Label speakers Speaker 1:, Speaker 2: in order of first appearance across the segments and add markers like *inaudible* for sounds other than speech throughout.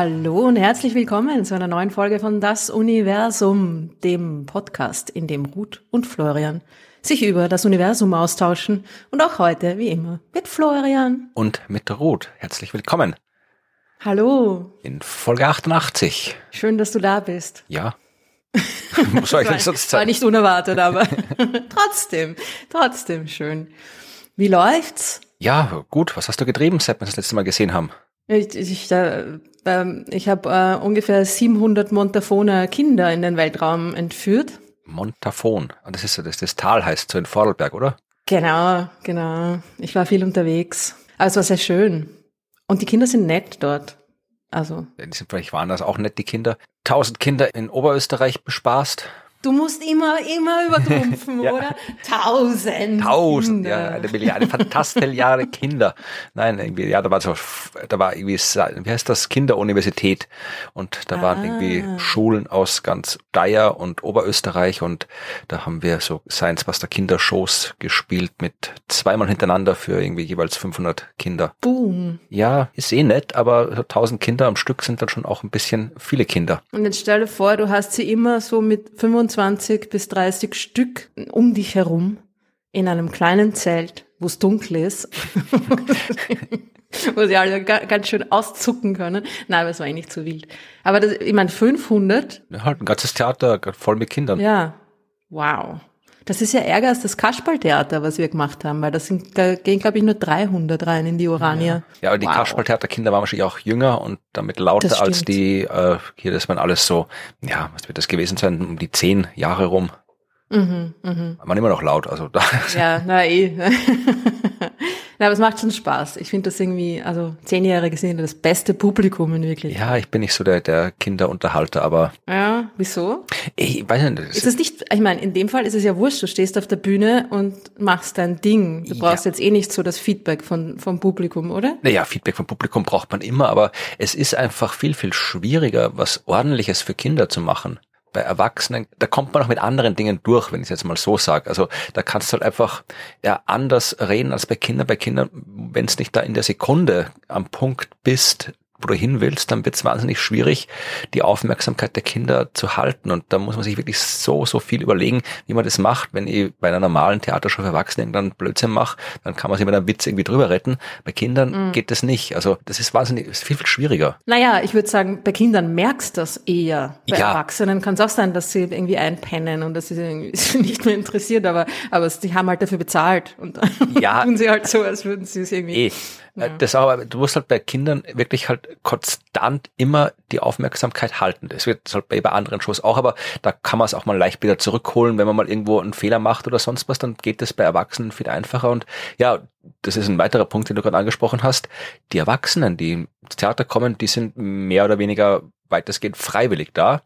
Speaker 1: Hallo und herzlich willkommen zu einer neuen Folge von Das Universum, dem Podcast, in dem Ruth und Florian sich über das Universum austauschen und auch heute, wie immer, mit Florian.
Speaker 2: Und mit Ruth. Herzlich willkommen.
Speaker 1: Hallo.
Speaker 2: In Folge 88.
Speaker 1: Schön, dass du da bist. *laughs*
Speaker 2: Ja. Soll ich denn sonst
Speaker 1: War nicht unerwartet, aber *laughs* trotzdem, trotzdem schön. Wie läuft's?
Speaker 2: Ja, gut. Was hast du getrieben, seit wir das letzte Mal gesehen haben?
Speaker 1: Ich, ich, äh, ich habe äh, ungefähr 700 Montafoner Kinder in den Weltraum entführt.
Speaker 2: Montafon. Und das ist so, das, das Tal heißt so in Vorarlberg, oder?
Speaker 1: Genau, genau. Ich war viel unterwegs. Aber es war sehr schön. Und die Kinder sind nett dort. Also.
Speaker 2: Die sind vielleicht waren das auch nett, die Kinder. Tausend Kinder in Oberösterreich bespaßt.
Speaker 1: Du musst immer, immer übertrumpfen, *laughs* ja. oder? Tausend.
Speaker 2: Tausend, Kinder. ja, eine Milliarde, Fantastilliarde Kinder. Nein, irgendwie, ja, da war so, da war irgendwie, wie heißt das, Kinderuniversität. Und da ah. waren irgendwie Schulen aus ganz Steyr und Oberösterreich und da haben wir so Science Buster Kindershows gespielt mit zweimal hintereinander für irgendwie jeweils 500 Kinder.
Speaker 1: Boom.
Speaker 2: Ja, ist eh nett, aber so 1000 Kinder am Stück sind dann schon auch ein bisschen viele Kinder.
Speaker 1: Und jetzt stell dir vor, du hast sie immer so mit 25 25 bis 30 Stück um dich herum in einem kleinen Zelt, wo es dunkel ist. *laughs* wo sie alle ganz schön auszucken können. Nein, aber es war eh nicht so wild. Aber das, ich meine, 500.
Speaker 2: Ja, halt ein ganzes Theater voll mit Kindern.
Speaker 1: Ja, wow. Das ist ja ärger als das Kasperltheater, was wir gemacht haben, weil das sind, da gehen, glaube ich, nur 300 rein in die Urania.
Speaker 2: Ja, ja aber die wow. Kasperltheaterkinder waren wahrscheinlich auch jünger und damit lauter als die, äh, hier, das waren alles so, ja, was wird das gewesen sein, um die zehn Jahre rum. Mhm, mh. Man immer noch laut, also da.
Speaker 1: Ja, *laughs* na eh. *laughs* Na, aber es macht schon Spaß. Ich finde das irgendwie, also Zehnjährige sind das beste Publikum in wirklich.
Speaker 2: Ja, ich bin nicht so der, der Kinderunterhalter, aber.
Speaker 1: Ja, wieso?
Speaker 2: Ich weiß nicht.
Speaker 1: Ist es nicht, ich meine, in dem Fall ist es ja wurscht, du stehst auf der Bühne und machst dein Ding. Du brauchst ja. jetzt eh nicht so das Feedback von, vom Publikum, oder?
Speaker 2: Naja, Feedback vom Publikum braucht man immer, aber es ist einfach viel, viel schwieriger, was ordentliches für Kinder zu machen bei Erwachsenen, da kommt man auch mit anderen Dingen durch, wenn ich es jetzt mal so sage. Also da kannst du halt einfach ja, anders reden als bei Kindern. Bei Kindern, wenn es nicht da in der Sekunde am Punkt bist, wo du hin willst, dann wird es wahnsinnig schwierig, die Aufmerksamkeit der Kinder zu halten. Und da muss man sich wirklich so, so viel überlegen, wie man das macht. Wenn ich bei einer normalen Theatershow für Erwachsene irgendwann Blödsinn mache, dann kann man sich mit einem Witz irgendwie drüber retten. Bei Kindern mhm. geht das nicht. Also das ist wahnsinnig, ist viel, viel schwieriger.
Speaker 1: Naja, ich würde sagen, bei Kindern merkst du das eher. Bei ja. Erwachsenen kann es auch sein, dass sie irgendwie einpennen und dass sie *laughs* nicht mehr interessiert, aber, aber sie haben halt dafür bezahlt. Und ja. *laughs* tun sie halt so, als würden sie es irgendwie.
Speaker 2: Eh. Ja. Das aber, du musst halt bei Kindern wirklich halt konstant immer die Aufmerksamkeit halten. Das wird halt bei, anderen Shows auch, aber da kann man es auch mal leicht wieder zurückholen, wenn man mal irgendwo einen Fehler macht oder sonst was, dann geht das bei Erwachsenen viel einfacher. Und ja, das ist ein weiterer Punkt, den du gerade angesprochen hast. Die Erwachsenen, die ins Theater kommen, die sind mehr oder weniger weitestgehend freiwillig da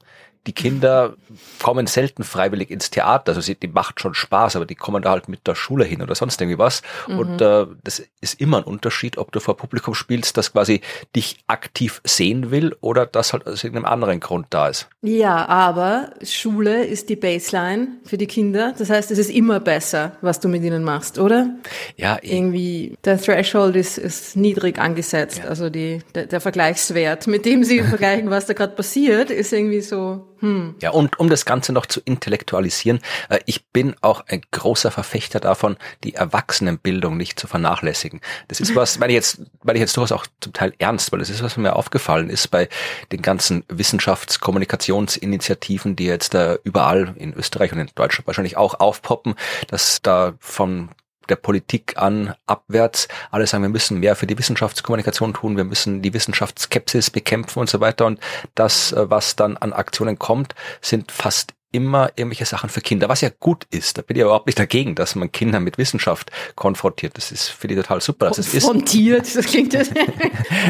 Speaker 2: die Kinder kommen selten freiwillig ins Theater. Also sie, die macht schon Spaß, aber die kommen da halt mit der Schule hin oder sonst irgendwie was. Mhm. Und äh, das ist immer ein Unterschied, ob du vor Publikum spielst, das quasi dich aktiv sehen will oder das halt aus irgendeinem anderen Grund da ist.
Speaker 1: Ja, aber Schule ist die Baseline für die Kinder. Das heißt, es ist immer besser, was du mit ihnen machst, oder?
Speaker 2: Ja.
Speaker 1: Irgendwie, der Threshold ist, ist niedrig angesetzt. Ja. Also die, der, der Vergleichswert, mit dem sie *laughs* vergleichen, was da gerade passiert, ist irgendwie so
Speaker 2: hm. Ja, und um das Ganze noch zu intellektualisieren, äh, ich bin auch ein großer Verfechter davon, die Erwachsenenbildung nicht zu vernachlässigen. Das ist was, meine ich jetzt, meine ich jetzt durchaus auch zum Teil ernst, weil das ist, was mir aufgefallen ist bei den ganzen Wissenschaftskommunikationsinitiativen, die jetzt da überall in Österreich und in Deutschland wahrscheinlich auch aufpoppen, dass da von der Politik an abwärts. Alle sagen, wir müssen mehr für die Wissenschaftskommunikation tun, wir müssen die Wissenschaftsskepsis bekämpfen und so weiter. Und das, äh, was dann an Aktionen kommt, sind fast immer irgendwelche Sachen für Kinder, was ja gut ist. Da bin ich überhaupt nicht dagegen, dass man Kinder mit Wissenschaft konfrontiert. Das ist für die total super.
Speaker 1: Das konfrontiert, ist. das klingt *laughs* das.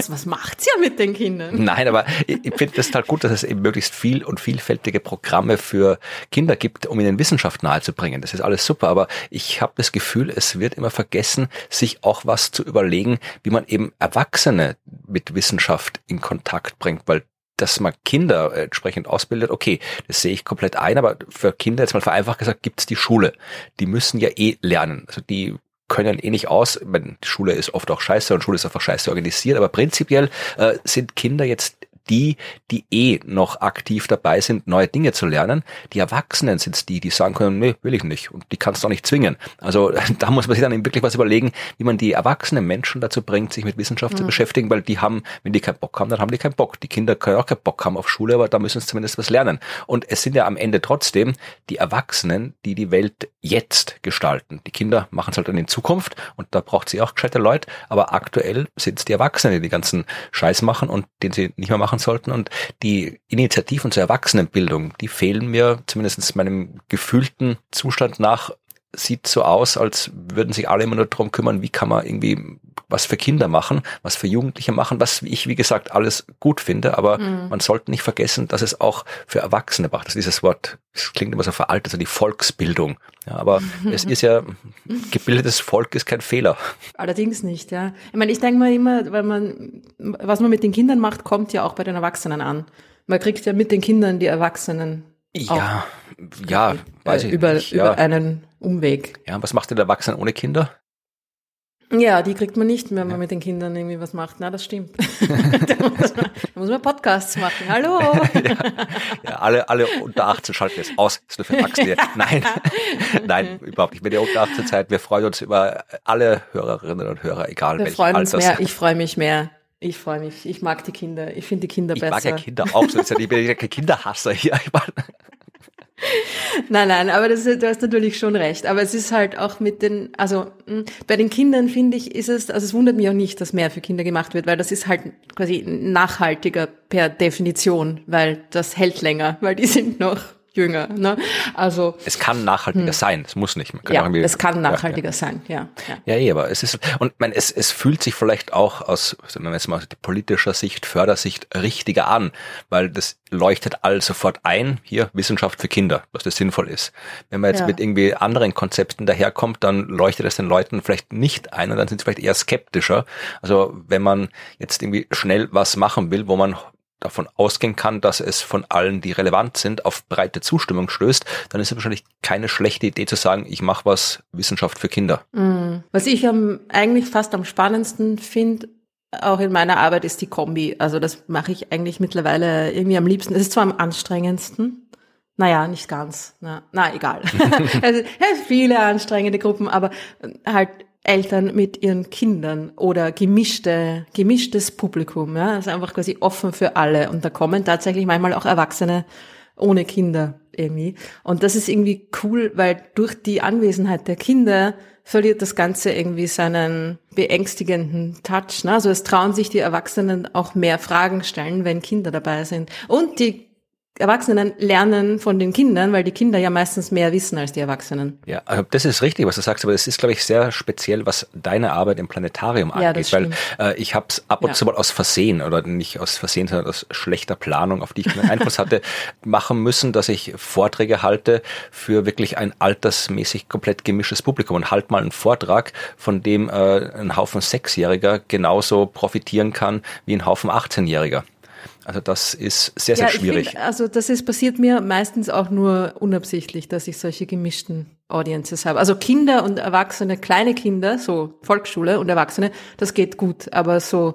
Speaker 1: was macht's ja mit den Kindern?
Speaker 2: Nein, aber ich, ich finde das total gut, dass es eben möglichst viel und vielfältige Programme für Kinder gibt, um ihnen Wissenschaft nahezubringen. Das ist alles super, aber ich habe das Gefühl, es wird immer vergessen, sich auch was zu überlegen, wie man eben Erwachsene mit Wissenschaft in Kontakt bringt, weil dass man Kinder entsprechend ausbildet, okay, das sehe ich komplett ein, aber für Kinder, jetzt mal vereinfacht gesagt, gibt's die Schule. Die müssen ja eh lernen. Also die können eh nicht aus. Meine, Schule ist oft auch scheiße und Schule ist einfach scheiße organisiert, aber prinzipiell äh, sind Kinder jetzt die, die eh noch aktiv dabei sind, neue Dinge zu lernen. Die Erwachsenen sind die, die sagen können, nee, will ich nicht. Und die kannst du auch nicht zwingen. Also *laughs* da muss man sich dann wirklich was überlegen, wie man die erwachsenen Menschen dazu bringt, sich mit Wissenschaft mhm. zu beschäftigen, weil die haben, wenn die keinen Bock haben, dann haben die keinen Bock. Die Kinder können auch keinen Bock haben auf Schule, aber da müssen sie zumindest was lernen. Und es sind ja am Ende trotzdem die Erwachsenen, die die Welt jetzt gestalten. Die Kinder machen es halt dann in Zukunft und da braucht sie auch gescheite Leute, aber aktuell sind es die Erwachsenen, die die ganzen Scheiß machen und den sie nicht mehr machen sollten. Und die Initiativen zur Erwachsenenbildung, die fehlen mir zumindest meinem gefühlten Zustand nach sieht so aus, als würden sich alle immer nur darum kümmern, wie kann man irgendwie was für Kinder machen, was für Jugendliche machen, was ich, wie gesagt, alles gut finde, aber mhm. man sollte nicht vergessen, dass es auch für Erwachsene macht. Also dieses Wort, das klingt immer so veraltet, also die Volksbildung. Ja, aber *laughs* es ist ja, gebildetes Volk ist kein Fehler.
Speaker 1: Allerdings nicht, ja. Ich meine, ich denke mal immer, weil man, was man mit den Kindern macht, kommt ja auch bei den Erwachsenen an. Man kriegt ja mit den Kindern die Erwachsenen.
Speaker 2: Ja, ja,
Speaker 1: weiß ich über, nicht. Ja. Über einen Umweg.
Speaker 2: Ja, was macht denn der Erwachsene ohne Kinder?
Speaker 1: Ja, die kriegt man nicht, wenn man ja. mit den Kindern irgendwie was macht. Na, das stimmt. da, muss *laughs* man, da muss man Podcasts machen. Hallo. *laughs*
Speaker 2: ja, ja, alle, alle unter 18 schalten jetzt aus. Das ist nur für Erwachsene. Nein, *laughs* nein, überhaupt nicht. Mit der unter 18 Zeit, wir freuen uns über alle Hörerinnen und Hörer, egal wir welches freuen uns
Speaker 1: Mehr. Ich freue mich mehr. Ich freue mich. Ich mag die Kinder. Ich finde die Kinder
Speaker 2: ich
Speaker 1: besser.
Speaker 2: Ich mag ja Kinder auch. So ist ja ich bin ja kein Kinderhasser hier. Ich mein,
Speaker 1: nein, nein, aber das, du hast natürlich schon recht. Aber es ist halt auch mit den, also hm, bei den Kindern finde ich, ist es, also es wundert mich auch nicht, dass mehr für Kinder gemacht wird, weil das ist halt quasi nachhaltiger per Definition, weil das hält länger, weil die sind noch jünger. Ne? Also
Speaker 2: es kann nachhaltiger hm. sein, es muss nicht.
Speaker 1: ja, es kann nachhaltiger ja, sein, ja.
Speaker 2: Ja, ja, ja aber es ist und man es es fühlt sich vielleicht auch aus, wenn man jetzt mal die politischer Sicht, Fördersicht richtiger an, weil das leuchtet all sofort ein. Hier Wissenschaft für Kinder, was das sinnvoll ist. Wenn man jetzt ja. mit irgendwie anderen Konzepten daherkommt, dann leuchtet es den Leuten vielleicht nicht ein und dann sind sie vielleicht eher skeptischer. Also wenn man jetzt irgendwie schnell was machen will, wo man davon ausgehen kann, dass es von allen, die relevant sind, auf breite Zustimmung stößt, dann ist es wahrscheinlich keine schlechte Idee zu sagen, ich mache was Wissenschaft für Kinder.
Speaker 1: Mm. Was ich am, eigentlich fast am spannendsten finde, auch in meiner Arbeit, ist die Kombi. Also das mache ich eigentlich mittlerweile irgendwie am liebsten. Es ist zwar am anstrengendsten, naja, nicht ganz. Na, na egal. *laughs* also, viele anstrengende Gruppen, aber halt Eltern mit ihren Kindern oder gemischte, gemischtes Publikum, ja, also einfach quasi offen für alle. Und da kommen tatsächlich manchmal auch Erwachsene ohne Kinder irgendwie. Und das ist irgendwie cool, weil durch die Anwesenheit der Kinder verliert das Ganze irgendwie seinen beängstigenden Touch. Ne? Also es trauen sich die Erwachsenen auch mehr Fragen stellen, wenn Kinder dabei sind. Und die Erwachsenen lernen von den Kindern, weil die Kinder ja meistens mehr wissen als die Erwachsenen.
Speaker 2: Ja, also das ist richtig, was du sagst, aber es ist, glaube ich, sehr speziell, was deine Arbeit im Planetarium ja, angeht, weil äh, ich habe es ab und ja. zu mal aus Versehen oder nicht aus Versehen, sondern aus schlechter Planung, auf die ich keinen Einfluss hatte, *laughs* machen müssen, dass ich Vorträge halte für wirklich ein altersmäßig komplett gemischtes Publikum und halt mal einen Vortrag, von dem äh, ein Haufen Sechsjähriger genauso profitieren kann wie ein Haufen 18-Jähriger. Also das ist sehr, sehr ja, schwierig.
Speaker 1: Find, also das ist passiert mir meistens auch nur unabsichtlich, dass ich solche gemischten Audiences habe. Also Kinder und Erwachsene, kleine Kinder, so Volksschule und Erwachsene, das geht gut, aber so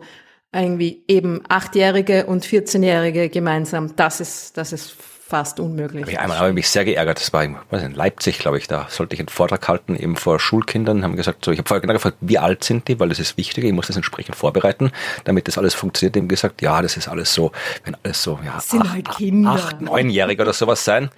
Speaker 1: irgendwie eben Achtjährige und 14-Jährige gemeinsam, das ist, das ist fast unmöglich.
Speaker 2: Hab ich einmal habe ich mich sehr geärgert. Das war in, in Leipzig, glaube ich. Da sollte ich einen Vortrag halten, eben vor Schulkindern. Haben gesagt, so, ich habe vorher genau gefragt, wie alt sind die, weil das ist wichtig. Ich muss das entsprechend vorbereiten, damit das alles funktioniert. Eben gesagt, ja, das ist alles so, wenn alles so, ja,
Speaker 1: das sind acht, halt Kinder.
Speaker 2: acht, neunjährige oder sowas sein,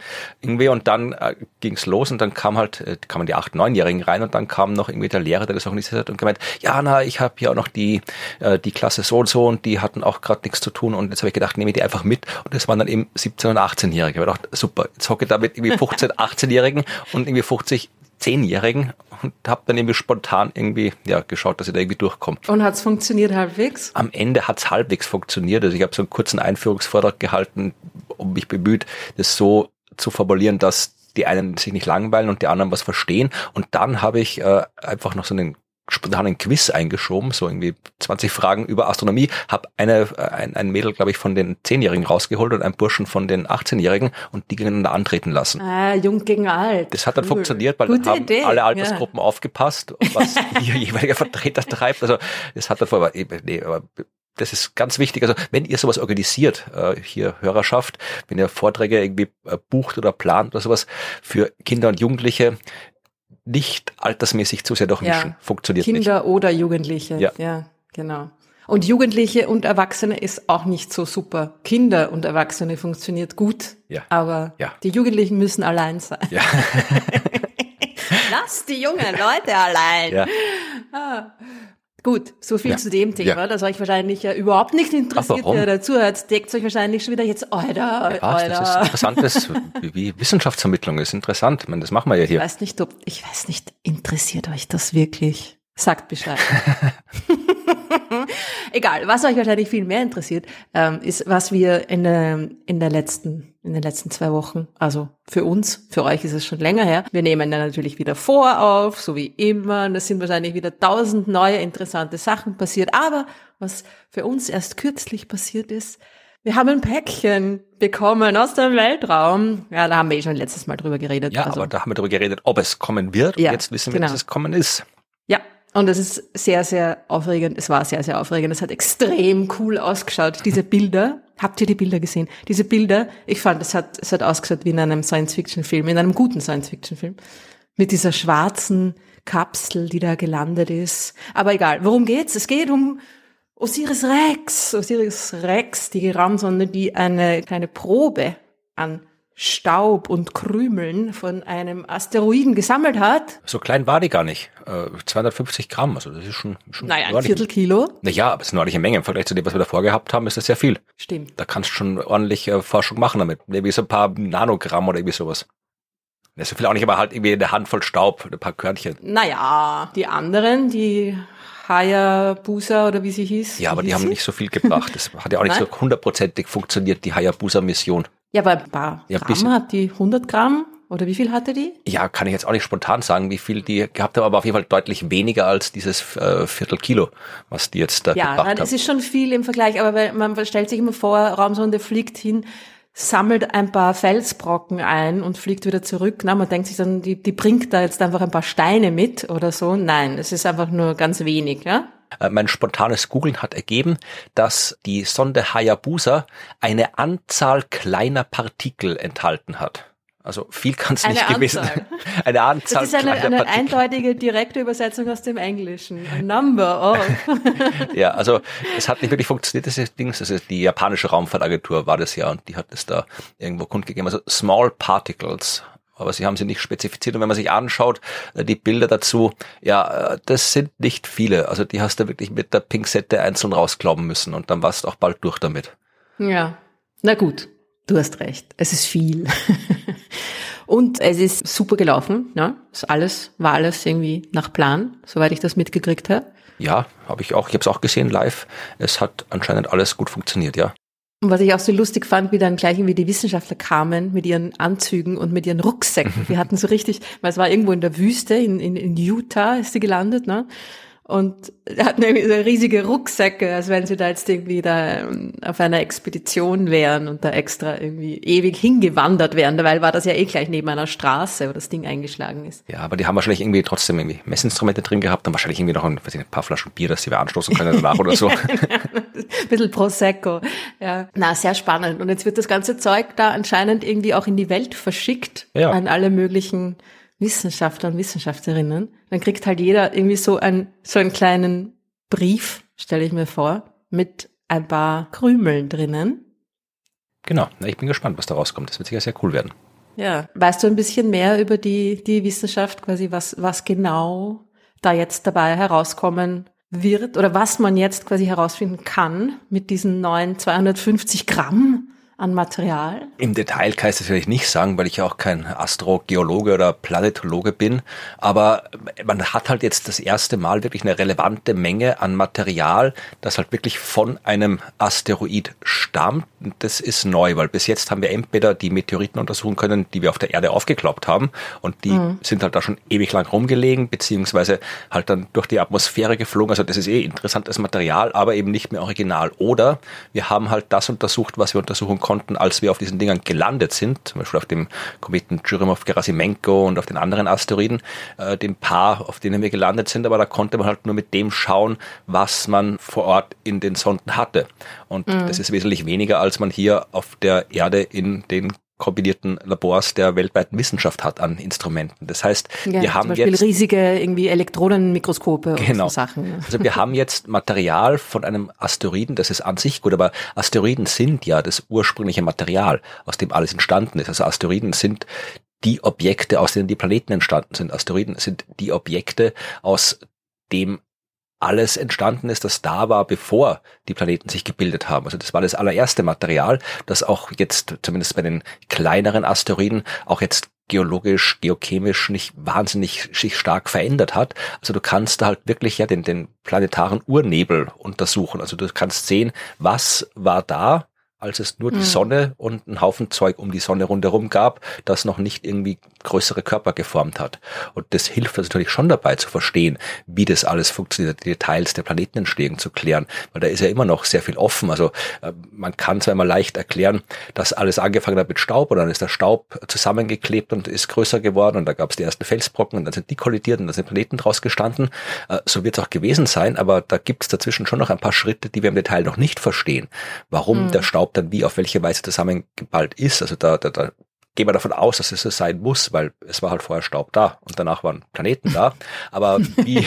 Speaker 2: irgendwie. Und dann äh, ging's los und dann kam halt, äh, kamen die acht, neunjährigen rein und dann kam noch irgendwie der Lehrer, der das organisiert hat und gemeint, ja, na, ich habe hier auch noch die äh, die Klasse so und so und die hatten auch gerade nichts zu tun und jetzt habe ich gedacht, nehme ich die einfach mit und das waren dann eben 17 und 18 18-Jährige. Ich habe gedacht, super, jetzt hocke ich da mit irgendwie 15, 18-Jährigen *laughs* und irgendwie 50, 10-Jährigen und habe dann irgendwie spontan irgendwie ja geschaut, dass ich da irgendwie durchkomme.
Speaker 1: Und hat's funktioniert halbwegs?
Speaker 2: Am Ende hat's halbwegs funktioniert. Also ich habe so einen kurzen Einführungsvortrag gehalten und mich bemüht, das so zu formulieren, dass die einen sich nicht langweilen und die anderen was verstehen. Und dann habe ich äh, einfach noch so einen spontan ein Quiz eingeschoben, so irgendwie 20 Fragen über Astronomie, habe eine ein, ein Mädel, glaube ich, von den 10-Jährigen rausgeholt und einen Burschen von den 18-Jährigen und die gegeneinander antreten lassen.
Speaker 1: Ah, jung gegen alt.
Speaker 2: Das hat dann cool. funktioniert, weil Gute haben Idee. alle Altersgruppen ja. aufgepasst, was *laughs* ihr jeweiliger Vertreter treibt. Also das hat dann vorher, nee, aber das ist ganz wichtig. Also wenn ihr sowas organisiert, äh, hier Hörerschaft, wenn ihr Vorträge irgendwie äh, bucht oder plant oder sowas für Kinder und Jugendliche, nicht altersmäßig zu sehr durchmischen. Ja. Funktioniert
Speaker 1: Kinder
Speaker 2: nicht.
Speaker 1: Kinder oder Jugendliche.
Speaker 2: Ja.
Speaker 1: ja, genau. Und Jugendliche und Erwachsene ist auch nicht so super. Kinder und Erwachsene funktioniert gut.
Speaker 2: Ja.
Speaker 1: Aber
Speaker 2: ja.
Speaker 1: die Jugendlichen müssen allein sein.
Speaker 2: Ja. *laughs*
Speaker 1: Lass die jungen Leute allein.
Speaker 2: Ja.
Speaker 1: Ah. Gut, so viel
Speaker 2: Ja.
Speaker 1: zu dem Thema,
Speaker 2: Ja.
Speaker 1: das euch wahrscheinlich ja überhaupt nicht interessiert, der dazu hört, deckt euch wahrscheinlich schon wieder jetzt, Alter,
Speaker 2: Ja, das ist
Speaker 1: Alter.
Speaker 2: interessantes, *laughs* wie, Wissenschaftsvermittlung ist interessant. Ich meine, das machen wir ja
Speaker 1: Ich
Speaker 2: hier.
Speaker 1: weiß nicht, ob, ich weiß nicht, interessiert euch das wirklich? Sagt Bescheid. *laughs* Egal, was euch wahrscheinlich viel mehr interessiert, ähm, ist, was wir in der, in der letzten, in den letzten zwei Wochen, also für uns, für euch ist es schon länger her. Wir nehmen dann natürlich wieder vor auf, so wie immer. Und es sind wahrscheinlich wieder tausend neue interessante Sachen passiert. Aber was für uns erst kürzlich passiert ist, wir haben ein Päckchen bekommen aus dem Weltraum. Ja, da haben wir eh schon letztes Mal drüber geredet.
Speaker 2: Ja,
Speaker 1: Also-
Speaker 2: aber da haben wir darüber geredet, ob es kommen wird.
Speaker 1: Ja,
Speaker 2: jetzt wissen wir,
Speaker 1: genau.
Speaker 2: dass es kommen ist.
Speaker 1: Und es ist sehr, sehr aufregend. Es war sehr, sehr aufregend. Es hat extrem cool ausgeschaut. Diese Bilder, habt ihr die Bilder gesehen? Diese Bilder, ich fand, es hat, es hat ausgeschaut wie in einem Science-Fiction-Film, in einem guten Science-Fiction-Film. Mit dieser schwarzen Kapsel, die da gelandet ist. Aber egal, worum geht's? Es geht um Osiris Rex. Osiris Rex, die Raumsonde, die eine kleine Probe an Staub und Krümeln von einem Asteroiden gesammelt hat.
Speaker 2: So klein war die gar nicht. Äh, 250 Gramm, also das ist schon, schon
Speaker 1: Naja, ein
Speaker 2: ordentlich.
Speaker 1: Viertelkilo.
Speaker 2: Naja, aber es ist eine ordentliche Menge. Im Vergleich zu dem, was wir davor gehabt haben, ist das sehr viel.
Speaker 1: Stimmt.
Speaker 2: Da kannst du schon ordentlich äh, Forschung machen damit. Irgendwie so ein paar Nanogramm oder irgendwie sowas. Das ist so viel auch nicht, aber halt irgendwie eine Handvoll Staub, ein paar Körnchen.
Speaker 1: Naja, die anderen, die Hayabusa oder wie sie hieß.
Speaker 2: Ja, aber die haben
Speaker 1: sie?
Speaker 2: nicht so viel gebracht. Das hat ja auch nicht *laughs* so hundertprozentig funktioniert, die Hayabusa-Mission.
Speaker 1: Ja, aber ein paar
Speaker 2: Ja,
Speaker 1: Gramm
Speaker 2: bisschen.
Speaker 1: hat die 100 Gramm oder wie viel hatte die?
Speaker 2: Ja, kann ich jetzt auch nicht spontan sagen, wie viel die gehabt haben, aber auf jeden Fall deutlich weniger als dieses äh, Viertelkilo, was die jetzt da
Speaker 1: Ja,
Speaker 2: gebracht
Speaker 1: nein,
Speaker 2: haben.
Speaker 1: es ist schon viel im Vergleich, aber weil man stellt sich immer vor, Raumsonde fliegt hin, sammelt ein paar Felsbrocken ein und fliegt wieder zurück. Na, man denkt sich dann, die, die bringt da jetzt einfach ein paar Steine mit oder so. Nein, es ist einfach nur ganz wenig, ja?
Speaker 2: Äh, Mein spontanes Googlen hat ergeben, dass die Sonde Hayabusa eine Anzahl kleiner Partikel enthalten hat. Also viel kann es nicht gewesen
Speaker 1: Anzahl.
Speaker 2: sein. Eine Anzahl
Speaker 1: Das ist eine, eine
Speaker 2: Partikel.
Speaker 1: eindeutige direkte Übersetzung aus dem Englischen. A number of. *laughs*
Speaker 2: Ja, also es hat nicht wirklich funktioniert, dieses Ding. Das ist die japanische Raumfahrtagentur war das ja und die hat es da irgendwo kundgegeben. Also Small Particles. Aber sie haben sie nicht spezifiziert. Und wenn man sich anschaut, äh, die Bilder dazu, ja, äh, das sind nicht viele. Also die hast du wirklich mit der Pinzette einzeln rausklauben müssen und dann warst du auch bald durch damit.
Speaker 1: Ja, na gut, du hast recht. Es ist viel. *laughs* Und es ist super gelaufen. Ja, ist alles war alles irgendwie nach Plan, soweit ich das mitgekriegt habe.
Speaker 2: Ja, habe ich auch. Ich habe es auch gesehen live. Es hat anscheinend alles gut funktioniert, ja.
Speaker 1: Und was ich auch so lustig fand, wie dann gleich irgendwie die Wissenschaftler kamen mit ihren Anzügen und mit ihren Rucksäcken. *laughs* Die hatten so richtig, weil es war irgendwo in der Wüste, in, in, in Utah ist sie gelandet, ne? Und hatten irgendwie so riesige Rucksäcke, als wenn sie da jetzt irgendwie da ähm, auf einer Expedition wären und da extra irgendwie ewig hingewandert wären. Dabei war das ja eh gleich neben einer Straße, wo das Ding eingeschlagen ist.
Speaker 2: Ja, aber die haben wahrscheinlich irgendwie trotzdem irgendwie Messinstrumente drin gehabt und wahrscheinlich irgendwie noch ein, weiß ich ein paar Flaschen Bier, dass sie wir anstoßen können danach oder so. *laughs*
Speaker 1: bisschen Prosecco. Ja. Na, sehr spannend. Und jetzt wird das ganze Zeug da anscheinend irgendwie auch in die Welt verschickt
Speaker 2: Ja.
Speaker 1: an alle möglichen Wissenschaftler und Wissenschaftlerinnen. Dann kriegt halt jeder irgendwie so ein so einen kleinen Brief, stelle ich mir vor, mit ein paar Krümeln drinnen.
Speaker 2: Genau, na, ich bin gespannt, was da rauskommt. Das wird sicher sehr cool werden.
Speaker 1: Ja. Weißt du ein bisschen mehr über die, die Wissenschaft, quasi was, was genau da jetzt dabei herauskommen wird oder was man jetzt quasi herausfinden kann mit diesen neuen 250 Gramm an Material?
Speaker 2: Im Detail kann ich das natürlich nicht sagen, weil ich ja auch kein Astrogeologe oder Planetologe bin. Aber man hat halt jetzt das erste Mal wirklich eine relevante Menge an Material, das halt wirklich von einem Asteroid stammt. Und das ist neu, weil bis jetzt haben wir entweder die Meteoriten untersuchen können, die wir auf der Erde aufgekloppt haben. Und die sind halt da schon ewig lang rumgelegen, beziehungsweise halt dann durch die Atmosphäre geflogen. Also das ist eh interessantes Material, aber eben nicht mehr original. Oder wir haben halt das untersucht, was wir untersuchen konnten konnten, als wir auf diesen Dingern gelandet sind, zum Beispiel auf dem Kometen Churyumov-Gerasimenko und auf den anderen Asteroiden, äh, dem Paar, auf denen wir gelandet sind, aber da konnte man halt nur mit dem schauen, was man vor Ort in den Sonden hatte. Und mhm. das ist wesentlich weniger, als man hier auf der Erde in den kombinierten Labors der weltweiten Wissenschaft hat an Instrumenten. Das heißt, ja, wir haben zum Beispiel jetzt
Speaker 1: riesige irgendwie Elektronenmikroskope
Speaker 2: genau.
Speaker 1: und so Sachen.
Speaker 2: Also wir haben jetzt Material von einem Asteroiden, das ist an sich gut, aber Asteroiden sind ja das ursprüngliche Material, aus dem alles entstanden ist. Also Asteroiden sind die Objekte, aus denen die Planeten entstanden sind. Asteroiden sind die Objekte, aus dem alles entstanden ist, das da war, bevor die Planeten sich gebildet haben. Also das war das allererste Material, das auch jetzt, zumindest bei den kleineren Asteroiden, auch jetzt geologisch, geochemisch nicht wahnsinnig sich stark verändert hat. Also du kannst da halt wirklich ja den, den planetaren Urnebel untersuchen. Also du kannst sehen, was war da als es nur die mhm. Sonne und einen Haufen Zeug um die Sonne rundherum gab, das noch nicht irgendwie größere Körper geformt hat. Und das hilft uns natürlich schon dabei zu verstehen, wie das alles funktioniert, die Details der Planetenentstehung zu klären, weil da ist ja immer noch sehr viel offen. Also äh, man kann zwar immer leicht erklären, dass alles angefangen hat mit Staub und dann ist der Staub zusammengeklebt und ist größer geworden und da gab es die ersten Felsbrocken und dann sind die kollidiert und da sind Planeten draus gestanden. Äh, so wird es auch gewesen sein, aber da gibt es dazwischen schon noch ein paar Schritte, die wir im Detail noch nicht verstehen. Warum mhm. der Staub Staub dann wie auf welche Weise zusammengeballt ist. Also da, da, da gehen wir davon aus, dass es so sein muss, weil es war halt vorher Staub da und danach waren Planeten da. Aber *laughs* wie,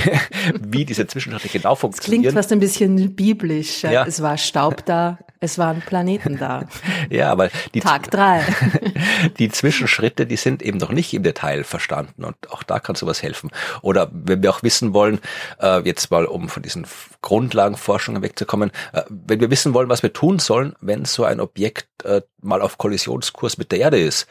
Speaker 2: wie diese Zwischenschritte genau funktionieren.
Speaker 1: Das klingt fast ein bisschen biblisch. Ja. Es war Staub da, es waren Planeten da. *laughs*
Speaker 2: ja, aber die,
Speaker 1: Tag drei. *laughs*
Speaker 2: die Zwischenschritte, die sind eben noch nicht im Detail verstanden und auch da kann sowas helfen. Oder wenn wir auch wissen wollen, äh, jetzt mal um von diesen Grundlagenforschungen wegzukommen, äh, wenn wir wissen wollen, was wir tun sollen, wenn so ein Objekt äh, mal auf Kollisionskurs mit der Erde ist,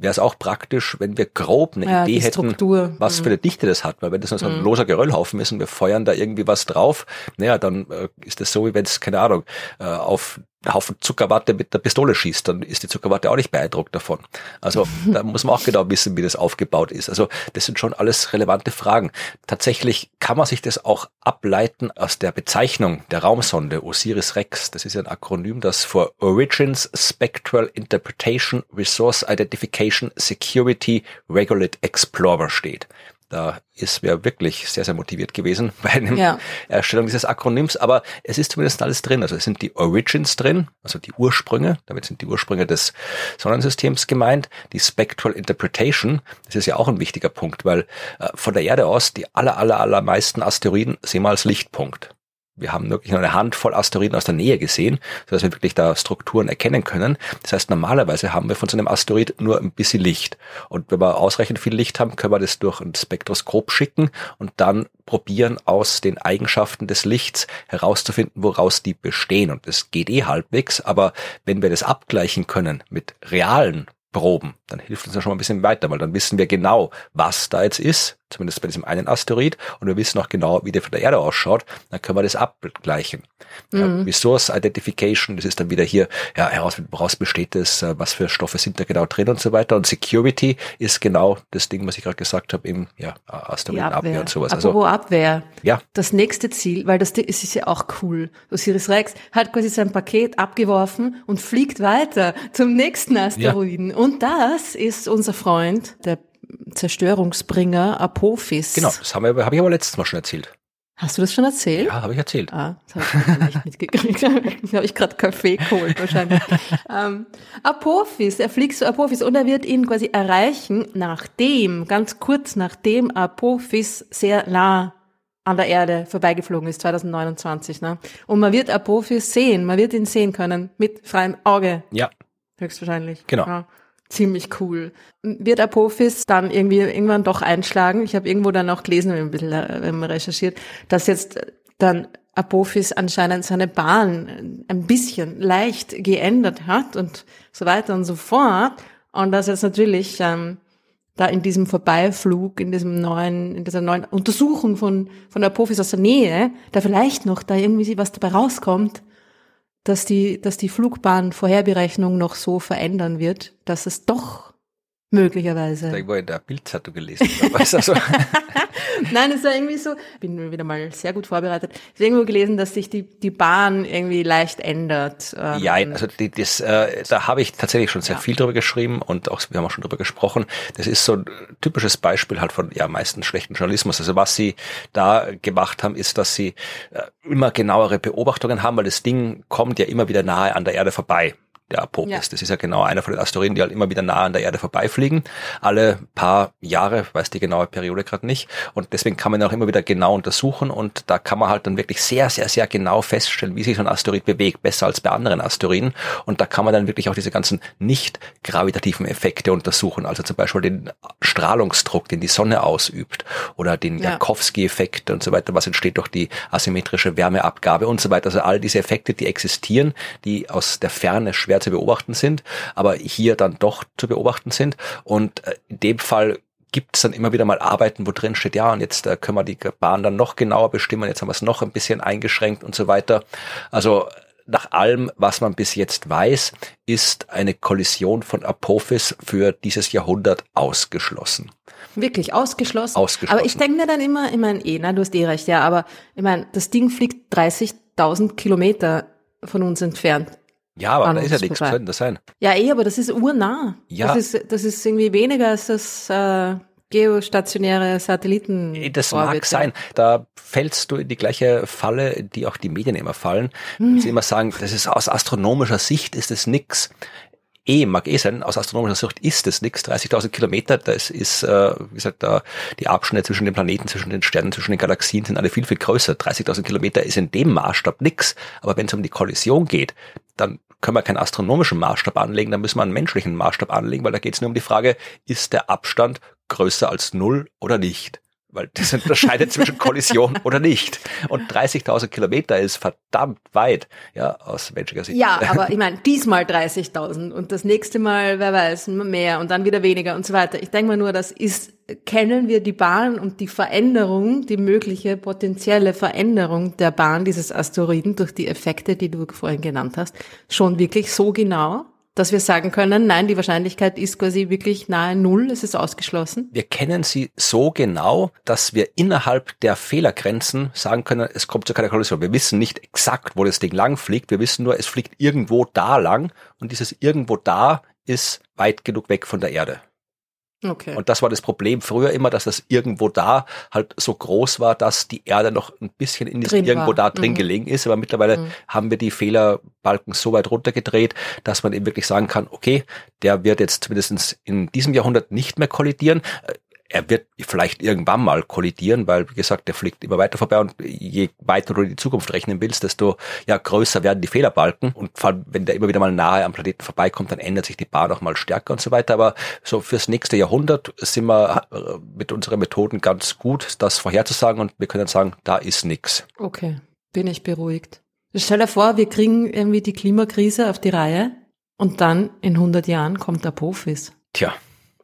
Speaker 2: wäre es auch praktisch, wenn wir grob eine ja, Idee hätten, was für mhm. eine Dichte das hat. Weil wenn das nur so ein mhm. loser Geröllhaufen ist und wir feuern da irgendwie was drauf, naja, dann äh, ist das so, wie wenn es, keine Ahnung, äh, auf Haufen Zuckerwatte mit der Pistole schießt, dann ist die Zuckerwatte auch nicht beeindruckt davon. Also *laughs* da muss man auch genau wissen, wie das aufgebaut ist. Also das sind schon alles relevante Fragen. Tatsächlich kann man sich das auch ableiten aus der Bezeichnung der Raumsonde OSIRIS-REx. Das ist ein Akronym, das für Origins Spectral Interpretation Resource Identification Security Regulate Explorer steht. Da ist wer wirklich sehr, sehr motiviert gewesen *laughs* bei der ja. Erstellung dieses Akronyms, aber es ist zumindest alles drin. Also es sind die Origins drin, also die Ursprünge, damit sind die Ursprünge des Sonnensystems gemeint, die Spectral Interpretation, das ist ja auch ein wichtiger Punkt, weil äh, von der Erde aus die aller, aller, allermeisten Asteroiden sehen wir als Lichtpunkt. Wir haben wirklich nur eine Handvoll Asteroiden aus der Nähe gesehen, sodass wir wirklich da Strukturen erkennen können. Das heißt, normalerweise haben wir von so einem Asteroid nur ein bisschen Licht. Und wenn wir ausreichend viel Licht haben, können wir das durch ein Spektroskop schicken und dann probieren, aus den Eigenschaften des Lichts herauszufinden, woraus die bestehen. Und das geht eh halbwegs, aber wenn wir das abgleichen können mit realen Proben, dann hilft uns ja schon mal ein bisschen weiter, weil dann wissen wir genau, was da jetzt ist, zumindest bei diesem einen Asteroid, und wir wissen auch genau, wie der von der Erde ausschaut, dann können wir das abgleichen. Mhm. Ja, Resource Identification, das ist dann wieder hier, ja, heraus, woraus besteht es, äh, was für Stoffe sind da genau drin und so weiter. Und Security ist genau das Ding, was ich gerade gesagt habe, im ja, Asteroidenabwehr und sowas.
Speaker 1: Also Apropos also, Abwehr. Ja. Das nächste Ziel, weil das ist, ist ja auch cool. Osiris Rex hat quasi sein Paket abgeworfen und fliegt weiter zum nächsten Asteroiden. Ja. Und das ist unser Freund, der Zerstörungsbringer Apophis.
Speaker 2: Genau, das habe hab ich aber letztes Mal schon erzählt.
Speaker 1: Hast du das schon erzählt?
Speaker 2: Ja, habe ich erzählt.
Speaker 1: Ah, das habe ich nicht *laughs* mitgekriegt. *laughs* da habe ich gerade Kaffee geholt wahrscheinlich. ähm, Apophis, er fliegt zu Apophis und er wird ihn quasi erreichen, nachdem, ganz kurz nachdem Apophis sehr nah an der Erde vorbeigeflogen ist, 2029. Ne? Und man wird Apophis sehen, man wird ihn sehen können, mit freiem Auge.
Speaker 2: Ja.
Speaker 1: Höchstwahrscheinlich.
Speaker 2: Genau. Ja
Speaker 1: ziemlich cool. Wird Apophis dann irgendwie irgendwann doch einschlagen? Ich habe irgendwo dann auch gelesen, ein bisschen äh, recherchiert, dass jetzt dann Apophis anscheinend seine Bahn ein bisschen leicht geändert hat und so weiter und so fort. Und dass jetzt natürlich ähm, da in diesem Vorbeiflug, in diesem neuen, in dieser neuen Untersuchung von, von Apophis aus der Nähe, da vielleicht noch da irgendwie was dabei rauskommt, dass die, dass die Flugbahn Vorherberechnung noch so verändern wird, dass es doch Möglicherweise.
Speaker 2: Irgendwo in der Bildzeitung gelesen. also. *laughs* *laughs*
Speaker 1: Nein, es war irgendwie so, bin wieder mal sehr gut vorbereitet, ich habe irgendwo gelesen, dass sich die, die Bahn irgendwie leicht ändert.
Speaker 2: Ähm, ja, also die, das, äh, da habe ich tatsächlich schon sehr ja. viel drüber geschrieben und auch, wir haben auch schon drüber gesprochen. Das ist so ein typisches Beispiel halt von ja meistens schlechten Journalismus. Also was sie da gemacht haben, ist, dass sie äh, immer genauere Beobachtungen haben, weil das Ding kommt ja immer wieder nahe an der Erde vorbei der Apophis. Ja. Das ist ja genau einer von den Asteroiden, die halt immer wieder nah an der Erde vorbeifliegen. Alle paar Jahre, weiß die genaue Periode gerade nicht. Und deswegen kann man auch immer wieder genau untersuchen und da kann man halt dann wirklich sehr, sehr, sehr genau feststellen, wie sich so ein Asteroid bewegt, besser als bei anderen Asteroiden. Und da kann man dann wirklich auch diese ganzen nicht gravitativen Effekte untersuchen, also zum Beispiel den Strahlungsdruck, den die Sonne ausübt oder den ja. Jakowski-Effekt und so weiter, was entsteht durch die asymmetrische Wärmeabgabe und so weiter. Also all diese Effekte, die existieren, die aus der Ferne schwer zu beobachten sind, aber hier dann doch zu beobachten sind. Und äh, in dem Fall gibt es dann immer wieder mal Arbeiten, wo drin steht, ja, und jetzt äh, können wir die Bahn dann noch genauer bestimmen, jetzt haben wir es noch ein bisschen eingeschränkt und so weiter. Also nach allem, was man bis jetzt weiß, ist eine Kollision von Apophis für dieses Jahrhundert ausgeschlossen.
Speaker 1: Wirklich ausgeschlossen?
Speaker 2: Ausgeschlossen.
Speaker 1: Aber ich denke mir dann immer, ich meine, eh, na, du hast eh recht, ja, aber ich meine, das Ding fliegt 30.000 Kilometer von uns entfernt.
Speaker 2: Ja, aber da ist ja nichts, könnte das sein?
Speaker 1: Ja, eh, aber das ist urnah. Ja. Das ist, das ist irgendwie weniger als das äh, geostationäre Satelliten.
Speaker 2: Eh, das mag sein. Da fällst du in die gleiche Falle, die auch die Medien immer fallen. Hm. Sie immer sagen, das ist aus astronomischer Sicht ist es nix. Eh, mag eh sein, aus astronomischer Sicht ist es nichts. 30.000 Kilometer, das ist, äh, wie gesagt, da die Abschnitte zwischen den Planeten, zwischen den Sternen, zwischen den Galaxien sind alle viel, viel größer. 30.000 Kilometer ist in dem Maßstab nix. Aber wenn es um die Kollision geht, dann können wir keinen astronomischen Maßstab anlegen, dann müssen wir einen menschlichen Maßstab anlegen, weil da geht es nur um die Frage, ist der Abstand größer als null oder nicht? Weil das unterscheidet *laughs* zwischen Kollision oder nicht. Und 30.000 Kilometer ist verdammt weit, ja, aus menschlicher Sicht.
Speaker 1: Ja, aber ich meine, diesmal 30.000 und das nächste Mal, wer weiß, mehr und dann wieder weniger und so weiter. Ich denke mal nur, das ist kennen wir die Bahn und die Veränderung, die mögliche potenzielle Veränderung der Bahn dieses Asteroiden durch die Effekte, die du vorhin genannt hast, schon wirklich so genau, dass wir sagen können, nein, die Wahrscheinlichkeit ist quasi wirklich nahe Null, es ist ausgeschlossen?
Speaker 2: Wir kennen sie so genau, dass wir innerhalb der Fehlergrenzen sagen können, es kommt zu keiner Kollision. Wir wissen nicht exakt, wo das Ding lang fliegt, wir wissen nur, es fliegt irgendwo da lang und dieses irgendwo da ist weit genug weg von der Erde. Okay. Und das war das Problem früher immer, dass das irgendwo da halt so groß war, dass die Erde noch ein bisschen in diesem irgendwo da drin mhm. gelegen ist. Aber mittlerweile mhm. haben wir die Fehlerbalken so weit runtergedreht, dass man eben wirklich sagen kann, okay, der wird jetzt zumindest in diesem Jahrhundert nicht mehr kollidieren er wird vielleicht irgendwann mal kollidieren, weil, wie gesagt, der fliegt immer weiter vorbei und je weiter du in die Zukunft rechnen willst, desto ja, größer werden die Fehlerbalken und vor allem, wenn der immer wieder mal nahe am Planeten vorbeikommt, dann ändert sich die Bahn auch mal stärker und so weiter. Aber so fürs nächste Jahrhundert sind wir äh, mit unseren Methoden ganz gut, das vorherzusagen und wir können sagen, da ist nix.
Speaker 1: Okay, bin ich beruhigt. Stell dir vor, wir kriegen irgendwie die Klimakrise auf die Reihe und dann in 100 Jahren kommt der Profis.
Speaker 2: Tja.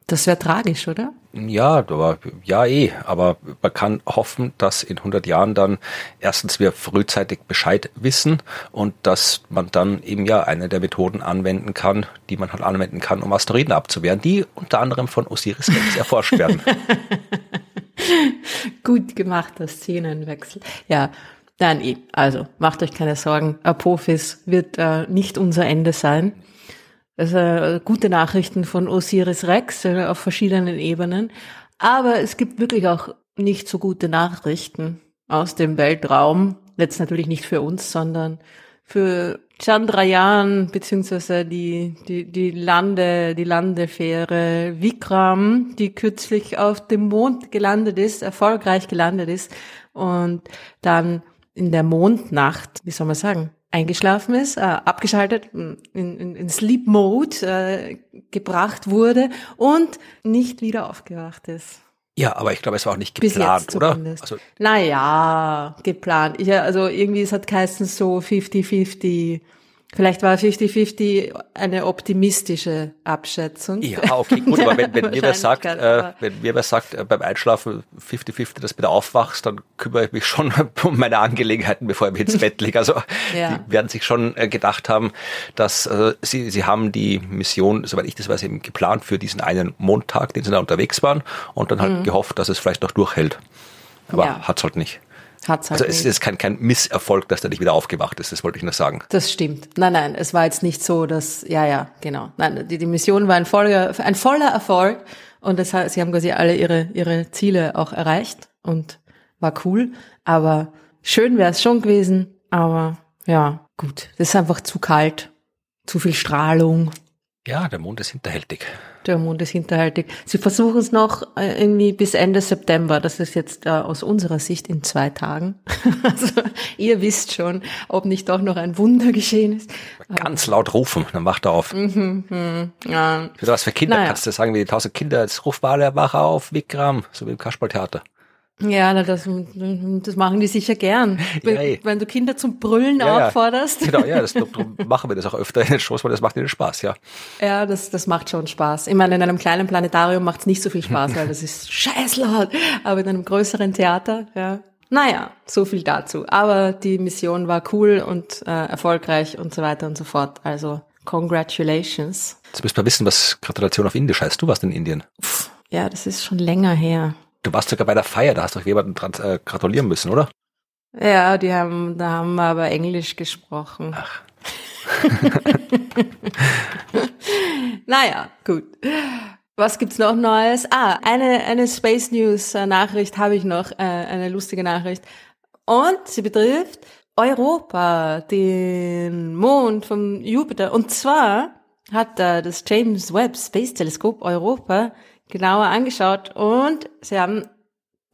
Speaker 1: Das wäre tragisch, oder?
Speaker 2: Ja, aber ja eh, aber man kann hoffen, dass in 100 Jahren dann erstens wir frühzeitig Bescheid wissen und dass man dann eben ja eine der Methoden anwenden kann, die man halt anwenden kann, um Asteroiden abzuwehren, die unter anderem von Osiris Rex erforscht werden. *laughs*
Speaker 1: Gut gemachter Szenenwechsel. Ja, dann eh. Also macht euch keine Sorgen. Apophis wird äh, nicht unser Ende sein. Also gute Nachrichten von Osiris Rex äh, auf verschiedenen Ebenen. Aber es gibt wirklich auch nicht so gute Nachrichten aus dem Weltraum. Jetzt natürlich nicht für uns, sondern für Chandrayaan beziehungsweise die, die, die Lande, die Landefähre Vikram, die kürzlich auf dem Mond gelandet ist, erfolgreich gelandet ist und dann in der Mondnacht, wie soll man sagen, eingeschlafen ist, äh, abgeschaltet, in, in, in Sleep Mode äh, gebracht wurde und nicht wieder aufgewacht ist.
Speaker 2: Ja, aber ich glaube, es war auch nicht geplant, oder?
Speaker 1: Also naja, geplant. Ich, also irgendwie, es hat geheißen so 50-50 Vielleicht war 50-50 eine optimistische Abschätzung.
Speaker 2: Ja, okay, gut, aber wenn, wenn *laughs* mir wer sagt, äh, wenn mir wer sagt, äh, beim Einschlafen 50-50, dass du wieder aufwachst, dann kümmere ich mich schon *laughs* um meine Angelegenheiten, bevor ich mich ins *laughs* Bett lege. Also ja. die werden sich schon äh, gedacht haben, dass äh, sie, sie haben die Mission, soweit ich das weiß, eben geplant für diesen einen Montag, den sie da unterwegs waren und dann halt mhm. gehofft, dass es vielleicht noch durchhält. Aber ja. hat's halt nicht.
Speaker 1: Hat's
Speaker 2: halt also es ist kein, kein Misserfolg, dass der nicht wieder aufgewacht ist, das wollte ich nur sagen.
Speaker 1: Das stimmt. Nein, nein, es war jetzt nicht so, dass, ja, ja, genau. Nein, die, die Mission war ein voller, ein voller Erfolg und das, sie haben quasi alle ihre, ihre Ziele auch erreicht und war cool. Aber schön wäre es schon gewesen, aber ja, gut. Das ist einfach zu kalt, zu viel Strahlung.
Speaker 2: Ja, der Mond ist hinterhältig.
Speaker 1: Der Mond ist hinterhältig. Sie versuchen es noch äh, irgendwie bis Ende September. Das ist jetzt äh, aus unserer Sicht in zwei Tagen. *laughs* also ihr wisst schon, ob nicht doch noch ein Wunder geschehen ist.
Speaker 2: Ganz laut rufen, dann wacht er auf. Mhm, mh, ja. Für was für Kinder naja. kannst du sagen, wie die tausend Kinder, jetzt ruf alle, wach auf, Vikram, so wie im Kasperltheater.
Speaker 1: Ja, das, das machen die sicher gern. *laughs* Ja, eh. Wenn du Kinder zum Brüllen ja, aufforderst.
Speaker 2: Genau, ja, das, *laughs* darum machen wir das auch öfter in den Shows, weil das macht ihnen Spaß, ja.
Speaker 1: Ja, das, das macht schon Spaß. Ich meine, in einem kleinen Planetarium macht es nicht so viel Spaß, weil das ist *laughs* scheiß laut. Aber in einem größeren Theater, ja. Naja, so viel dazu. Aber die Mission war cool und äh, erfolgreich und so weiter und so fort. Also, congratulations.
Speaker 2: Jetzt müsst ihr wissen, was Gratulation auf Indisch heißt. Du warst in Indien.
Speaker 1: Pff, ja, das ist schon länger her.
Speaker 2: Du warst sogar bei der Feier, da hast du jemanden dran, äh, gratulieren müssen, oder?
Speaker 1: Ja, die haben, da haben wir aber Englisch gesprochen. Ach. *laughs* naja, gut. Was gibt's noch Neues? Ah, eine, eine Space News Nachricht habe ich noch, äh, eine lustige Nachricht. Und sie betrifft Europa, den Mond vom Jupiter. Und zwar hat da das James Webb Space Teleskop Europa genauer angeschaut und sie haben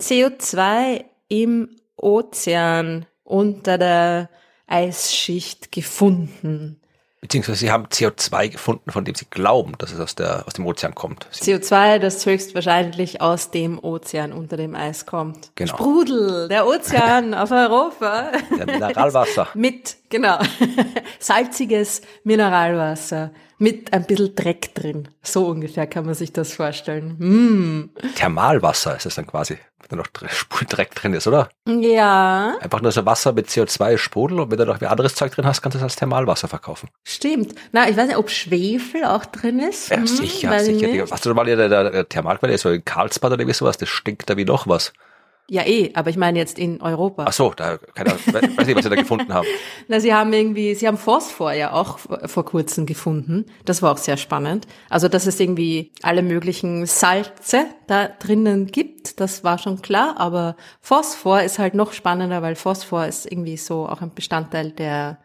Speaker 1: CO2 im Ozean unter der Eisschicht gefunden.
Speaker 2: Beziehungsweise sie haben CO2 gefunden, von dem sie glauben, dass es aus, der, aus dem Ozean kommt.
Speaker 1: Sie CO2, das höchstwahrscheinlich aus dem Ozean unter dem Eis kommt. Genau. Sprudel, der Ozean *laughs* auf Europa.
Speaker 2: Der Mineralwasser.
Speaker 1: Mit, genau. *laughs* Salziges Mineralwasser mit ein bisschen Dreck drin. So ungefähr kann man sich das vorstellen. Mm.
Speaker 2: Thermalwasser ist es dann quasi, wenn da noch *laughs* Dreck drin ist, oder?
Speaker 1: Ja.
Speaker 2: Einfach nur so Wasser mit CO2 Sprudel und wenn du noch wie anderes Zeug drin hast, kannst du das als Thermalwasser verkaufen.
Speaker 1: Stimmt. Na, ich weiß nicht, ob Schwefel auch drin ist.
Speaker 2: Ja, hm, sicher, sicher. Hast du mal in der, der Thermalquelle, so in Karlsbad oder wie sowas, das stinkt da wie noch was.
Speaker 1: Ja, eh, aber ich meine jetzt in Europa.
Speaker 2: Ach so, da keine Ahnung, weiß nicht, was sie da gefunden haben. *laughs*
Speaker 1: Na, sie haben irgendwie, sie haben Phosphor ja auch vor kurzem gefunden. Das war auch sehr spannend. Also, dass es irgendwie alle möglichen Salze da drinnen gibt, das war schon klar, aber Phosphor ist halt noch spannender, weil Phosphor ist irgendwie so auch ein Bestandteil der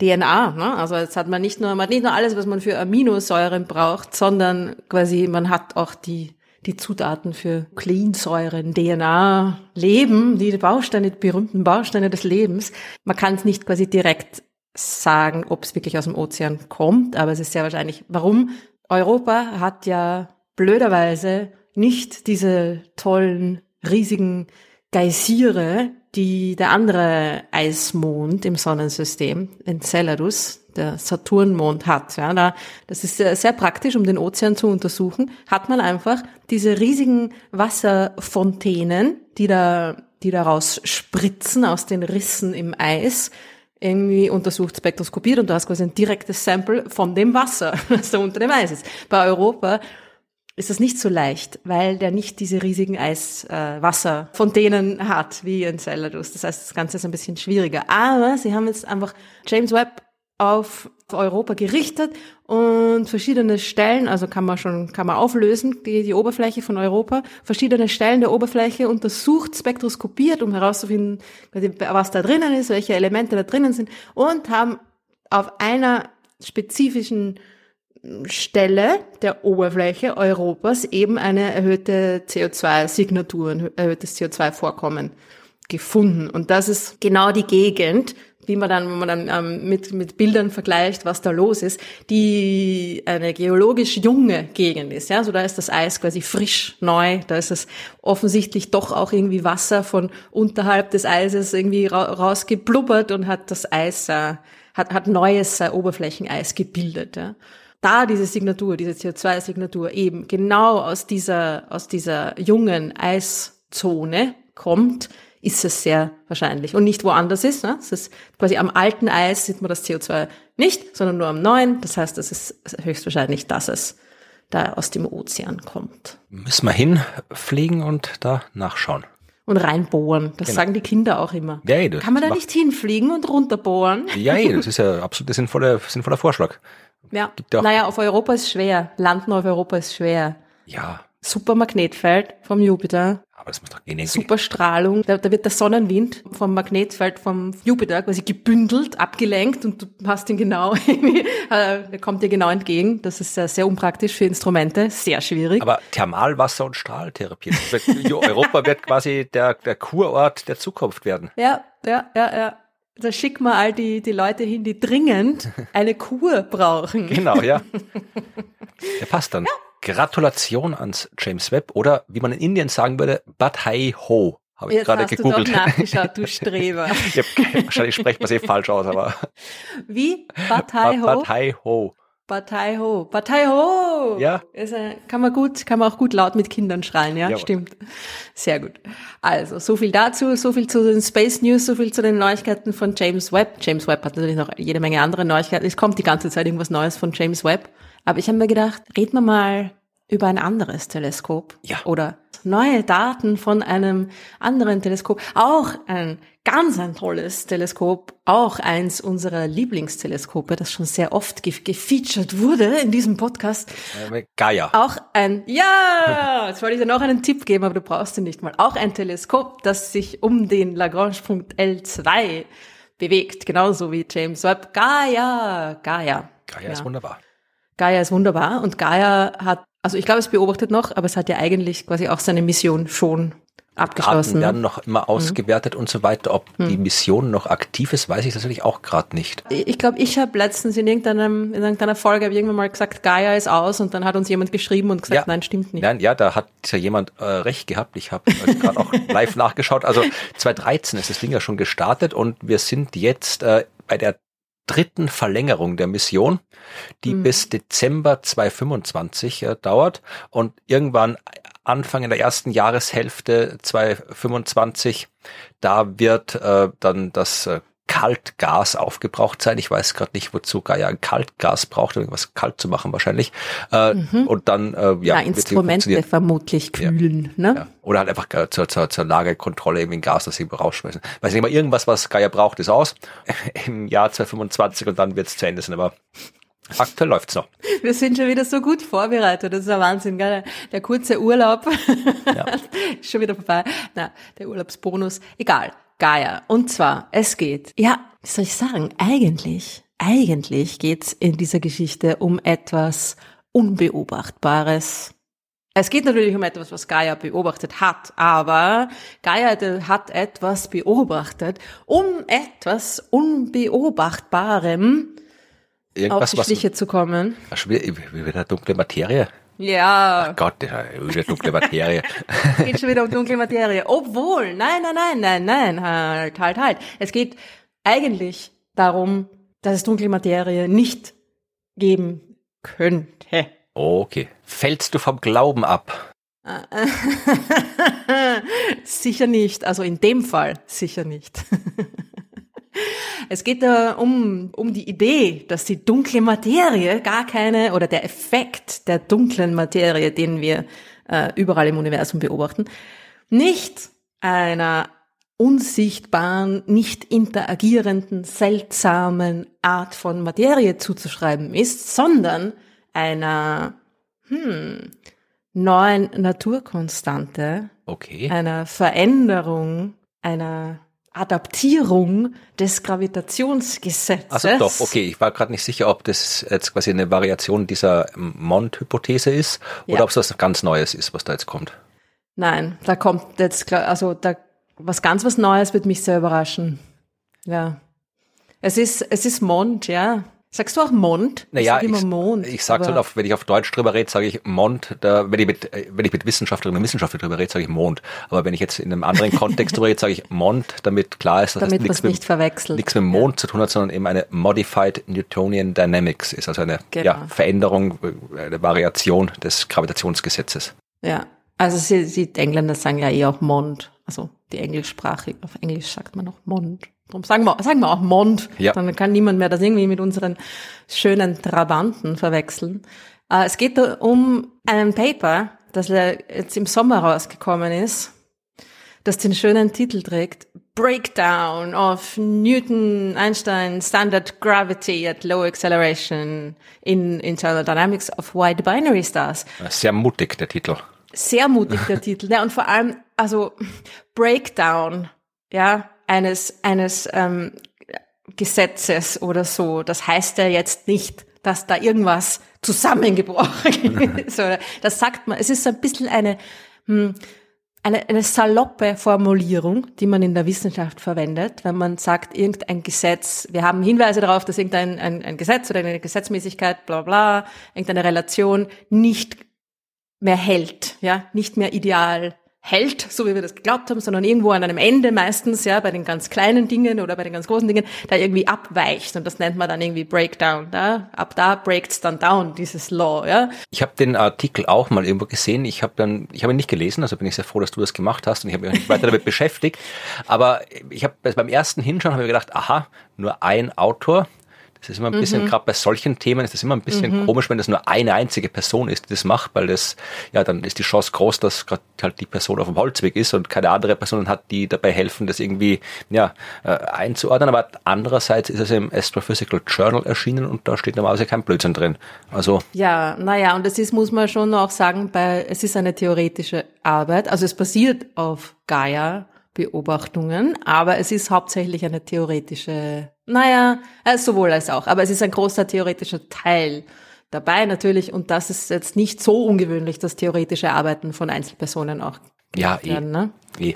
Speaker 1: DNA. Ne? Also jetzt hat man nicht nur, man hat nicht nur alles, was man für Aminosäuren braucht, sondern quasi man hat auch die die Zutaten für Cleansäuren, DNA, Leben, die Bausteine, die berühmten Bausteine des Lebens. Man kann es nicht quasi direkt sagen, ob es wirklich aus dem Ozean kommt, aber es ist sehr wahrscheinlich. Warum? Europa hat ja blöderweise nicht diese tollen, riesigen Geysire, die der andere Eismond im Sonnensystem, Enceladus, der Saturnmond hat. Ja, da, das ist sehr, sehr praktisch, um den Ozean zu untersuchen, hat man einfach diese riesigen Wasserfontänen, die da, die daraus spritzen aus den Rissen im Eis, irgendwie untersucht, spektroskopiert und du hast quasi ein direktes Sample von dem Wasser, *laughs* das da unter dem Eis ist. Bei Europa ist das nicht so leicht, weil der nicht diese riesigen Eiswasserfontänen äh, hat wie Enceladus. Das heißt, das Ganze ist ein bisschen schwieriger. Aber sie haben jetzt einfach James Webb auf Europa gerichtet und verschiedene Stellen, also kann man schon, kann man auflösen, die, die Oberfläche von Europa, verschiedene Stellen der Oberfläche untersucht, spektroskopiert, um herauszufinden, was da drinnen ist, welche Elemente da drinnen sind und haben auf einer spezifischen Stelle der Oberfläche Europas eben eine erhöhte CO2-Signatur, ein erhöhtes CO2-Vorkommen gefunden. Und das ist genau die Gegend, wie man dann, wenn man dann ähm, mit, mit Bildern vergleicht, was da los ist, die eine geologisch junge Gegend ist. Ja, so da ist das Eis quasi frisch, neu. Da ist es offensichtlich doch auch irgendwie Wasser von unterhalb des Eises irgendwie ra rausgeblubbert und hat das Eis, äh, hat, hat neues äh, Oberflächeneis gebildet. Ja. Da diese Signatur, diese CO2-Signatur eben genau aus dieser, aus dieser jungen Eiszone kommt, ist es sehr wahrscheinlich. Und nicht woanders ist. Ne? Es ist quasi am alten Eis sieht man das CO2 nicht, sondern nur am neuen. Das heißt, es ist höchstwahrscheinlich, dass es da aus dem Ozean kommt.
Speaker 2: Müssen wir hinfliegen und da nachschauen.
Speaker 1: Und reinbohren. Das genau. sagen die Kinder auch immer.
Speaker 2: Ja, ja,
Speaker 1: Kann man da nicht hinfliegen und runterbohren?
Speaker 2: Ja, ja, das ist ja absolut ein sinnvoller, sinnvoller Vorschlag.
Speaker 1: Ja. Naja, auf Europa ist schwer. Landen auf Europa ist schwer.
Speaker 2: Ja.
Speaker 1: Super Magnetfeld vom Jupiter.
Speaker 2: Aber das muss doch gehen.
Speaker 1: Superstrahlung. Da, da wird der Sonnenwind vom Magnetfeld vom Jupiter quasi gebündelt, abgelenkt und du hast ihn genau, *laughs* äh, der kommt dir genau entgegen. Das ist sehr, sehr unpraktisch für Instrumente, sehr schwierig.
Speaker 2: Aber Thermalwasser und Strahltherapie. *laughs* Europa wird quasi der, der Kurort der Zukunft werden.
Speaker 1: Ja, ja, ja, ja. Da schicken wir all die, die Leute hin, die dringend *laughs* eine Kur brauchen.
Speaker 2: Genau, ja. Der passt dann. Ja. Gratulation ans James Webb oder wie man in Indien sagen würde, Badhai Ho. Habe ich gerade gegoogelt.
Speaker 1: Du doch *laughs* nachgeschaut, du Streber.
Speaker 2: ich hab, wahrscheinlich spreche man es eh falsch aus, aber. *laughs*
Speaker 1: Wie? Badhai Ho?
Speaker 2: Badhai Ho.
Speaker 1: Badhai Ho. Badhai Ho!
Speaker 2: Ja.
Speaker 1: Äh, kann man gut, kann man auch gut laut mit Kindern schreien, ja? Jawohl. Stimmt. Sehr gut. Also, so viel dazu, so viel zu den Space News, so viel zu den Neuigkeiten von James Webb. James Webb hat natürlich noch jede Menge andere Neuigkeiten. Es kommt die ganze Zeit irgendwas Neues von James Webb. Aber ich habe mir gedacht, reden wir mal über ein anderes Teleskop.
Speaker 2: Ja.
Speaker 1: Oder neue Daten von einem anderen Teleskop. Auch ein ganz ein tolles Teleskop. Auch eins unserer Lieblingsteleskope, das schon sehr oft ge gefeatured wurde in diesem Podcast.
Speaker 2: Äh, Gaia.
Speaker 1: Auch ein, ja, *laughs* jetzt wollte ich dir noch einen Tipp geben, aber du brauchst ihn nicht mal. Auch ein Teleskop, das sich um den Lagrange-Punkt L2 bewegt. Genauso wie James Webb. Gaia. Gaia.
Speaker 2: Gaia ja. ist wunderbar.
Speaker 1: Gaia ist wunderbar und Gaia hat, also ich glaube, es beobachtet noch, aber es hat ja eigentlich quasi auch seine Mission schon abgeschlossen.
Speaker 2: Daten werden noch immer mhm. ausgewertet mhm. und so weiter. Ob mhm. die Mission noch aktiv ist, weiß ich tatsächlich auch gerade nicht.
Speaker 1: Ich glaube, ich habe letztens in, irgendeinem, in irgendeiner Folge irgendwann mal gesagt, Gaia ist aus und dann hat uns jemand geschrieben und gesagt, ja. nein, stimmt nicht.
Speaker 2: Nein, ja, da hat ja jemand äh, recht gehabt. Ich habe äh, gerade auch *laughs* live nachgeschaut. Also 2013 ist das Ding ja schon gestartet und wir sind jetzt äh, bei der dritten Verlängerung der Mission, die mhm. bis Dezember 2025 äh, dauert und irgendwann Anfang in der ersten Jahreshälfte 2025, da wird äh, dann das äh, Kaltgas aufgebraucht sein. Ich weiß gerade nicht, wozu Gaia ein Kaltgas braucht, um irgendwas kalt zu machen wahrscheinlich. Äh, mhm. Und dann äh, ja,
Speaker 1: ja Instrumente vermutlich kühlen, ja. ne? Ja.
Speaker 2: Oder halt einfach zur, zur, zur Lagerkontrolle irgendwie ein Gas, das sie rausschmeißen. Weiß nicht mal, irgendwas, was Gaia braucht, ist aus *laughs* im Jahr 2025 und dann wird es zu Ende sein. Aber Aktuell läuft's noch. *laughs*
Speaker 1: Wir sind schon wieder so gut vorbereitet. Das ist ein Wahnsinn, gell? Der kurze Urlaub ja. *laughs* ist schon wieder vorbei. Na, der Urlaubsbonus. Egal. Gaia. Und zwar, es geht, ja, wie soll ich sagen, eigentlich, eigentlich geht's in dieser Geschichte um etwas Unbeobachtbares. Es geht natürlich um etwas, was Gaia beobachtet hat, aber Gaia hat etwas beobachtet, um etwas Unbeobachtbarem
Speaker 2: Irgendwas,
Speaker 1: auf die Schliche was, zu kommen.
Speaker 2: Wie wieder dunkle Materie?
Speaker 1: Ja.
Speaker 2: Ach Gott, wieder dunkle Materie. *laughs*
Speaker 1: geht schon wieder um dunkle Materie. Obwohl, nein, nein, nein, nein, nein, halt, halt, halt. Es geht eigentlich darum, dass es dunkle Materie nicht geben könnte.
Speaker 2: Okay. Fällst du vom Glauben ab? *laughs*
Speaker 1: sicher nicht. Also in dem Fall sicher nicht. *laughs* Es geht da um, um die Idee, dass die dunkle Materie gar keine, oder der Effekt der dunklen Materie, den wir äh, überall im Universum beobachten, nicht einer unsichtbaren, nicht interagierenden, seltsamen Art von Materie zuzuschreiben ist, sondern einer hm, neuen Naturkonstante,
Speaker 2: okay.
Speaker 1: einer Veränderung, einer Adaptierung des Gravitationsgesetzes.
Speaker 2: Also doch, okay. Ich war gerade nicht sicher, ob das jetzt quasi eine Variation dieser Mond-Hypothese ist oder ja. ob es was ganz Neues ist, was da jetzt kommt.
Speaker 1: Nein, da kommt jetzt, also da was ganz was Neues wird mich sehr überraschen. Ja. Es ist, es ist Mond, ja. Sagst du auch Mond?
Speaker 2: Naja, ich, sag Mond, ich sage halt auf, wenn ich auf Deutsch drüber rede, sage ich Mond. Da, wenn ich mit, wenn ich mit Wissenschaftlerinnen und Wissenschaftlern drüber rede, sage ich Mond. Aber wenn ich jetzt in einem anderen *laughs* Kontext drüber rede, sage ich Mond, damit klar ist, dass
Speaker 1: damit
Speaker 2: das nichts
Speaker 1: mit, nicht verwechselt.
Speaker 2: nichts mit Mond ja. zu tun hat, sondern eben eine Modified Newtonian Dynamics ist, also eine genau. ja, Veränderung, eine Variation des Gravitationsgesetzes.
Speaker 1: Ja, also sie die Engländer sagen ja eh auch Mond, also die englischsprachig, auf Englisch sagt man auch Mond. Darum sagen wir, sagen wir auch Mond. Ja. Dann kann niemand mehr das irgendwie mit unseren schönen Trabanten verwechseln. Äh, es geht um ein Paper, das jetzt im Sommer rausgekommen ist, das den schönen Titel trägt Breakdown of Newton Einstein Standard Gravity at Low Acceleration in Internal Dynamics of Wide Binary Stars.
Speaker 2: Sehr mutig der Titel.
Speaker 1: Sehr mutig der Titel. Ja, und vor allem, also Breakdown, ja, eines, eines ähm, Gesetzes oder so. Das heißt ja jetzt nicht, dass da irgendwas zusammengebrochen *laughs* ist. Oder das sagt man, es ist so ein bisschen eine, hm, eine, eine saloppe Formulierung, die man in der Wissenschaft verwendet, wenn man sagt, irgendein Gesetz, wir haben Hinweise darauf, dass irgendein ein, ein Gesetz oder eine Gesetzmäßigkeit, bla bla, irgendeine Relation nicht mehr hält, ja, nicht mehr ideal hält, so wie wir das geglaubt haben, sondern irgendwo an einem Ende meistens, ja, bei den ganz kleinen Dingen oder bei den ganz großen Dingen, da irgendwie abweicht. Und das nennt man dann irgendwie Breakdown. Ja? Ab da breaks dann down, dieses Law. Ja?
Speaker 2: Ich habe den Artikel auch mal irgendwo gesehen. Ich habe dann, ich habe ihn nicht gelesen, also bin ich sehr froh, dass du das gemacht hast und ich habe mich nicht weiter damit *laughs* beschäftigt. Aber ich habe beim ersten Hinschauen habe ich gedacht, aha, nur ein Autor, es ist immer ein bisschen, mhm. gerade bei solchen Themen ist es immer ein bisschen mhm. komisch, wenn das nur eine einzige Person ist, die das macht, weil das, ja, dann ist die Chance groß, dass gerade halt die Person auf dem Holzweg ist und keine andere Person hat, die dabei helfen, das irgendwie, ja, äh, einzuordnen. Aber andererseits ist es im Astrophysical Journal erschienen und da steht normalerweise kein Blödsinn drin. Also.
Speaker 1: Ja, naja, und das ist, muss man schon auch sagen, bei, es ist eine theoretische Arbeit. Also es basiert auf Gaia, Beobachtungen, aber es ist hauptsächlich eine theoretische, naja, äh, sowohl als auch, aber es ist ein großer theoretischer Teil dabei natürlich und das ist jetzt nicht so ungewöhnlich, dass theoretische Arbeiten von Einzelpersonen auch
Speaker 2: ja, eh. werden. Ne? Eh.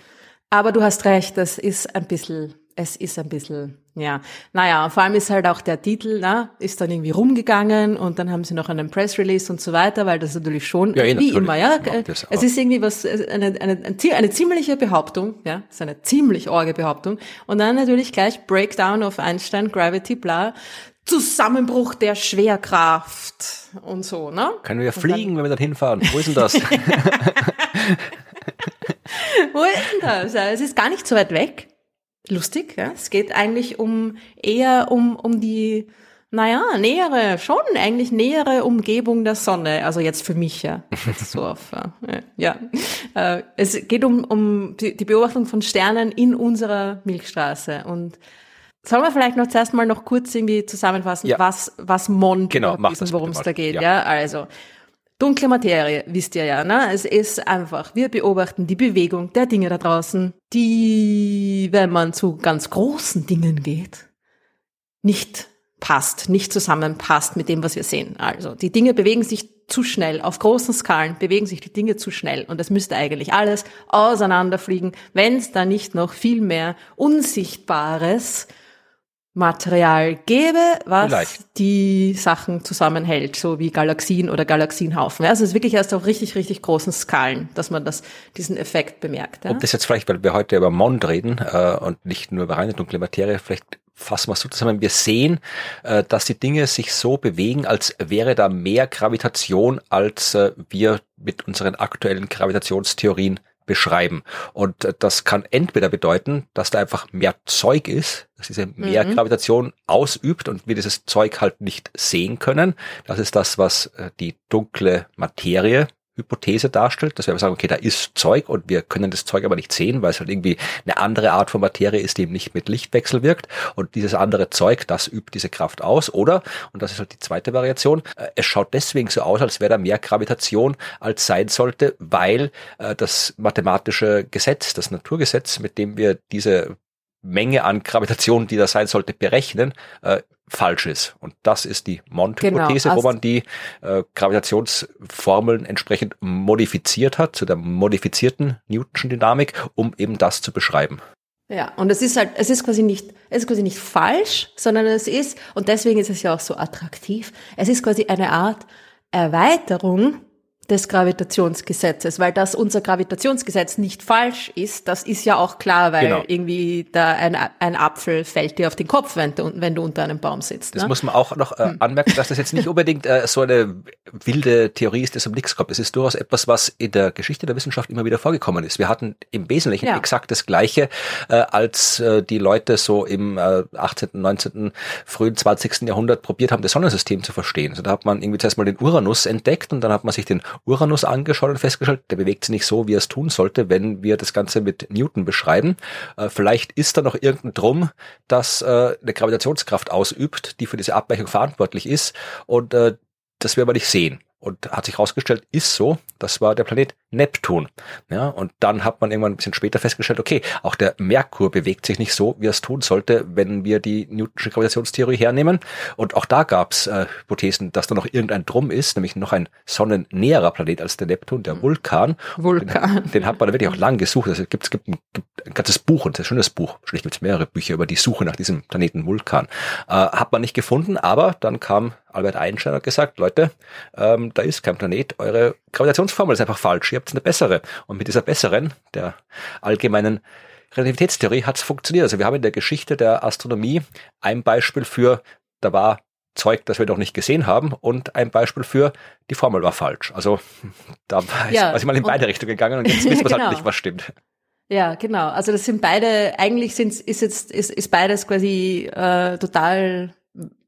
Speaker 1: Aber du hast recht, das ist ein bisschen es ist ein bisschen, ja, naja, vor allem ist halt auch der Titel, na, ist dann irgendwie rumgegangen und dann haben sie noch einen Press Release und so weiter, weil das natürlich schon, ja, eh, wie immer, ja, es ist irgendwie was, eine, eine, eine ziemliche Behauptung, ja, es ist eine ziemlich orge Behauptung und dann natürlich gleich Breakdown of Einstein, Gravity, bla, Zusammenbruch der Schwerkraft und so, ne?
Speaker 2: Können wir fliegen, wenn wir dann hinfahren? Wo ist denn das? *laughs*
Speaker 1: Wo ist denn das? Es ist gar nicht so weit weg lustig. Ja? Es geht eigentlich um eher um, um die, naja, nähere, schon eigentlich nähere Umgebung der Sonne. Also jetzt für mich, ja. Jetzt so auf, äh, ja. Äh, es geht um, um die, Beobachtung von Sternen in unserer Milchstraße. Und Sollen wir vielleicht noch zuerst mal noch kurz irgendwie zusammenfassen, ja. was, was Mond
Speaker 2: genau,
Speaker 1: ist worum es da geht. Ja. ja, also Dunkle Materie, wisst ihr ja, ne? Es ist einfach, wir beobachten die Bewegung der Dinge da draußen, die, wenn man zu ganz großen Dingen geht, nicht passt, nicht zusammenpasst mit dem, was wir sehen. Also, die Dinge bewegen sich zu schnell. Auf großen Skalen bewegen sich die Dinge zu schnell. Und es müsste eigentlich alles auseinanderfliegen, wenn es da nicht noch viel mehr Unsichtbares Material gäbe, was Vielleicht. die Sachen zusammenhält, so wie Galaxien oder Galaxienhaufen. Also es ist wirklich erst auf richtig, richtig großen Skalen, dass man das, diesen Effekt bemerkt.
Speaker 2: Ja? Und das jetzt vielleicht, weil wir heute über Mond reden äh, und nicht nur über reine dunkle Materie, vielleicht fassen wir es so zusammen. Wir sehen, äh, dass die Dinge sich so bewegen, als wäre da mehr Gravitation, als äh, wir mit unseren aktuellen Gravitationstheorien beschreiben. Und äh, das kann entweder bedeuten, dass da einfach mehr Zeug ist, dass diese mehr mhm. Gravitation ausübt und wir dieses Zeug halt nicht sehen können. Das ist das, was äh, die dunkle Materie Hypothese darstellt, dass wir sagen, okay, da ist Zeug und wir können das Zeug aber nicht sehen, weil es halt irgendwie eine andere Art von Materie ist, die eben nicht mit Lichtwechsel wirkt. Und dieses andere Zeug, das übt diese Kraft aus. Oder, und das ist halt die zweite Variation, äh, es schaut deswegen so aus, als wäre da mehr Gravitation als sein sollte, weil äh, das mathematische Gesetz, das Naturgesetz, mit dem wir diese Menge an Gravitation, die da sein sollte, berechnen, äh, falsch ist. Und das ist die Mond-Hypothese, genau, wo man die äh, Gravitationsformeln entsprechend modifiziert hat, zu der modifizierten Newtonschen Dynamik, um eben das zu beschreiben.
Speaker 1: Ja, und es ist halt, es ist quasi nicht, es ist quasi nicht falsch, sondern es ist, und deswegen ist es ja auch so attraktiv, es ist quasi eine Art Erweiterung des Gravitationsgesetzes, weil das unser Gravitationsgesetz nicht falsch ist, das ist ja auch klar, weil genau. irgendwie da ein, ein Apfel fällt dir auf den Kopf, wenn du, wenn du unter einem Baum sitzt.
Speaker 2: Das ne? muss man auch noch äh, hm. anmerken, dass das jetzt nicht unbedingt äh, so eine wilde Theorie ist, das um nichts kommt. Es ist durchaus etwas, was in der Geschichte der Wissenschaft immer wieder vorgekommen ist. Wir hatten im Wesentlichen ja. exakt das Gleiche, äh, als äh, die Leute so im äh, 18., 19., frühen 20. Jahrhundert probiert haben, das Sonnensystem zu verstehen. So, da hat man irgendwie zuerst mal den Uranus entdeckt und dann hat man sich den Uranus angeschaut und festgestellt, der bewegt sich nicht so, wie er es tun sollte, wenn wir das Ganze mit Newton beschreiben. Äh, vielleicht ist da noch irgendein Drum, das äh, eine Gravitationskraft ausübt, die für diese Abweichung verantwortlich ist und äh, das wir aber nicht sehen. Und hat sich herausgestellt, ist so, das war der Planet Neptun. Ja, und dann hat man irgendwann ein bisschen später festgestellt, okay, auch der Merkur bewegt sich nicht so, wie er es tun sollte, wenn wir die Newtonsche Gravitationstheorie hernehmen. Und auch da gab es äh, Hypothesen, dass da noch irgendein Drum ist, nämlich noch ein sonnennäherer Planet als der Neptun, der Vulkan. Vulkan. Den, den hat man wirklich auch lang gesucht. Also es gibt, ein, gibt ein ganzes Buch, ein sehr schönes Buch, schlicht gibt es mehrere Bücher über die Suche nach diesem Planeten Vulkan. Äh, hat man nicht gefunden, aber dann kam Albert Einstein hat gesagt, Leute, ähm, da ist kein Planet, eure Gravitationsformel ist einfach falsch, ihr habt eine bessere. Und mit dieser besseren, der allgemeinen Relativitätstheorie hat es funktioniert. Also wir haben in der Geschichte der Astronomie ein Beispiel für, da war Zeug, das wir doch nicht gesehen haben und ein Beispiel für, die Formel war falsch. Also da *laughs* war ja, ich mal in beide Richtungen gegangen und jetzt *laughs* wissen wir halt genau. halt nicht, was stimmt.
Speaker 1: Ja, genau. Also das sind beide, eigentlich sind, ist jetzt, ist, ist beides quasi äh, total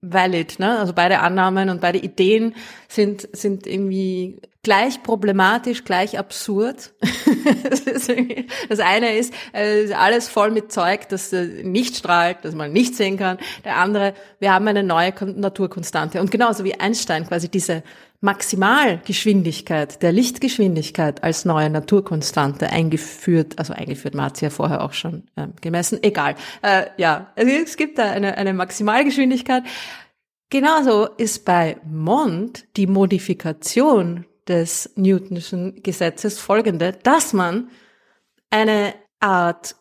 Speaker 1: valid, ne? Also beide Annahmen und beide Ideen sind, sind irgendwie gleich problematisch, gleich absurd. *laughs* das eine ist, äh, alles voll mit Zeug, das äh, nicht strahlt, das man nicht sehen kann. Der andere, wir haben eine neue Naturkonstante. Und genauso wie Einstein quasi diese Maximalgeschwindigkeit der Lichtgeschwindigkeit als neue Naturkonstante eingeführt, also eingeführt, man hat sie ja vorher auch schon äh, gemessen, egal. Äh, ja, also es gibt da eine, eine Maximalgeschwindigkeit. Genauso ist bei Mond die Modifikation des Newtonschen Gesetzes folgende, dass man eine Art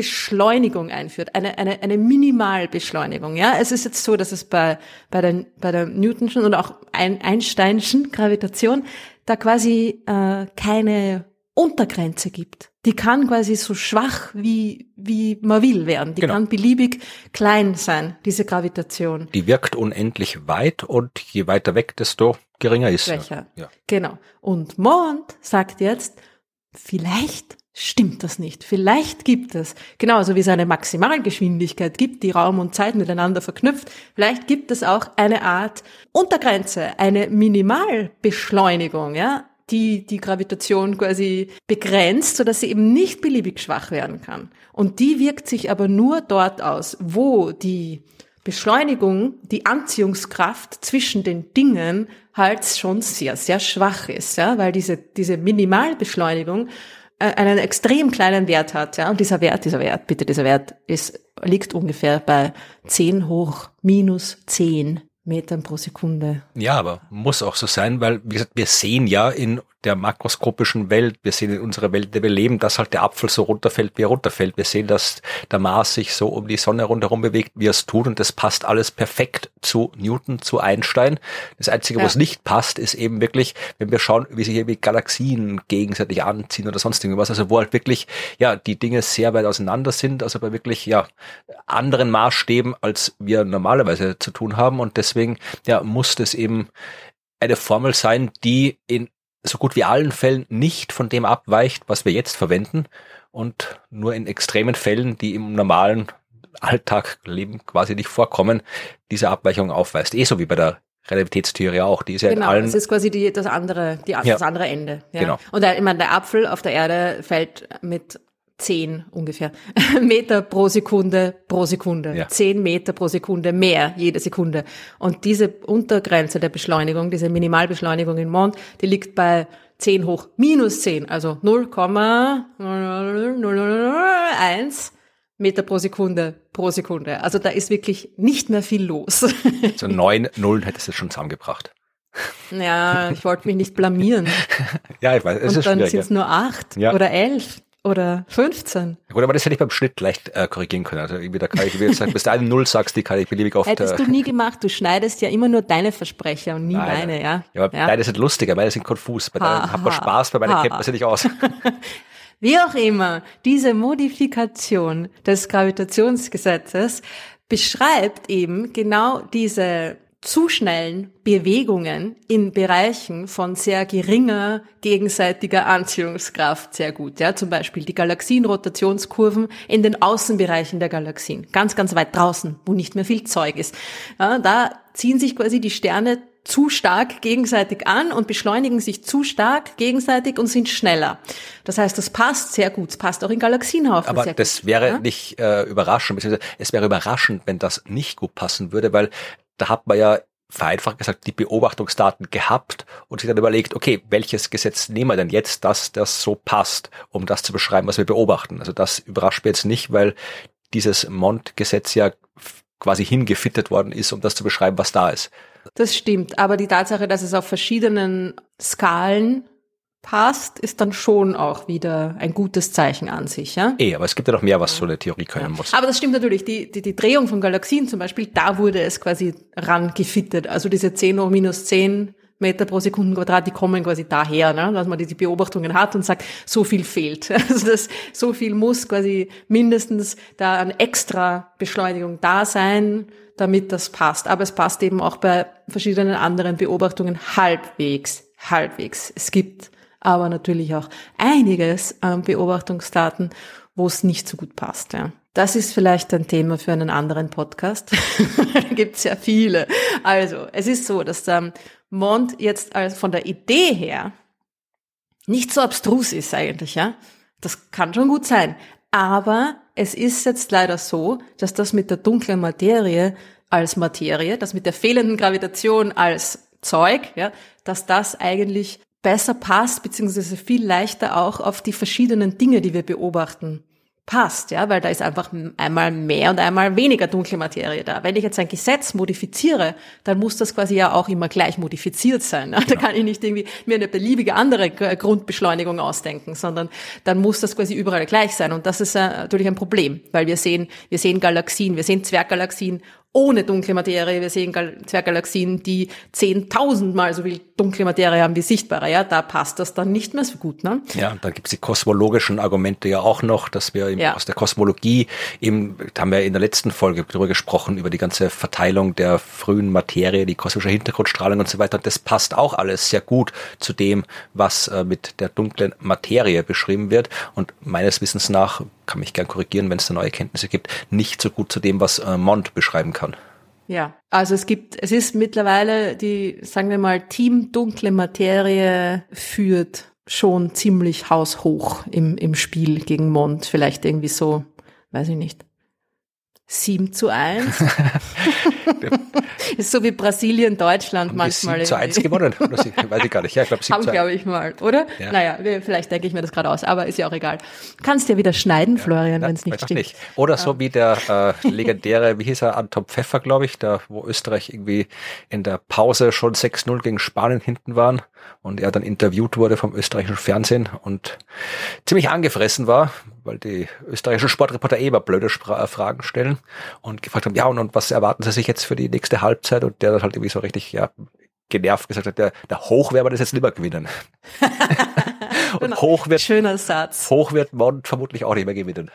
Speaker 1: Grundbeschleunigung einführt, eine, eine, eine Minimalbeschleunigung. Ja, es ist jetzt so, dass es bei, bei, der, bei der Newtonschen und auch Einsteinschen Gravitation da quasi äh, keine Untergrenze gibt. Die kann quasi so schwach wie, wie man will werden. Die genau. kann beliebig klein sein, diese Gravitation.
Speaker 2: Die wirkt unendlich weit und je weiter weg, desto geringer ist
Speaker 1: Schwächer. Ja. Genau. Und Mond sagt jetzt, vielleicht stimmt das nicht. Vielleicht gibt es, genauso wie es eine Maximalgeschwindigkeit gibt, die Raum und Zeit miteinander verknüpft, vielleicht gibt es auch eine Art Untergrenze, eine Minimalbeschleunigung, ja, die die Gravitation quasi begrenzt, so dass sie eben nicht beliebig schwach werden kann. Und die wirkt sich aber nur dort aus, wo die Beschleunigung, die Anziehungskraft zwischen den Dingen halt schon sehr, sehr schwach ist, ja, weil diese, diese Minimalbeschleunigung einen extrem kleinen Wert hat, ja, und dieser Wert, dieser Wert, bitte, dieser Wert ist, liegt ungefähr bei 10 hoch minus 10 Metern pro Sekunde.
Speaker 2: Ja, aber muss auch so sein, weil, wie gesagt, wir sehen ja in der makroskopischen Welt, wir sehen in unserer Welt, in der wir leben, dass halt der Apfel so runterfällt, wie er runterfällt. Wir sehen, dass der Mars sich so um die Sonne rundherum bewegt, wie er es tut und das passt alles perfekt zu Newton, zu Einstein. Das Einzige, ja. wo es nicht passt, ist eben wirklich, wenn wir schauen, wie sich irgendwie Galaxien gegenseitig anziehen oder sonst irgendwas, also wo halt wirklich, ja, die Dinge sehr weit auseinander sind, also bei wirklich, ja, anderen Maßstäben, als wir normalerweise zu tun haben und deswegen, ja, muss das eben eine Formel sein, die in so gut wie allen Fällen nicht von dem abweicht, was wir jetzt verwenden und nur in extremen Fällen, die im normalen Alltagleben quasi nicht vorkommen, diese Abweichung aufweist. Eh so wie bei der Relativitätstheorie auch. Die ist ja
Speaker 1: genau,
Speaker 2: in allen.
Speaker 1: Das ist quasi die, das andere, die, ja. das andere Ende. Ja. Genau. Und der, ich meine, der Apfel auf der Erde fällt mit zehn ungefähr *laughs* Meter pro Sekunde pro Sekunde. Ja. Zehn Meter pro Sekunde mehr jede Sekunde. Und diese Untergrenze der Beschleunigung, diese Minimalbeschleunigung in Mond, die liegt bei 10 hoch minus 10, also 0,001 Meter pro Sekunde pro Sekunde. Also da ist wirklich nicht mehr viel los. *laughs*
Speaker 2: So neun Nullen hättest du schon zusammengebracht.
Speaker 1: Ja, ich wollte mich nicht blamieren. *laughs*
Speaker 2: ja, ich weiß, es
Speaker 1: Und ist dann sind es nur acht ja. oder elf. Oder 15.
Speaker 2: Ja, gut, aber das hätte ich beim Schnitt leicht äh, korrigieren können. Also irgendwie da kann ich, wie gesagt, bis du eine Null sagst, die kann ich beliebig oft.
Speaker 1: Hättest du nie gemacht, du schneidest ja immer nur deine Versprecher und nie Nein. meine, ja.
Speaker 2: Ja, aber ja. deine sind lustiger, meine sind konfus. Bei deinen hat man Spaß, bei meinen kennt man sie nicht aus. *laughs*
Speaker 1: Wie auch immer, diese Modifikation des Gravitationsgesetzes beschreibt eben genau diese zu schnellen Bewegungen in Bereichen von sehr geringer gegenseitiger Anziehungskraft sehr gut. Ja, zum Beispiel die Galaxienrotationskurven in den Außenbereichen der Galaxien, ganz, ganz weit draußen, wo nicht mehr viel Zeug ist. Ja, da ziehen sich quasi die Sterne zu stark gegenseitig an und beschleunigen sich zu stark gegenseitig und sind schneller. Das heißt, das passt sehr gut. Es passt auch in Galaxienhaufen
Speaker 2: Aber das wäre ja? nicht äh, überraschend, beziehungsweise es wäre überraschend, wenn das nicht gut passen würde, weil da hat man ja vereinfacht gesagt die Beobachtungsdaten gehabt und sich dann überlegt, okay, welches Gesetz nehmen wir denn jetzt, dass das so passt, um das zu beschreiben, was wir beobachten. Also das überrascht mich jetzt nicht, weil dieses Mond-Gesetz ja quasi hingefittet worden ist, um das zu beschreiben, was da ist.
Speaker 1: Das stimmt, aber die Tatsache, dass es auf verschiedenen Skalen passt, ist dann schon auch wieder ein gutes Zeichen an sich. Ja?
Speaker 2: Eh, aber es gibt ja noch mehr, was so eine Theorie können muss.
Speaker 1: Aber das stimmt natürlich. Die, die, die Drehung von Galaxien zum Beispiel, da wurde es quasi rangefittet. Also diese 10 hoch minus 10 Meter pro Sekundenquadrat, die kommen quasi daher, ne? dass man diese Beobachtungen hat und sagt, so viel fehlt. *laughs* Also das, so viel muss quasi mindestens da an extra Beschleunigung da sein, damit das passt. Aber es passt eben auch bei verschiedenen anderen Beobachtungen halbwegs, halbwegs. Es gibt aber natürlich auch einiges an Beobachtungsdaten, wo es nicht so gut passt. Ja. Das ist vielleicht ein Thema für einen anderen Podcast. *laughs* da gibt es ja viele. Also, es ist so, dass der Mond jetzt als von der Idee her nicht so abstrus ist eigentlich, ja. Das kann schon gut sein. Aber es ist jetzt leider so, dass das mit der dunklen Materie als Materie, das mit der fehlenden Gravitation als Zeug, ja, dass das eigentlich besser passt, beziehungsweise viel leichter auch auf die verschiedenen Dinge, die wir beobachten, passt, ja, weil da ist einfach einmal mehr und einmal weniger dunkle Materie da. Wenn ich jetzt ein Gesetz modifiziere, dann muss das quasi ja auch immer gleich modifiziert sein. Da kann ich nicht irgendwie mir eine beliebige andere Grundbeschleunigung ausdenken, sondern dann muss das quasi überall gleich sein. Und das ist äh, natürlich ein Problem, weil wir sehen, wir sehen Galaxien, wir sehen Zwerggalaxien ohne dunkle Materie. Wir sehen Zwerggalaxien, die zehntausendmal so viel dunkle Materie haben wie sichtbare. Ja, da passt das dann nicht mehr so gut. Ne?
Speaker 2: Ja, und dann gibt's die kosmologischen Argumente ja auch noch, dass wir ja. aus der Kosmologie eben, da haben wir in der letzten Folge darüber gesprochen, über die ganze Verteilung der frühen Materie, die kosmische Hintergrundstrahlung und so weiter. Und das passt auch alles sehr gut zu dem, was äh, mit der dunklen Materie beschrieben wird. Und meines Wissens nach kann mich gern korrigieren, wenn es da neue Kenntnisse gibt, nicht so gut zu dem, was äh, Mond beschreiben kann.
Speaker 1: Ja, also es gibt, es ist mittlerweile die, sagen wir mal, Team dunkle Materie führt schon ziemlich haushoch im, im Spiel gegen Mond. Vielleicht irgendwie so, weiß ich nicht, 7 zu 1. *laughs* ist so wie Brasilien, Deutschland Haben manchmal.
Speaker 2: 7 zu 1 gewonnen. Weiß ich gar nicht. Ja, ich glaube 7
Speaker 1: Haben, glaube ich mal, oder? Ja. Naja, vielleicht denke ich mir das gerade aus, aber ist ja auch egal. Du kannst ja wieder schneiden, ja, Florian, wenn es nicht stimmt. Nicht.
Speaker 2: Oder so wie der äh, legendäre, wie hieß er, Anton Pfeffer, glaube ich, da wo Österreich irgendwie in der Pause schon 6-0 gegen Spanien hinten waren und er dann interviewt wurde vom österreichischen Fernsehen und ziemlich angefressen war, weil die österreichischen Sportreporter eh immer blöde Spra Fragen stellen und gefragt haben, ja, und, und was erwarten sie sich jetzt für die nächste Halbzeit? Und der dann halt irgendwie so richtig, ja, genervt gesagt hat, der, der Hoch werden wir das jetzt lieber gewinnen. *laughs* und genau. hoch wird,
Speaker 1: Schöner Satz.
Speaker 2: Hoch wird Mond vermutlich auch nicht mehr gewinnen.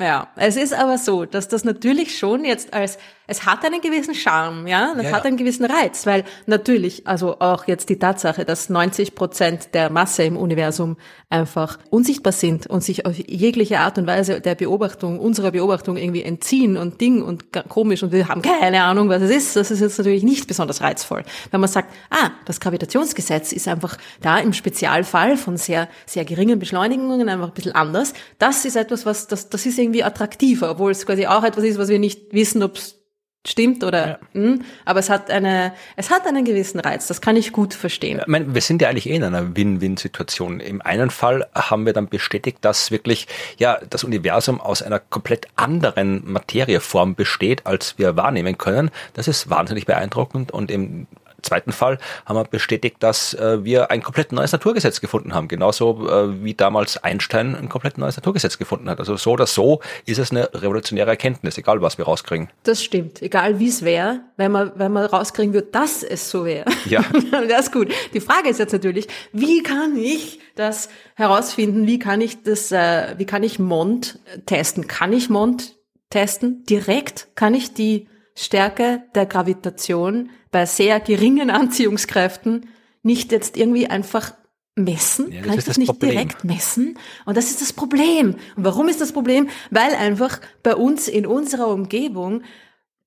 Speaker 1: Ja, es ist aber so, dass das natürlich schon jetzt als es hat einen gewissen Charme, ja, es ja, hat einen gewissen Reiz, weil natürlich, also auch jetzt die Tatsache, dass 90 Prozent der Masse im Universum einfach unsichtbar sind und sich auf jegliche Art und Weise der Beobachtung, unserer Beobachtung irgendwie entziehen und Ding und komisch und wir haben keine Ahnung, was es ist, das ist jetzt natürlich nicht besonders reizvoll. Wenn man sagt, ah, das Gravitationsgesetz ist einfach da im Spezialfall von sehr, sehr geringen Beschleunigungen einfach ein bisschen anders, das ist etwas, was, das, das ist irgendwie attraktiver, obwohl es quasi auch etwas ist, was wir nicht wissen, ob es stimmt oder ja. mh, hm, aber es hat eine es hat einen gewissen Reiz das kann ich gut verstehen.
Speaker 2: Ich meine, wir sind ja eigentlich eh in einer Win-Win-Situation. Im einen Fall haben wir dann bestätigt dass wirklich ja das Universum aus einer komplett anderen Materieform besteht als wir wahrnehmen können. Das ist wahnsinnig beeindruckend und im zweiten Fall haben wir bestätigt, dass äh, wir ein komplett neues Naturgesetz gefunden haben. Genauso äh, wie damals Einstein ein komplett neues Naturgesetz gefunden hat. Also so oder so ist es eine revolutionäre Erkenntnis, egal was wir rauskriegen.
Speaker 1: Das stimmt. Egal wie es wäre, wenn man, wenn man rauskriegen würde, dass es so wäre.
Speaker 2: Ja. *laughs*
Speaker 1: das ist gut. Die Frage ist jetzt natürlich, wie kann ich das herausfinden? Wie kann ich das, äh, wie kann ich Mond testen? Kann ich Mond testen? Direkt? Kann ich die Stärke der Gravitation bei sehr geringen Anziehungskräften nicht jetzt irgendwie einfach messen? Ja, Kann ich das, das nicht Problem. direkt messen? Und das ist das Problem. Und warum ist das Problem? Weil einfach bei uns in unserer Umgebung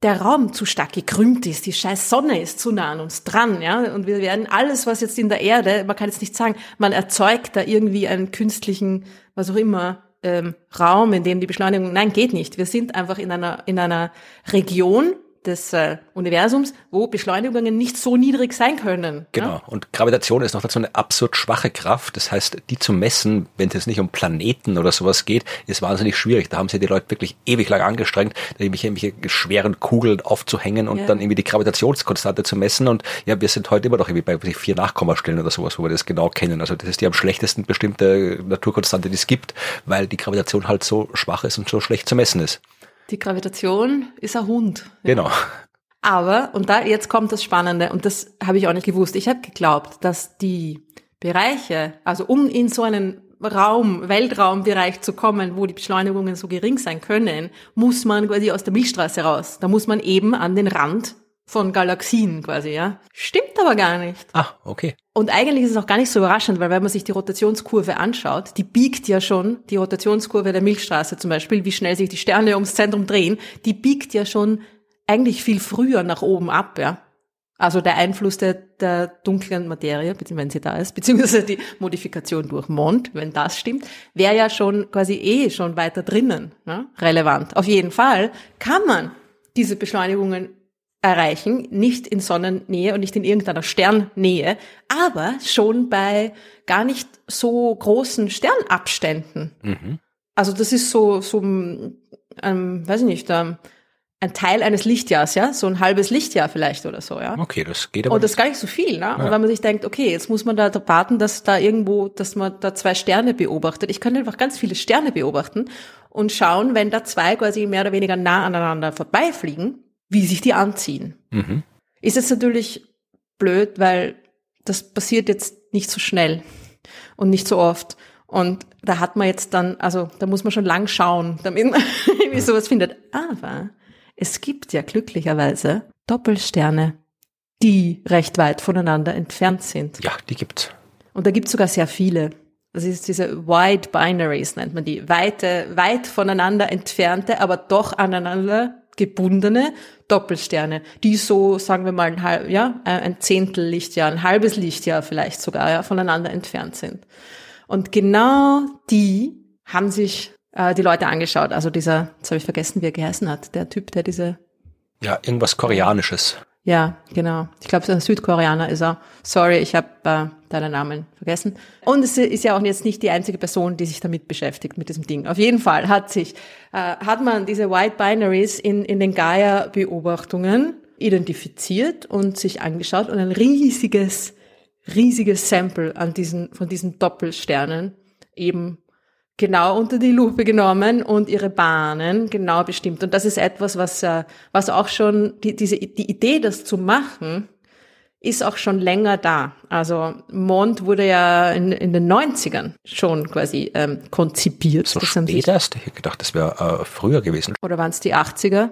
Speaker 1: der Raum zu stark gekrümmt ist, die scheiß Sonne ist zu nah an uns dran, ja, und wir werden alles, was jetzt in der Erde, man kann jetzt nicht sagen, man erzeugt da irgendwie einen künstlichen, was auch immer, ähm, Raum, in dem die Beschleunigung, nein, geht nicht. Wir sind einfach in einer, in einer Region, des äh, Universums, wo Beschleunigungen nicht so niedrig sein können.
Speaker 2: Genau. Ja? Und Gravitation ist noch dazu eine absurd schwache Kraft. Das heißt, die zu messen, wenn es jetzt nicht um Planeten oder sowas geht, ist wahnsinnig schwierig. Da haben sich die Leute wirklich ewig lang angestrengt, irgendwelche, irgendwelche schweren Kugeln aufzuhängen und ja. dann irgendwie die Gravitationskonstante zu messen. Und ja, wir sind heute immer noch irgendwie bei vier Nachkommastellen oder sowas, wo wir das genau kennen. Also das ist die am schlechtesten bestimmte Naturkonstante, die es gibt, weil die Gravitation halt so schwach ist und so schlecht zu messen ist.
Speaker 1: Die Gravitation ist ein Hund.
Speaker 2: Genau.
Speaker 1: Aber, und da jetzt kommt das Spannende, und das habe ich auch nicht gewusst, ich habe geglaubt, dass die Bereiche, also um in so einen Raum, Weltraumbereich zu kommen, wo die Beschleunigungen so gering sein können, muss man quasi aus der Milchstraße raus. Da muss man eben an den Rand von Galaxien quasi, ja. Stimmt aber gar nicht.
Speaker 2: Ah, okay.
Speaker 1: Und eigentlich ist es auch gar nicht so überraschend, weil wenn man sich die Rotationskurve anschaut, die biegt ja schon, die Rotationskurve der Milchstraße zum Beispiel, wie schnell sich die Sterne ums Zentrum drehen, die biegt ja schon eigentlich viel früher nach oben ab, ja. Also der Einfluss der, der dunklen Materie, wenn sie da ist, *laughs* beziehungsweise die Modifikation durch Mond, wenn das stimmt, wäre ja schon quasi eh schon weiter drinnen ja, relevant. Auf jeden Fall kann man diese Beschleunigungen erreichen, nicht in Sonnennähe und nicht in irgendeiner Sternnähe, aber schon bei gar nicht so großen Sternabständen. Mhm. Also das ist so, so ähm, weiß ich nicht, ähm, ein Teil eines Lichtjahrs, ja, so ein halbes Lichtjahr vielleicht oder so, ja.
Speaker 2: Okay, das geht aber.
Speaker 1: Und das ist gar nicht so viel, ne? Ja. Und wenn man sich denkt, okay, jetzt muss man da warten, dass da irgendwo, dass man da zwei Sterne beobachtet. Ich kann einfach ganz viele Sterne beobachten und schauen, wenn da zwei quasi mehr oder weniger nah aneinander vorbeifliegen, wie sich die anziehen. Mhm. Ist jetzt natürlich blöd, weil das passiert jetzt nicht so schnell und nicht so oft. Und da hat man jetzt dann, also da muss man schon lang schauen, damit man *laughs* irgendwie sowas findet. Aber es gibt ja glücklicherweise Doppelsterne, die recht weit voneinander entfernt sind.
Speaker 2: Ja, die gibt's.
Speaker 1: Und da gibt's sogar sehr viele. Das ist diese Wide Binaries, nennt man die. Weite, weit voneinander entfernte, aber doch aneinander gebundene Doppelsterne, die so, sagen wir mal, ein, halb, ja, ein Zehntel Lichtjahr, ein halbes Lichtjahr vielleicht sogar ja, voneinander entfernt sind. Und genau die haben sich äh, die Leute angeschaut. Also dieser, jetzt habe ich vergessen, wie er geheißen hat, der Typ, der diese
Speaker 2: ja, irgendwas Koreanisches.
Speaker 1: Ja, genau. Ich glaube, Südkoreaner ist er. Sorry, ich habe äh, deinen Namen vergessen. Und es ist ja auch jetzt nicht die einzige Person, die sich damit beschäftigt, mit diesem Ding. Auf jeden Fall hat sich, äh, hat man diese White Binaries in, in den Gaia-Beobachtungen identifiziert und sich angeschaut und ein riesiges, riesiges Sample an diesen, von diesen Doppelsternen eben genau unter die Lupe genommen und ihre Bahnen genau bestimmt. Und das ist etwas, was, äh, was auch schon, die, diese, die Idee, das zu machen, ist auch schon länger da. Also Mond wurde ja in, in den 90ern schon quasi ähm, konzipiert.
Speaker 2: So spät erst? Ich hätte gedacht, das wäre äh, früher gewesen.
Speaker 1: Oder waren es die 80er?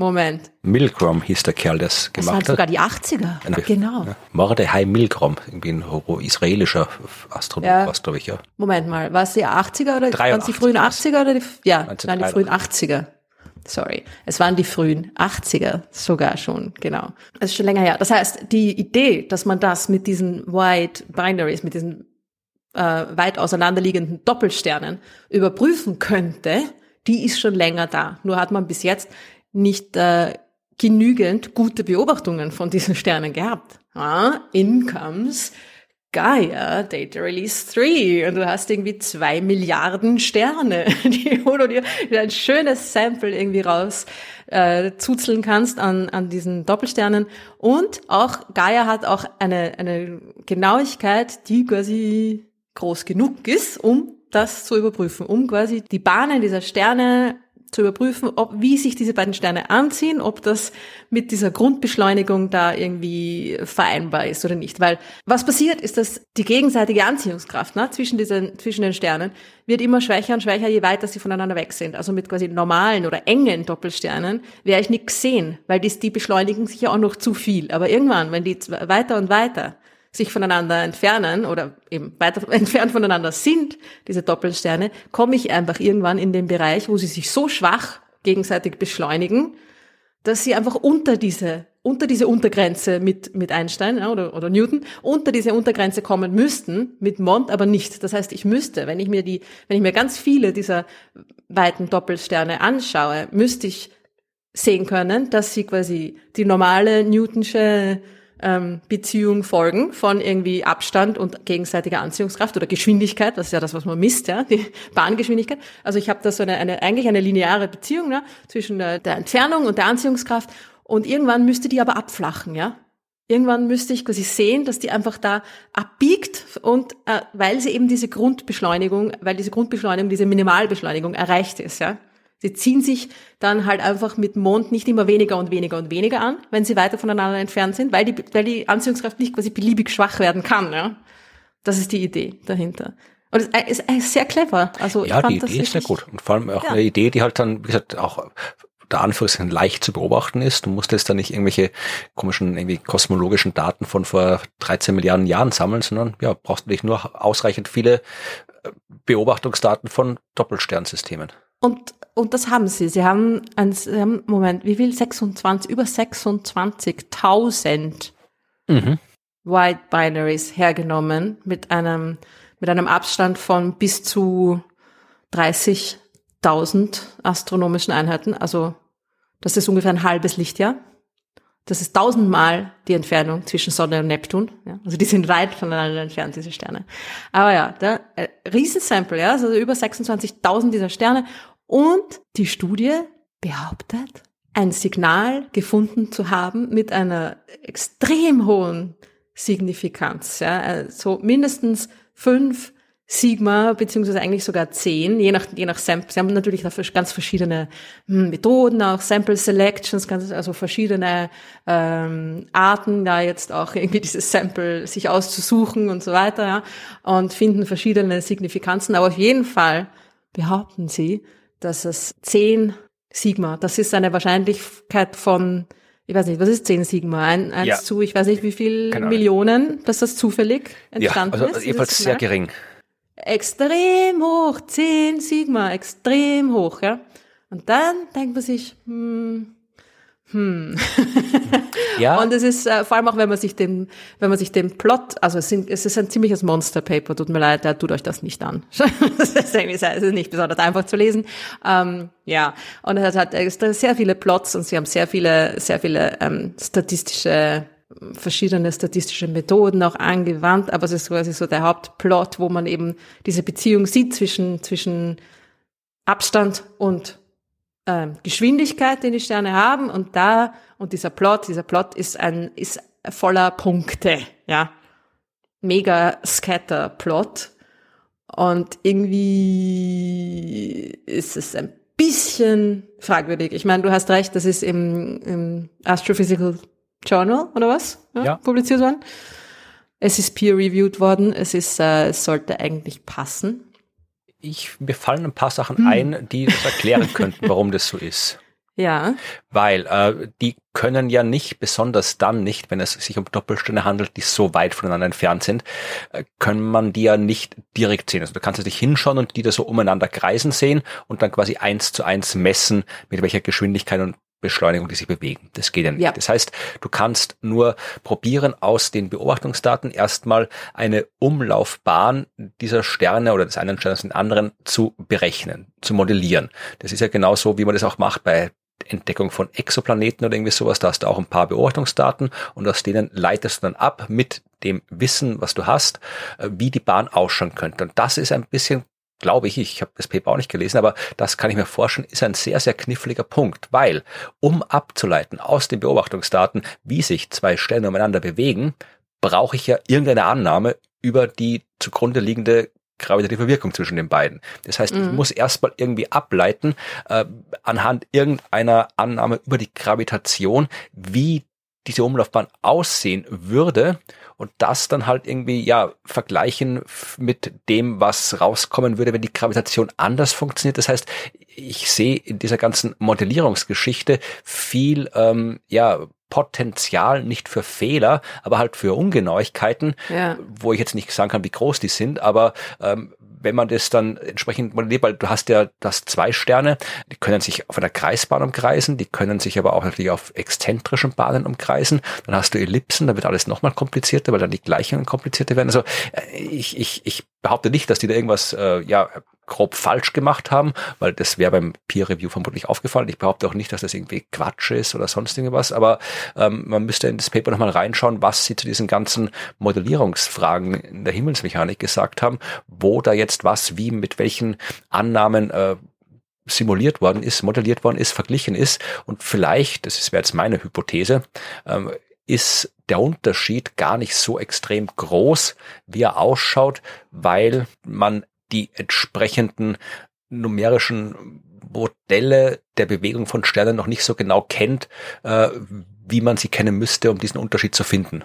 Speaker 1: Moment.
Speaker 2: Milgram hieß der Kerl, der es gemacht hat.
Speaker 1: Das waren sogar die 80er. Eine, genau. Ja,
Speaker 2: Mordechai Milgram, irgendwie ein israelischer Astronom, ja. was glaube ich, ja.
Speaker 1: Moment mal, war es die 80er oder 83, waren es die frühen 80er oder die, ja, waren die frühen 80er. Sorry, es waren die frühen 80er sogar schon, genau. Das ist schon länger her. Das heißt, die Idee, dass man das mit diesen White Binaries, mit diesen äh, weit auseinanderliegenden Doppelsternen überprüfen könnte, die ist schon länger da. Nur hat man bis jetzt nicht äh, genügend gute Beobachtungen von diesen Sternen gehabt. Ja, Incomes Gaia Data Release 3 und du hast irgendwie zwei Milliarden Sterne, *laughs* die, du dir ein schönes Sample irgendwie raus äh, zuzeln kannst an, an diesen Doppelsternen. Und auch Gaia hat auch eine, eine Genauigkeit, die quasi groß genug ist, um das zu überprüfen, um quasi die Bahnen dieser Sterne zu überprüfen, ob, wie sich diese beiden Sterne anziehen, ob das mit dieser Grundbeschleunigung da irgendwie vereinbar ist oder nicht. Weil was passiert, ist, dass die gegenseitige Anziehungskraft ne, zwischen, diesen, zwischen den Sternen wird immer schwächer und schwächer, je weiter sie voneinander weg sind. Also mit quasi normalen oder engen Doppelsternen werde ich nichts sehen, weil die, die beschleunigen sich ja auch noch zu viel. Aber irgendwann, wenn die weiter und weiter sich voneinander entfernen oder eben weiter *laughs* entfernt voneinander sind, diese Doppelsterne, komme ich einfach irgendwann in den Bereich, wo sie sich so schwach gegenseitig beschleunigen, dass sie einfach unter diese, unter diese Untergrenze mit, mit Einstein oder, oder Newton, unter diese Untergrenze kommen müssten, mit Mond aber nicht. Das heißt, ich müsste, wenn ich mir die, wenn ich mir ganz viele dieser weiten Doppelsterne anschaue, müsste ich sehen können, dass sie quasi die normale Newtonsche ähm, Beziehung folgen von irgendwie Abstand und gegenseitiger Anziehungskraft oder Geschwindigkeit, das ist ja das, was man misst, ja, die *laughs* Bahngeschwindigkeit. Also ich habe da so eine, eine eigentlich eine lineare Beziehung ne, zwischen der, der Entfernung und der Anziehungskraft und irgendwann müsste die aber abflachen, ja. Irgendwann müsste ich quasi sehen, dass die einfach da abbiegt und äh, weil sie eben diese Grundbeschleunigung, weil diese Grundbeschleunigung, diese Minimalbeschleunigung erreicht ist, ja. Sie ziehen sich dann halt einfach mit Mond nicht immer weniger und weniger und weniger an, wenn sie weiter voneinander entfernt sind, weil die, weil die Anziehungskraft nicht quasi beliebig schwach werden kann. Ja? Das ist die Idee dahinter. Und es ist sehr clever. Also
Speaker 2: ja, die Idee ist sehr gut. Und vor allem auch ja. eine Idee, die halt dann, wie gesagt, auch der Anführungszeichen leicht zu beobachten ist. Du musst jetzt da nicht irgendwelche komischen, irgendwie kosmologischen Daten von vor 13 Milliarden Jahren sammeln, sondern ja, brauchst du dich nur ausreichend viele äh, Beobachtungsdaten von Doppelsternsystemen.
Speaker 1: Und, und das haben sie. Sie haben, ein, sie haben, Moment, wie viel? 26, über 26.000 mhm. White Binaries hergenommen mit einem, mit einem Abstand von bis zu 30.000 astronomischen Einheiten. Also, das ist ungefähr ein halbes Lichtjahr. Das ist tausendmal die Entfernung zwischen Sonne und Neptun. Ja? Also die sind weit voneinander entfernt, diese Sterne. Aber ja, der äh, Riesensample, ja, also über 26.000 dieser Sterne und die Studie behauptet, ein Signal gefunden zu haben mit einer extrem hohen Signifikanz, ja, also mindestens fünf Sigma, beziehungsweise eigentlich sogar zehn, je nach, je nach Sample. Sie haben natürlich dafür ganz verschiedene hm, Methoden, auch Sample Selections, ganz, also verschiedene ähm, Arten, da jetzt auch irgendwie dieses Sample sich auszusuchen und so weiter, ja, und finden verschiedene Signifikanzen. Aber auf jeden Fall behaupten sie, dass es 10 Sigma, das ist eine Wahrscheinlichkeit von, ich weiß nicht, was ist 10 Sigma? Ein, eins ja. zu, ich weiß nicht, wie viel Millionen, dass das zufällig entstanden ja, also,
Speaker 2: ist. Jedenfalls sehr gering.
Speaker 1: Extrem hoch, 10 Sigma, extrem hoch, ja. Und dann denkt man sich, hm, hm. *laughs* ja. Und es ist äh, vor allem auch, wenn man sich den, wenn man sich den Plot, also es, sind, es ist ein ziemliches Monster-Paper, tut mir leid, tut euch das nicht an. *laughs* ist es ist nicht besonders einfach zu lesen. Ähm, ja, und es hat sehr viele Plots und sie haben sehr viele, sehr viele ähm, statistische verschiedene statistische Methoden auch angewandt, aber es ist quasi so der Hauptplot, wo man eben diese Beziehung sieht zwischen, zwischen Abstand und äh, Geschwindigkeit, den die Sterne haben und da, und dieser Plot, dieser Plot ist ein, ist voller Punkte, ja. Mega Scatter-Plot. Und irgendwie ist es ein bisschen fragwürdig. Ich meine, du hast recht, das ist im, im Astrophysical Journal oder was? Ja, ja. Publiziert worden. Es ist peer-reviewed worden. Es ist, äh, es sollte eigentlich passen
Speaker 2: ich, mir fallen ein paar Sachen hm. ein, die das erklären *laughs* könnten, warum das so ist.
Speaker 1: Ja.
Speaker 2: Weil äh, die können ja nicht, besonders dann nicht, wenn es sich um Doppelsterne handelt, die so weit voneinander entfernt sind, äh, können man die ja nicht direkt sehen. Also du kannst dich hinschauen und die da so umeinander kreisen sehen und dann quasi eins zu eins messen, mit welcher Geschwindigkeit und Beschleunigung, die sich bewegen. Das geht ja nicht. Ja. Das heißt, du kannst nur probieren, aus den Beobachtungsdaten erstmal eine Umlaufbahn dieser Sterne oder des einen Sternes den anderen zu berechnen, zu modellieren. Das ist ja genauso, wie man das auch macht bei Entdeckung von Exoplaneten oder irgendwie sowas, da hast du auch ein paar Beobachtungsdaten und aus denen leitest du dann ab mit dem Wissen, was du hast, äh, wie die Bahn ausschauen könnte. Und das ist ein bisschen glaube ich, ich habe das Paper auch nicht gelesen, aber das kann ich mir vorstellen, ist ein sehr, sehr kniffliger Punkt, weil um abzuleiten aus den Beobachtungsdaten, wie sich zwei Stellen umeinander bewegen, brauche ich ja irgendeine Annahme über die zugrunde liegende gravitative Wirkung zwischen den beiden. Das heißt, mhm. ich muss erstmal irgendwie ableiten, äh, anhand irgendeiner Annahme über die Gravitation, wie diese Umlaufbahn aussehen würde und das dann halt irgendwie, ja, vergleichen mit dem, was rauskommen würde, wenn die Gravitation anders funktioniert. Das heißt, ich sehe in dieser ganzen Modellierungsgeschichte viel, ähm, ja, Potenzial nicht für Fehler, aber halt für Ungenauigkeiten, ja. wo ich jetzt nicht sagen kann, wie groß die sind, aber ähm, wenn man das dann entsprechend modelliert, weil du hast ja das zwei Sterne, die können sich auf einer Kreisbahn umkreisen, die können sich aber auch natürlich auf exzentrischen Bahnen umkreisen. Dann hast du Ellipsen, da wird alles nochmal komplizierter, weil dann die Gleichungen komplizierter werden. Also äh, ich, ich, ich behaupte nicht, dass die da irgendwas äh, ja grob falsch gemacht haben, weil das wäre beim Peer Review vermutlich aufgefallen. Ich behaupte auch nicht, dass das irgendwie Quatsch ist oder sonst irgendwas, aber ähm, man müsste in das Paper nochmal reinschauen, was sie zu diesen ganzen Modellierungsfragen in der Himmelsmechanik gesagt haben, wo da jetzt was, wie, mit welchen Annahmen äh, simuliert worden ist, modelliert worden ist, verglichen ist und vielleicht, das wäre jetzt meine Hypothese, ähm, ist der Unterschied gar nicht so extrem groß, wie er ausschaut, weil man die entsprechenden numerischen Modelle der Bewegung von Sternen noch nicht so genau kennt, äh, wie man sie kennen müsste, um diesen Unterschied zu finden.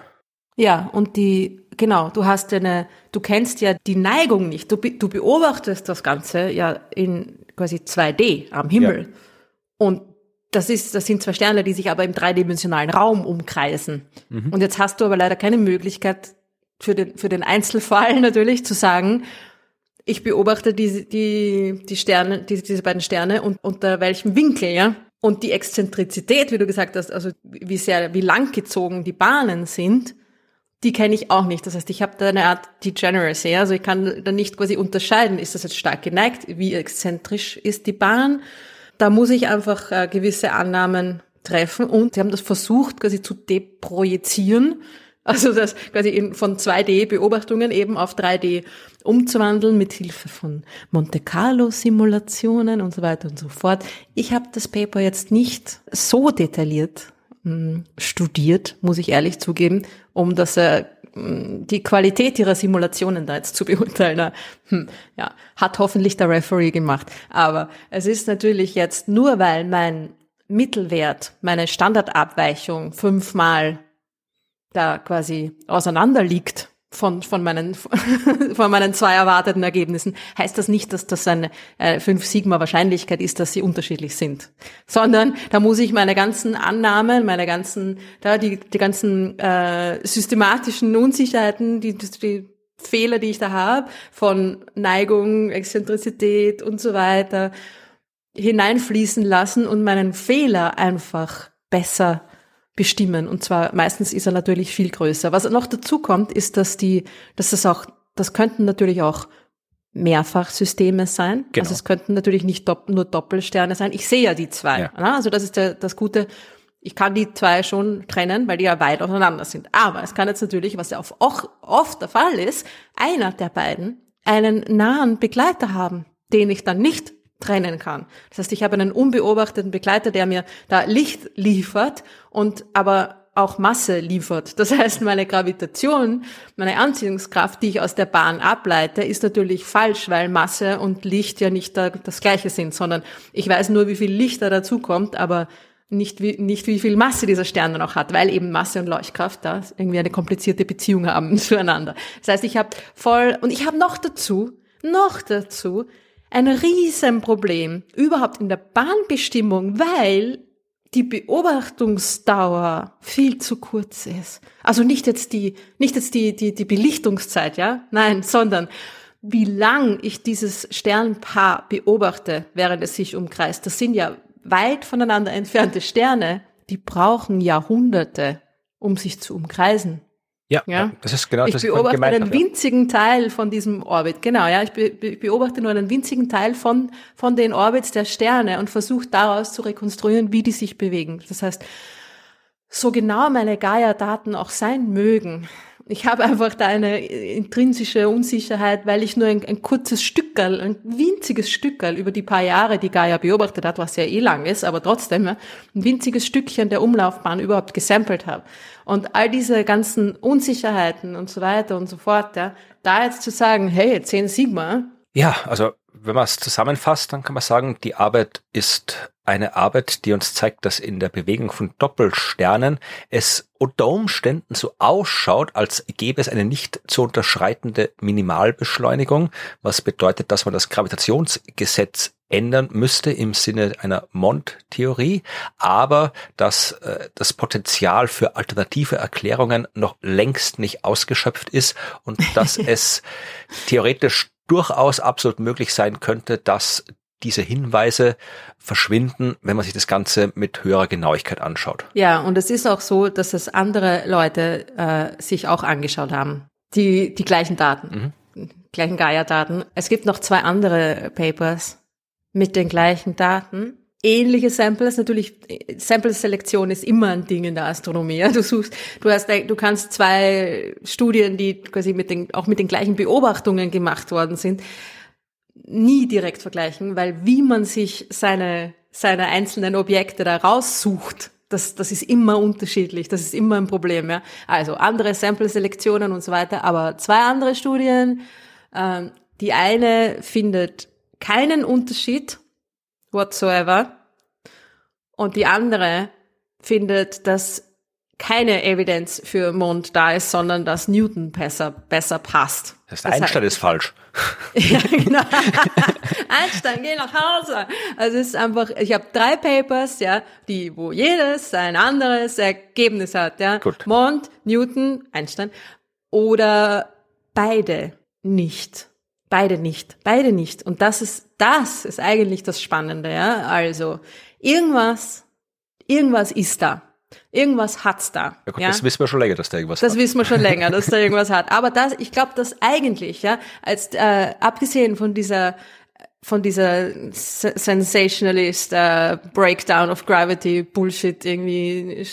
Speaker 1: Ja, und die, genau, du hast eine, du kennst ja die Neigung nicht. Du, du beobachtest das Ganze ja in quasi 2D am Himmel. Ja. Und das ist, das sind zwei Sterne, die sich aber im dreidimensionalen Raum umkreisen. Mhm. Und jetzt hast du aber leider keine Möglichkeit für den, für den Einzelfall *laughs* natürlich zu sagen, ich beobachte die, die, die Sterne, die, diese beiden Sterne und unter welchem Winkel, ja. Und die Exzentrizität, wie du gesagt hast, also wie sehr, wie langgezogen die Bahnen sind, die kenne ich auch nicht. Das heißt, ich habe da eine Art Degeneracy, also ich kann da nicht quasi unterscheiden, ist das jetzt stark geneigt, wie exzentrisch ist die Bahn. Da muss ich einfach äh, gewisse Annahmen treffen und sie haben das versucht, quasi zu deprojizieren also das quasi in, von 2D-Beobachtungen eben auf 3D umzuwandeln mit Hilfe von Monte Carlo-Simulationen und so weiter und so fort. Ich habe das Paper jetzt nicht so detailliert hm, studiert, muss ich ehrlich zugeben, um das äh, hm, die Qualität ihrer Simulationen da jetzt zu beurteilen. Hm, ja, hat hoffentlich der Referee gemacht. Aber es ist natürlich jetzt nur, weil mein Mittelwert, meine Standardabweichung fünfmal da quasi auseinander liegt von, von, meinen, *laughs* von meinen zwei erwarteten Ergebnissen, heißt das nicht, dass das eine äh, 5 Sigma Wahrscheinlichkeit ist, dass sie unterschiedlich sind, sondern da muss ich meine ganzen Annahmen, meine ganzen, da die, die ganzen äh, systematischen Unsicherheiten, die, die Fehler, die ich da habe, von Neigung, Exzentrizität und so weiter, hineinfließen lassen und meinen Fehler einfach besser bestimmen. Und zwar meistens ist er natürlich viel größer. Was noch dazu kommt, ist, dass die, dass das auch, das könnten natürlich auch Mehrfachsysteme sein. Genau. Also es könnten natürlich nicht dopp nur Doppelsterne sein. Ich sehe ja die zwei. Ja. Also das ist der, das Gute. Ich kann die zwei schon trennen, weil die ja weit auseinander sind. Aber es kann jetzt natürlich, was ja auch oft der Fall ist, einer der beiden einen nahen Begleiter haben, den ich dann nicht trennen kann. Das heißt, ich habe einen unbeobachteten Begleiter, der mir da Licht liefert und aber auch Masse liefert. Das *laughs* heißt, meine Gravitation, meine Anziehungskraft, die ich aus der Bahn ableite, ist natürlich falsch, weil Masse und Licht ja nicht das gleiche sind, sondern ich weiß nur, wie viel Licht da dazukommt, aber nicht wie, nicht wie viel Masse dieser Stern dann auch hat, weil eben Masse und Leuchtkraft da irgendwie eine komplizierte Beziehung haben *laughs* zueinander. Das heißt, ich habe voll, und ich habe noch dazu, noch dazu, ein Riesenproblem überhaupt in der Bahnbestimmung, weil die Beobachtungsdauer viel zu kurz ist. Also nicht jetzt die, nicht jetzt die, die, die Belichtungszeit, ja? Nein, sondern wie lang ich dieses Sternpaar beobachte, während es sich umkreist. Das sind ja weit voneinander entfernte Sterne, die brauchen Jahrhunderte, um sich zu umkreisen.
Speaker 2: Ja, ja, das ist genau
Speaker 1: ich
Speaker 2: das,
Speaker 1: was ich beobachte einen habe, winzigen Teil von diesem Orbit. Genau, ja, ich be beobachte nur einen winzigen Teil von, von den Orbits der Sterne und versuche daraus zu rekonstruieren, wie die sich bewegen. Das heißt, so genau meine Gaia-Daten auch sein mögen, ich habe einfach da eine intrinsische Unsicherheit, weil ich nur ein, ein kurzes Stückerl, ein winziges Stückerl über die paar Jahre, die Gaia beobachtet hat, was ja eh lang ist, aber trotzdem ein winziges Stückchen der Umlaufbahn überhaupt gesampelt habe. Und all diese ganzen Unsicherheiten und so weiter und so fort, ja, da jetzt zu sagen, hey, 10 Sigma.
Speaker 2: Ja, also wenn man es zusammenfasst, dann kann man sagen, die Arbeit ist eine Arbeit, die uns zeigt, dass in der Bewegung von Doppelsternen es unter Umständen so ausschaut, als gäbe es eine nicht zu unterschreitende Minimalbeschleunigung, was bedeutet, dass man das Gravitationsgesetz ändern müsste im Sinne einer Mond-Theorie, aber dass äh, das Potenzial für alternative Erklärungen noch längst nicht ausgeschöpft ist und dass *laughs* es theoretisch durchaus absolut möglich sein könnte, dass diese Hinweise verschwinden, wenn man sich das Ganze mit höherer Genauigkeit anschaut.
Speaker 1: Ja, und es ist auch so, dass es andere Leute äh, sich auch angeschaut haben, die die gleichen Daten, mhm. gleichen Gaia-Daten. Es gibt noch zwei andere Papers mit den gleichen Daten. Ähnliche Samples, natürlich, Sample-Selektion ist immer ein Ding in der Astronomie. Du suchst, du hast, du kannst zwei Studien, die quasi mit den, auch mit den gleichen Beobachtungen gemacht worden sind, nie direkt vergleichen, weil wie man sich seine, seine einzelnen Objekte da raussucht, das, das ist immer unterschiedlich, das ist immer ein Problem. Ja? Also andere Sample-Selektionen und so weiter, aber zwei andere Studien, ähm, die eine findet keinen Unterschied whatsoever und die andere findet, dass keine Evidenz für Mond da ist, sondern dass Newton besser, besser passt.
Speaker 2: Das heißt, Einstein heißt, ist falsch. *laughs*
Speaker 1: ja, genau. *laughs* Einstein, geh nach Hause. Also es ist einfach, ich habe drei Papers, ja, die, wo jedes ein anderes Ergebnis hat, ja. Gut. Mond, Newton, Einstein. Oder beide nicht. Beide nicht. Beide nicht. Und das ist, das ist eigentlich das Spannende, ja. Also, irgendwas, irgendwas ist da. Irgendwas hat's da.
Speaker 2: Ja, gut, ja? Das wissen wir schon länger, dass da irgendwas
Speaker 1: Das hat. wissen wir schon länger, dass da *laughs* irgendwas hat. Aber das, ich glaube, dass eigentlich, ja, als äh, abgesehen von dieser von dieser sensationalist uh, Breakdown of Gravity Bullshit irgendwie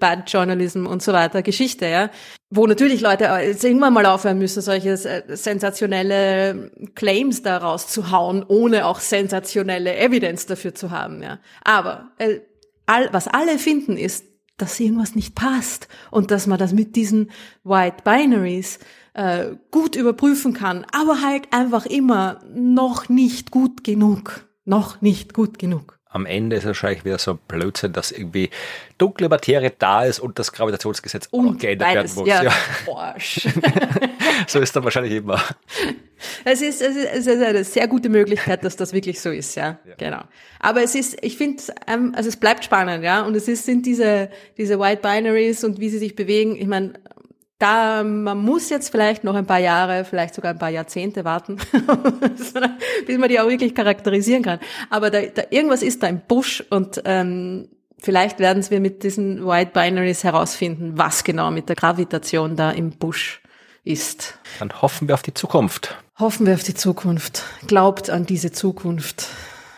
Speaker 1: Bad Journalism und so weiter Geschichte, ja, wo natürlich Leute jetzt irgendwann mal aufhören müssen, solche äh, sensationelle Claims da rauszuhauen, ohne auch sensationelle Evidence dafür zu haben, ja. Aber äh, all, was alle finden ist, dass irgendwas nicht passt und dass man das mit diesen White Binaries äh, gut überprüfen kann, aber halt einfach immer noch nicht gut genug. Noch nicht gut genug.
Speaker 2: Am Ende ist es wahrscheinlich wieder so ein Blödsinn, dass irgendwie dunkle Materie da ist und das Gravitationsgesetz und auch geändert beides, werden muss. Ja. ja. *laughs* *laughs* so ist dann wahrscheinlich immer.
Speaker 1: Es ist, es ist, es ist eine sehr gute Möglichkeit, dass das wirklich so ist, ja. ja. Genau. Aber es ist, ich finde, ähm, also es bleibt spannend, ja. Und es ist, sind diese, diese White Binaries und wie sie sich bewegen. Ich meine, da, man muss jetzt vielleicht noch ein paar Jahre, vielleicht sogar ein paar Jahrzehnte warten, *laughs* bis man die auch wirklich charakterisieren kann. Aber da, da irgendwas ist da im Busch und ähm, vielleicht werden wir mit diesen White Binaries herausfinden, was genau mit der Gravitation da im Busch ist.
Speaker 2: Dann hoffen wir auf die Zukunft.
Speaker 1: Hoffen wir auf die Zukunft. Glaubt an diese Zukunft.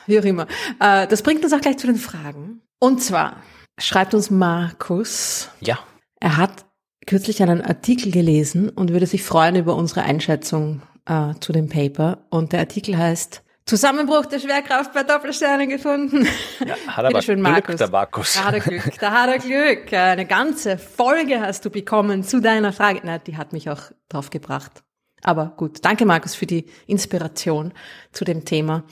Speaker 1: Wie auch immer. Äh, das bringt uns auch gleich zu den Fragen. Und zwar schreibt uns Markus.
Speaker 2: Ja.
Speaker 1: Er hat kürzlich einen Artikel gelesen und würde sich freuen über unsere Einschätzung äh, zu dem Paper. Und der Artikel heißt Zusammenbruch der Schwerkraft bei Doppelsternen gefunden.
Speaker 2: Ja, hat aber schön, Glück, Markus. der Markus.
Speaker 1: Da hat er Glück, da hat er Glück. Eine ganze Folge hast du bekommen zu deiner Frage. Na, die hat mich auch drauf gebracht. Aber gut, danke Markus für die Inspiration zu dem Thema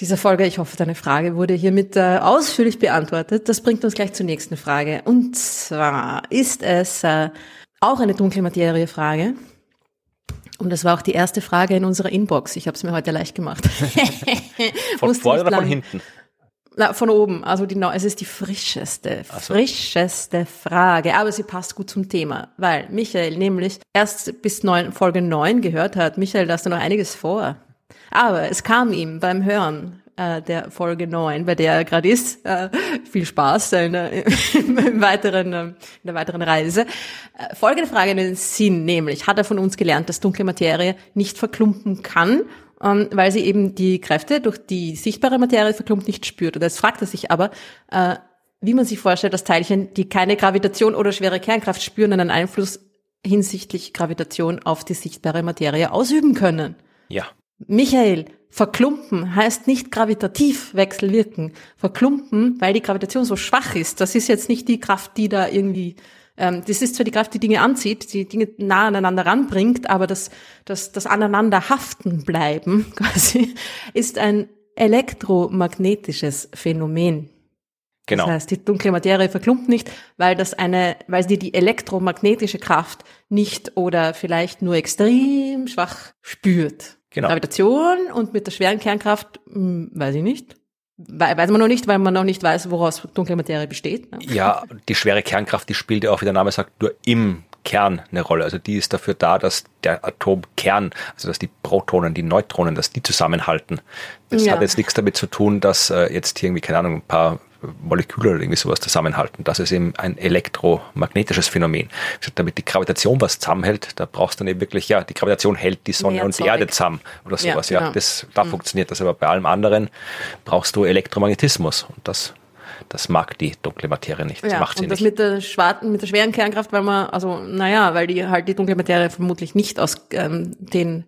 Speaker 1: dieser Folge. Ich hoffe, deine Frage wurde hiermit äh, ausführlich beantwortet. Das bringt uns gleich zur nächsten Frage. Und zwar ist es äh, auch eine dunkle Materie-Frage. Und das war auch die erste Frage in unserer Inbox. Ich habe es mir heute leicht gemacht. *laughs*
Speaker 2: von vorne oder von hinten?
Speaker 1: Na, von oben. Also die, es ist die frischeste, so. frischeste Frage. Aber sie passt gut zum Thema, weil Michael nämlich erst bis neun, Folge 9 gehört hat. Michael, da hast du noch einiges vor. Aber es kam ihm beim Hören äh, der Folge 9, bei der er gerade ist. Äh, viel Spaß in, äh, *laughs* im weiteren, äh, in der weiteren Reise. Äh, folgende Frage in den Sinn, nämlich, hat er von uns gelernt, dass dunkle Materie nicht verklumpen kann, ähm, weil sie eben die Kräfte durch die sichtbare Materie verklumpt nicht spürt. Und jetzt fragt er sich aber, äh, wie man sich vorstellt, dass Teilchen, die keine Gravitation oder schwere Kernkraft spüren, einen Einfluss hinsichtlich Gravitation auf die sichtbare Materie ausüben können.
Speaker 2: Ja.
Speaker 1: Michael, verklumpen heißt nicht gravitativ wechselwirken. Verklumpen, weil die Gravitation so schwach ist. Das ist jetzt nicht die Kraft, die da irgendwie, ähm, das ist zwar die Kraft, die Dinge anzieht, die Dinge nah aneinander ranbringt, aber das, das, das aneinander haften bleiben *laughs* quasi ist ein elektromagnetisches Phänomen. Genau. Das heißt, die dunkle Materie verklumpt nicht, weil das eine, weil sie die elektromagnetische Kraft nicht oder vielleicht nur extrem schwach spürt. Genau. Gravitation und mit der schweren Kernkraft, hm, weiß ich nicht. Weiß man noch nicht, weil man noch nicht weiß, woraus dunkle Materie besteht.
Speaker 2: Ne? Ja, die schwere Kernkraft, die spielt ja auch, wie der Name sagt, nur im Kern eine Rolle. Also die ist dafür da, dass der Atomkern, also dass die Protonen, die Neutronen, dass die zusammenhalten. Das ja. hat jetzt nichts damit zu tun, dass äh, jetzt hier irgendwie, keine Ahnung, ein paar Moleküle oder irgendwie sowas zusammenhalten. Das ist eben ein elektromagnetisches Phänomen. Damit die Gravitation was zusammenhält, da brauchst du dann eben wirklich, ja, die Gravitation hält die Sonne Mehr und Zeug. die Erde zusammen oder sowas. Ja, genau. ja das, da mhm. funktioniert das. Aber bei allem anderen brauchst du Elektromagnetismus und das das mag die dunkle Materie nicht. Das
Speaker 1: ja,
Speaker 2: macht sie
Speaker 1: und das
Speaker 2: nicht.
Speaker 1: mit der schwarzen, mit der schweren Kernkraft, weil man, also, naja, weil die halt die dunkle Materie vermutlich nicht aus ähm, den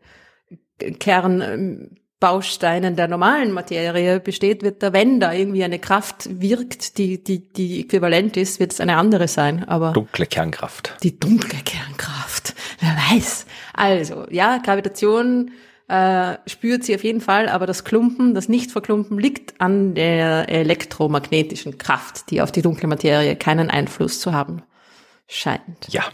Speaker 1: Kern ähm, Bausteinen der normalen Materie besteht, wird da, wenn da irgendwie eine Kraft wirkt, die, die, die äquivalent ist, wird es eine andere sein. Aber
Speaker 2: dunkle Kernkraft.
Speaker 1: Die dunkle Kernkraft. Wer weiß. Also, ja, Gravitation äh, spürt sie auf jeden Fall, aber das Klumpen, das Nicht-Verklumpen liegt an der elektromagnetischen Kraft, die auf die dunkle Materie keinen Einfluss zu haben scheint.
Speaker 2: Ja.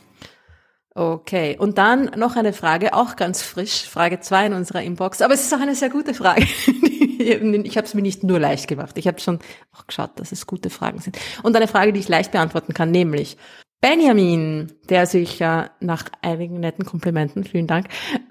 Speaker 1: Okay, und dann noch eine Frage, auch ganz frisch, Frage zwei in unserer Inbox. Aber es ist auch eine sehr gute Frage. *laughs* ich habe es mir nicht nur leicht gemacht. Ich habe schon auch geschaut, dass es gute Fragen sind. Und eine Frage, die ich leicht beantworten kann, nämlich Benjamin, der sich ja nach einigen netten Komplimenten, vielen Dank,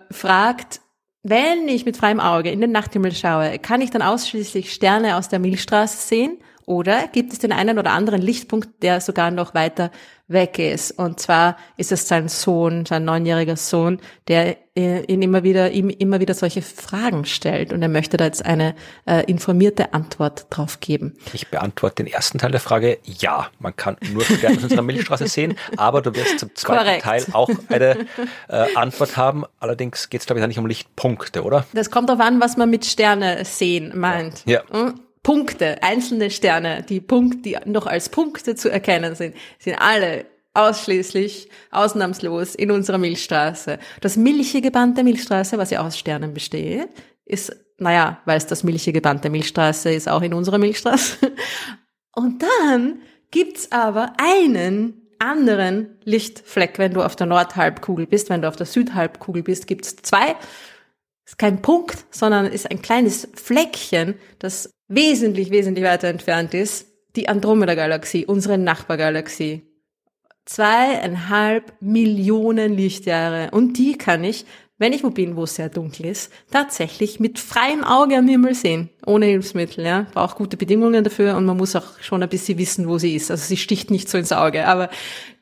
Speaker 1: fragt, wenn ich mit freiem Auge in den Nachthimmel schaue, kann ich dann ausschließlich Sterne aus der Milchstraße sehen? Oder gibt es den einen oder anderen Lichtpunkt, der sogar noch weiter weg ist. Und zwar ist es sein Sohn, sein neunjähriger Sohn, der äh, ihn immer wieder, ihm immer wieder solche Fragen stellt. Und er möchte da jetzt eine äh, informierte Antwort drauf geben.
Speaker 2: Ich beantworte den ersten Teil der Frage. Ja, man kann nur Sterne aus unserer Milchstraße sehen, aber du wirst zum zweiten Korrekt. Teil auch eine äh, Antwort haben. Allerdings geht es, glaube ich, nicht um Lichtpunkte, oder?
Speaker 1: Das kommt darauf an, was man mit Sterne sehen meint.
Speaker 2: Ja. ja.
Speaker 1: Punkte, einzelne Sterne, die Punkt, die noch als Punkte zu erkennen sind, sind alle ausschließlich, ausnahmslos in unserer Milchstraße. Das milchige Band der Milchstraße, was ja aus Sternen besteht, ist, naja, weil es das milchige Band der Milchstraße ist, auch in unserer Milchstraße. Und dann gibt's aber einen anderen Lichtfleck, wenn du auf der Nordhalbkugel bist, wenn du auf der Südhalbkugel bist, gibt's zwei. Ist kein Punkt, sondern ist ein kleines Fleckchen, das wesentlich, wesentlich weiter entfernt ist, die Andromeda-Galaxie, unsere Nachbargalaxie. Zweieinhalb Millionen Lichtjahre. Und die kann ich, wenn ich wo bin, wo es sehr dunkel ist, tatsächlich mit freiem Auge am Himmel sehen. Ohne Hilfsmittel, ja. Braucht gute Bedingungen dafür und man muss auch schon ein bisschen wissen, wo sie ist. Also sie sticht nicht so ins Auge, aber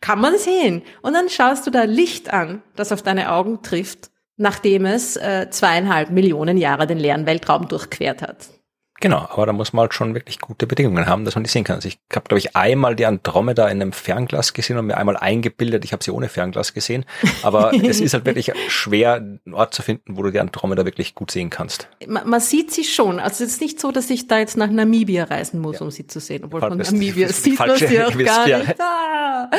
Speaker 1: kann man sehen. Und dann schaust du da Licht an, das auf deine Augen trifft, nachdem es äh, zweieinhalb Millionen Jahre den leeren Weltraum durchquert hat.
Speaker 2: Genau, aber da muss man halt schon wirklich gute Bedingungen haben, dass man die sehen kann. Also ich habe, glaube ich, einmal die Andromeda in einem Fernglas gesehen und mir einmal eingebildet, ich habe sie ohne Fernglas gesehen. Aber *laughs* es ist halt wirklich schwer, einen Ort zu finden, wo du die Andromeda wirklich gut sehen kannst.
Speaker 1: Man, man sieht sie schon. Also es ist nicht so, dass ich da jetzt nach Namibia reisen muss, ja. um sie zu sehen. Obwohl von Namibia *laughs* sieht man sie auch gar nicht. Ah.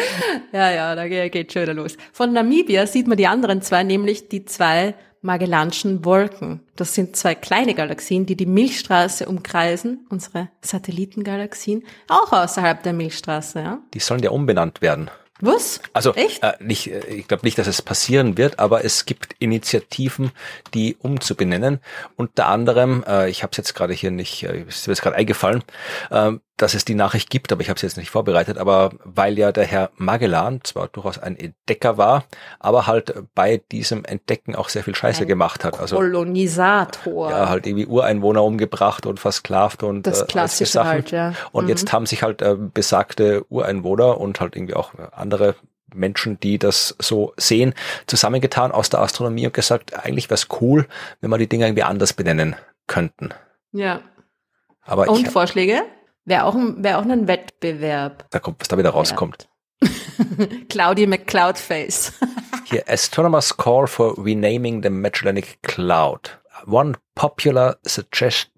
Speaker 1: Ja, ja, da geht schon wieder los. Von Namibia sieht man die anderen zwei, nämlich die zwei Magellanschen Wolken. Das sind zwei kleine Galaxien, die die Milchstraße umkreisen, unsere Satellitengalaxien, auch außerhalb der Milchstraße. Ja?
Speaker 2: Die sollen ja umbenannt werden.
Speaker 1: Was?
Speaker 2: Also Echt? Äh, nicht, äh, ich glaube nicht, dass es passieren wird, aber es gibt Initiativen, die umzubenennen. Unter anderem, äh, ich habe es jetzt gerade hier nicht, äh, ist mir jetzt gerade eingefallen, äh, dass es die Nachricht gibt, aber ich habe es jetzt nicht vorbereitet, aber weil ja der Herr Magellan zwar durchaus ein Entdecker war, aber halt bei diesem Entdecken auch sehr viel Scheiße ein gemacht hat.
Speaker 1: Also Kolonisator.
Speaker 2: Ja, halt irgendwie Ureinwohner umgebracht und versklavt und
Speaker 1: das äh, klassische halt, ja.
Speaker 2: Und mhm. jetzt haben sich halt äh, besagte Ureinwohner und halt irgendwie auch andere Menschen, die das so sehen, zusammengetan aus der Astronomie und gesagt, eigentlich wäre es cool, wenn wir die Dinge irgendwie anders benennen könnten.
Speaker 1: Ja. Aber und ich, Vorschläge? Wäre auch, ein, wär auch ein Wettbewerb.
Speaker 2: Da kommt, was da wieder rauskommt. *laughs*
Speaker 1: Cloudy McCloudface. *laughs*
Speaker 2: Hier, Astronomers Call for Renaming the Magellanic Cloud. One popular suggestion,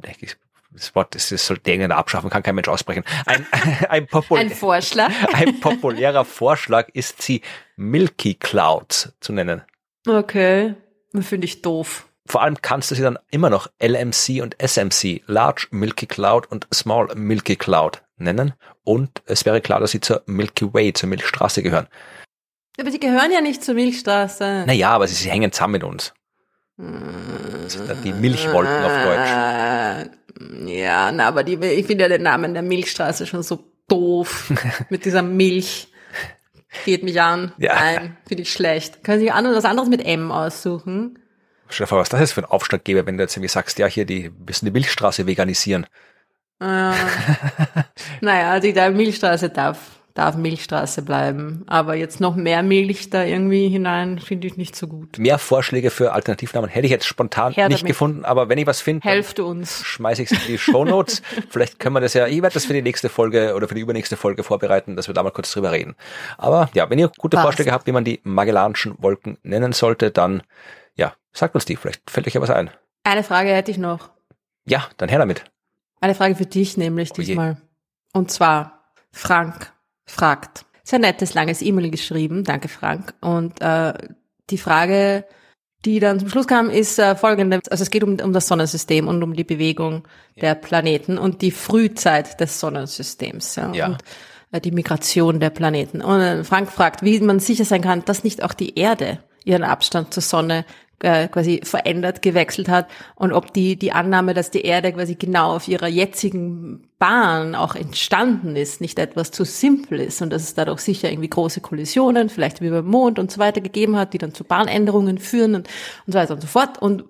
Speaker 2: das Wort das, das sollte irgendeiner abschaffen, kann kein Mensch aussprechen. Ein, *laughs* ein,
Speaker 1: popul ein Vorschlag.
Speaker 2: ein populärer Vorschlag ist sie Milky Clouds zu nennen.
Speaker 1: Okay, finde ich doof.
Speaker 2: Vor allem kannst du sie dann immer noch LMC und SMC, Large Milky Cloud und Small Milky Cloud nennen. Und es wäre klar, dass sie zur Milky Way, zur Milchstraße gehören.
Speaker 1: Aber sie gehören ja nicht zur Milchstraße.
Speaker 2: Naja, aber sie, sie hängen zusammen mit uns. die Milchwolken auf
Speaker 1: Deutsch. Ja, na, aber die, ich finde ja den Namen der Milchstraße schon so doof. *laughs* mit dieser Milch. Geht mich an. Ja. Nein, finde ich schlecht. Können Sie was anderes mit M aussuchen?
Speaker 2: Stell dir vor, was das ist für ein Aufschlaggeber, wenn du jetzt irgendwie sagst, ja, hier, die müssen die Milchstraße veganisieren.
Speaker 1: Äh, *laughs* naja, die da Milchstraße darf, darf Milchstraße bleiben. Aber jetzt noch mehr Milch da irgendwie hinein, finde ich nicht so gut.
Speaker 2: Mehr Vorschläge für Alternativnamen hätte ich jetzt spontan Her nicht damit. gefunden, aber wenn ich was finde,
Speaker 1: helft uns.
Speaker 2: Schmeiße ich es in die Shownotes. *laughs* Vielleicht können wir das ja, ich werde das für die nächste Folge oder für die übernächste Folge vorbereiten, dass wir da mal kurz drüber reden. Aber ja, wenn ihr gute Passt. Vorschläge habt, wie man die Magellanischen Wolken nennen sollte, dann sagt uns die, vielleicht fällt euch ja was ein.
Speaker 1: Eine Frage hätte ich noch.
Speaker 2: Ja, dann her damit.
Speaker 1: Eine Frage für dich nämlich oh diesmal. Und zwar, Frank fragt. Sehr nettes, langes E-Mail geschrieben. Danke, Frank. Und äh, die Frage, die dann zum Schluss kam, ist äh, folgende. Also es geht um, um das Sonnensystem und um die Bewegung ja. der Planeten und die Frühzeit des Sonnensystems. Ja. ja. Und äh, die Migration der Planeten. Und äh, Frank fragt, wie man sicher sein kann, dass nicht auch die Erde ihren Abstand zur Sonne äh, quasi verändert, gewechselt hat und ob die, die Annahme, dass die Erde quasi genau auf ihrer jetzigen Bahn auch entstanden ist, nicht etwas zu simpel ist und dass es dadurch sicher irgendwie große Kollisionen, vielleicht wie beim Mond und so weiter gegeben hat, die dann zu Bahnänderungen führen und, und so weiter und so fort. Und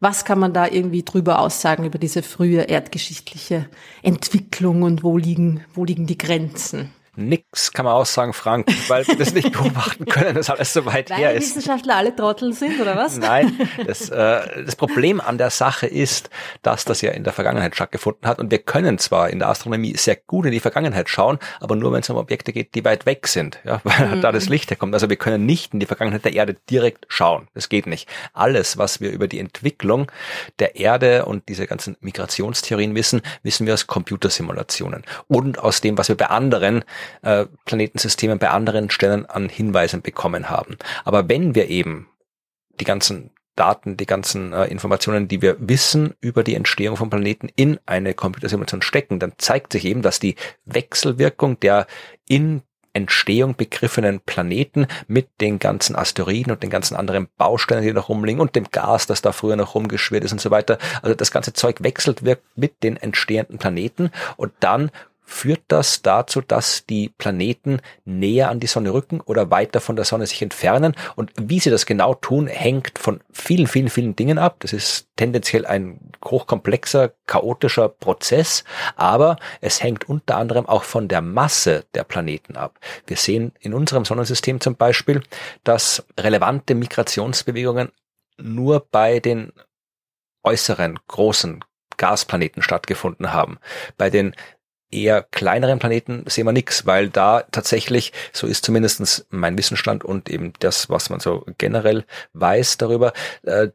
Speaker 1: was kann man da irgendwie drüber aussagen über diese frühe erdgeschichtliche Entwicklung und wo liegen, wo liegen die Grenzen?
Speaker 2: Nix kann man auch sagen, Frank, weil wir das nicht beobachten können, dass alles so weit
Speaker 1: weil
Speaker 2: her ist.
Speaker 1: Wissenschaftler alle Trottel sind, oder was?
Speaker 2: Nein, das, äh, das Problem an der Sache ist, dass das ja in der Vergangenheit stattgefunden hat und wir können zwar in der Astronomie sehr gut in die Vergangenheit schauen, aber nur wenn es um Objekte geht, die weit weg sind, ja, *laughs* weil mhm. da das Licht herkommt. Also wir können nicht in die Vergangenheit der Erde direkt schauen. Das geht nicht. Alles, was wir über die Entwicklung der Erde und diese ganzen Migrationstheorien wissen, wissen wir aus Computersimulationen und aus dem, was wir bei anderen äh, Planetensystemen bei anderen Stellen an Hinweisen bekommen haben. Aber wenn wir eben die ganzen Daten, die ganzen äh, Informationen, die wir wissen über die Entstehung von Planeten in eine Computersimulation stecken, dann zeigt sich eben, dass die Wechselwirkung der in Entstehung begriffenen Planeten mit den ganzen Asteroiden und den ganzen anderen Bausteinen, die noch rumliegen und dem Gas, das da früher noch rumgeschwirrt ist und so weiter. Also das ganze Zeug wechselt wirkt mit den entstehenden Planeten und dann führt das dazu, dass die Planeten näher an die Sonne rücken oder weiter von der Sonne sich entfernen. Und wie sie das genau tun, hängt von vielen, vielen, vielen Dingen ab. Das ist tendenziell ein hochkomplexer, chaotischer Prozess, aber es hängt unter anderem auch von der Masse der Planeten ab. Wir sehen in unserem Sonnensystem zum Beispiel, dass relevante Migrationsbewegungen nur bei den äußeren großen Gasplaneten stattgefunden haben. Bei den eher kleineren Planeten sehen wir nichts, weil da tatsächlich, so ist zumindestens mein Wissensstand und eben das, was man so generell weiß darüber, äh,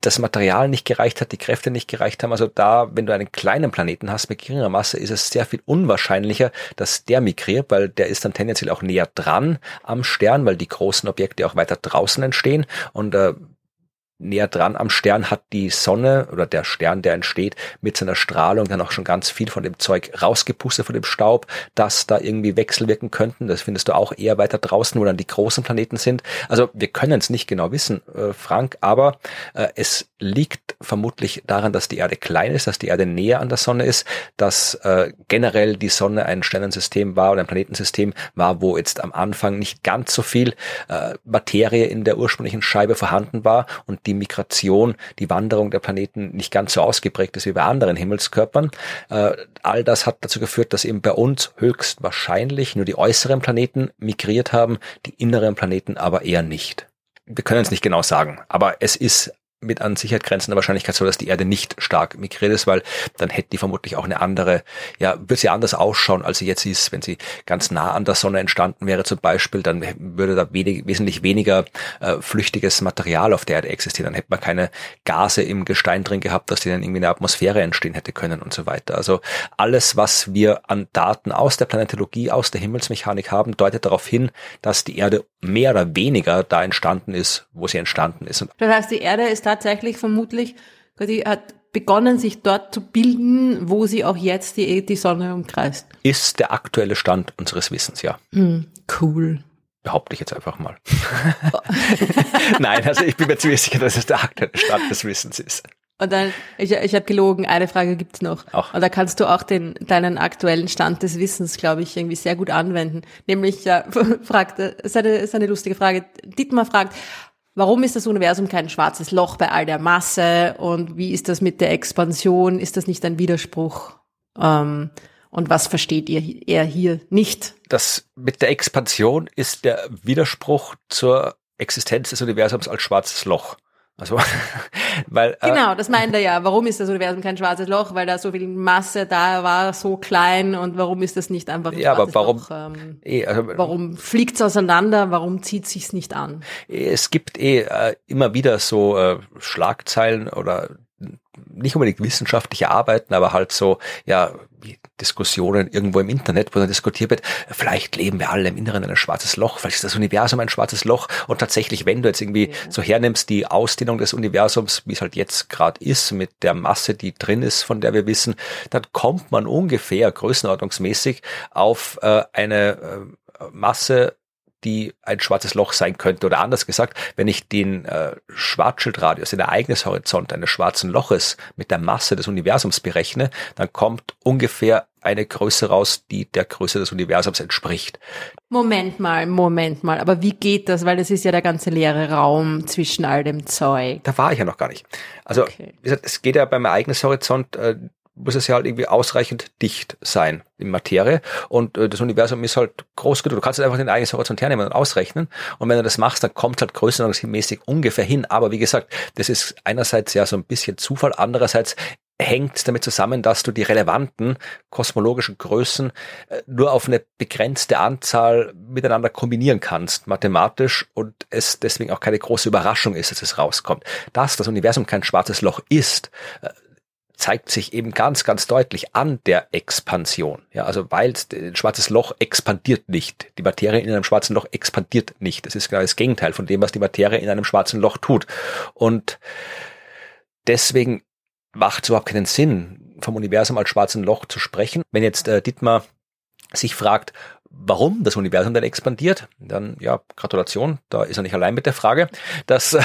Speaker 2: das Material nicht gereicht hat, die Kräfte nicht gereicht haben. Also da, wenn du einen kleinen Planeten hast mit geringer Masse, ist es sehr viel unwahrscheinlicher, dass der migriert, weil der ist dann tendenziell auch näher dran am Stern, weil die großen Objekte auch weiter draußen entstehen. Und äh, näher dran am Stern hat die Sonne oder der Stern, der entsteht, mit seiner Strahlung dann auch schon ganz viel von dem Zeug rausgepustet von dem Staub, dass da irgendwie Wechsel wirken könnten. Das findest du auch eher weiter draußen, wo dann die großen Planeten sind. Also wir können es nicht genau wissen, äh, Frank, aber äh, es liegt vermutlich daran, dass die Erde klein ist, dass die Erde näher an der Sonne ist, dass äh, generell die Sonne ein Sternensystem war oder ein Planetensystem war, wo jetzt am Anfang nicht ganz so viel äh, Materie in der ursprünglichen Scheibe vorhanden war und die Migration, die Wanderung der Planeten nicht ganz so ausgeprägt ist wie bei anderen Himmelskörpern. Äh, all das hat dazu geführt, dass eben bei uns höchstwahrscheinlich nur die äußeren Planeten migriert haben, die inneren Planeten aber eher nicht. Wir können es nicht genau sagen, aber es ist mit an Sicherheit grenzender Wahrscheinlichkeit so, dass die Erde nicht stark migriert ist, weil dann hätte die vermutlich auch eine andere, ja, würde sie anders ausschauen, als sie jetzt ist. Wenn sie ganz nah an der Sonne entstanden wäre zum Beispiel, dann würde da wenig, wesentlich weniger äh, flüchtiges Material auf der Erde existieren. Dann hätte man keine Gase im Gestein drin gehabt, dass die dann irgendwie in der Atmosphäre entstehen hätte können und so weiter. Also alles, was wir an Daten aus der Planetologie, aus der Himmelsmechanik haben, deutet darauf hin, dass die Erde mehr oder weniger da entstanden ist, wo sie entstanden ist.
Speaker 1: Das heißt, die Erde ist tatsächlich vermutlich, die hat begonnen, sich dort zu bilden, wo sie auch jetzt die, die Sonne umkreist.
Speaker 2: Ist der aktuelle Stand unseres Wissens, ja.
Speaker 1: Mm, cool.
Speaker 2: Behaupte ich jetzt einfach mal. *laughs* Nein, also ich bin mir ziemlich sicher, dass es der aktuelle Stand des Wissens ist.
Speaker 1: Und dann, ich, ich habe gelogen, eine Frage gibt's noch.
Speaker 2: Auch.
Speaker 1: Und da kannst du auch den, deinen aktuellen Stand des Wissens, glaube ich, irgendwie sehr gut anwenden. Nämlich, ja, *laughs* fragt, ist eine, ist eine lustige Frage. Dietmar fragt, warum ist das Universum kein schwarzes Loch bei all der Masse? Und wie ist das mit der Expansion? Ist das nicht ein Widerspruch? Ähm, und was versteht ihr eher hier nicht?
Speaker 2: Das mit der Expansion ist der Widerspruch zur Existenz des Universums als schwarzes Loch. Also, *laughs* weil,
Speaker 1: äh, genau, das meint er ja. Warum ist das Universum kein schwarzes Loch? Weil da so viel Masse da war, so klein und warum ist das nicht einfach ein
Speaker 2: ja, aber warum,
Speaker 1: Loch? Ähm, eh, also, warum fliegt's auseinander? Warum zieht sich's nicht an?
Speaker 2: Es gibt eh äh, immer wieder so äh, Schlagzeilen oder nicht unbedingt wissenschaftliche Arbeiten, aber halt so, ja, Diskussionen irgendwo im Internet, wo dann diskutiert wird, vielleicht leben wir alle im Inneren ein schwarzes Loch, vielleicht ist das Universum ein schwarzes Loch und tatsächlich, wenn du jetzt irgendwie ja. so hernimmst, die Ausdehnung des Universums, wie es halt jetzt gerade ist, mit der Masse, die drin ist, von der wir wissen, dann kommt man ungefähr größenordnungsmäßig auf äh, eine äh, Masse die ein schwarzes Loch sein könnte. Oder anders gesagt, wenn ich den äh, Schwarzschildradius, den Ereignishorizont eines schwarzen Loches mit der Masse des Universums berechne, dann kommt ungefähr eine Größe raus, die der Größe des Universums entspricht.
Speaker 1: Moment mal, Moment mal. Aber wie geht das? Weil das ist ja der ganze leere Raum zwischen all dem Zeug.
Speaker 2: Da war ich ja noch gar nicht. Also, okay. wie gesagt, es geht ja beim Ereignishorizont äh, muss es ja halt irgendwie ausreichend dicht sein in Materie. Und äh, das Universum ist halt groß genug. Du kannst halt einfach den eigenen Horizont hernehmen und ausrechnen. Und wenn du das machst, dann kommt halt größenordnungsmäßig ungefähr hin. Aber wie gesagt, das ist einerseits ja so ein bisschen Zufall, andererseits hängt damit zusammen, dass du die relevanten kosmologischen Größen äh, nur auf eine begrenzte Anzahl miteinander kombinieren kannst, mathematisch, und es deswegen auch keine große Überraschung ist, dass es rauskommt. Dass das Universum kein schwarzes Loch ist, äh, zeigt sich eben ganz, ganz deutlich an der Expansion. Ja, also weil ein schwarzes Loch expandiert nicht. Die Materie in einem schwarzen Loch expandiert nicht. Das ist genau das Gegenteil von dem, was die Materie in einem schwarzen Loch tut. Und deswegen macht es überhaupt keinen Sinn, vom Universum als schwarzen Loch zu sprechen. Wenn jetzt äh, Dietmar sich fragt, warum das Universum denn expandiert, dann ja, Gratulation, da ist er nicht allein mit der Frage. Das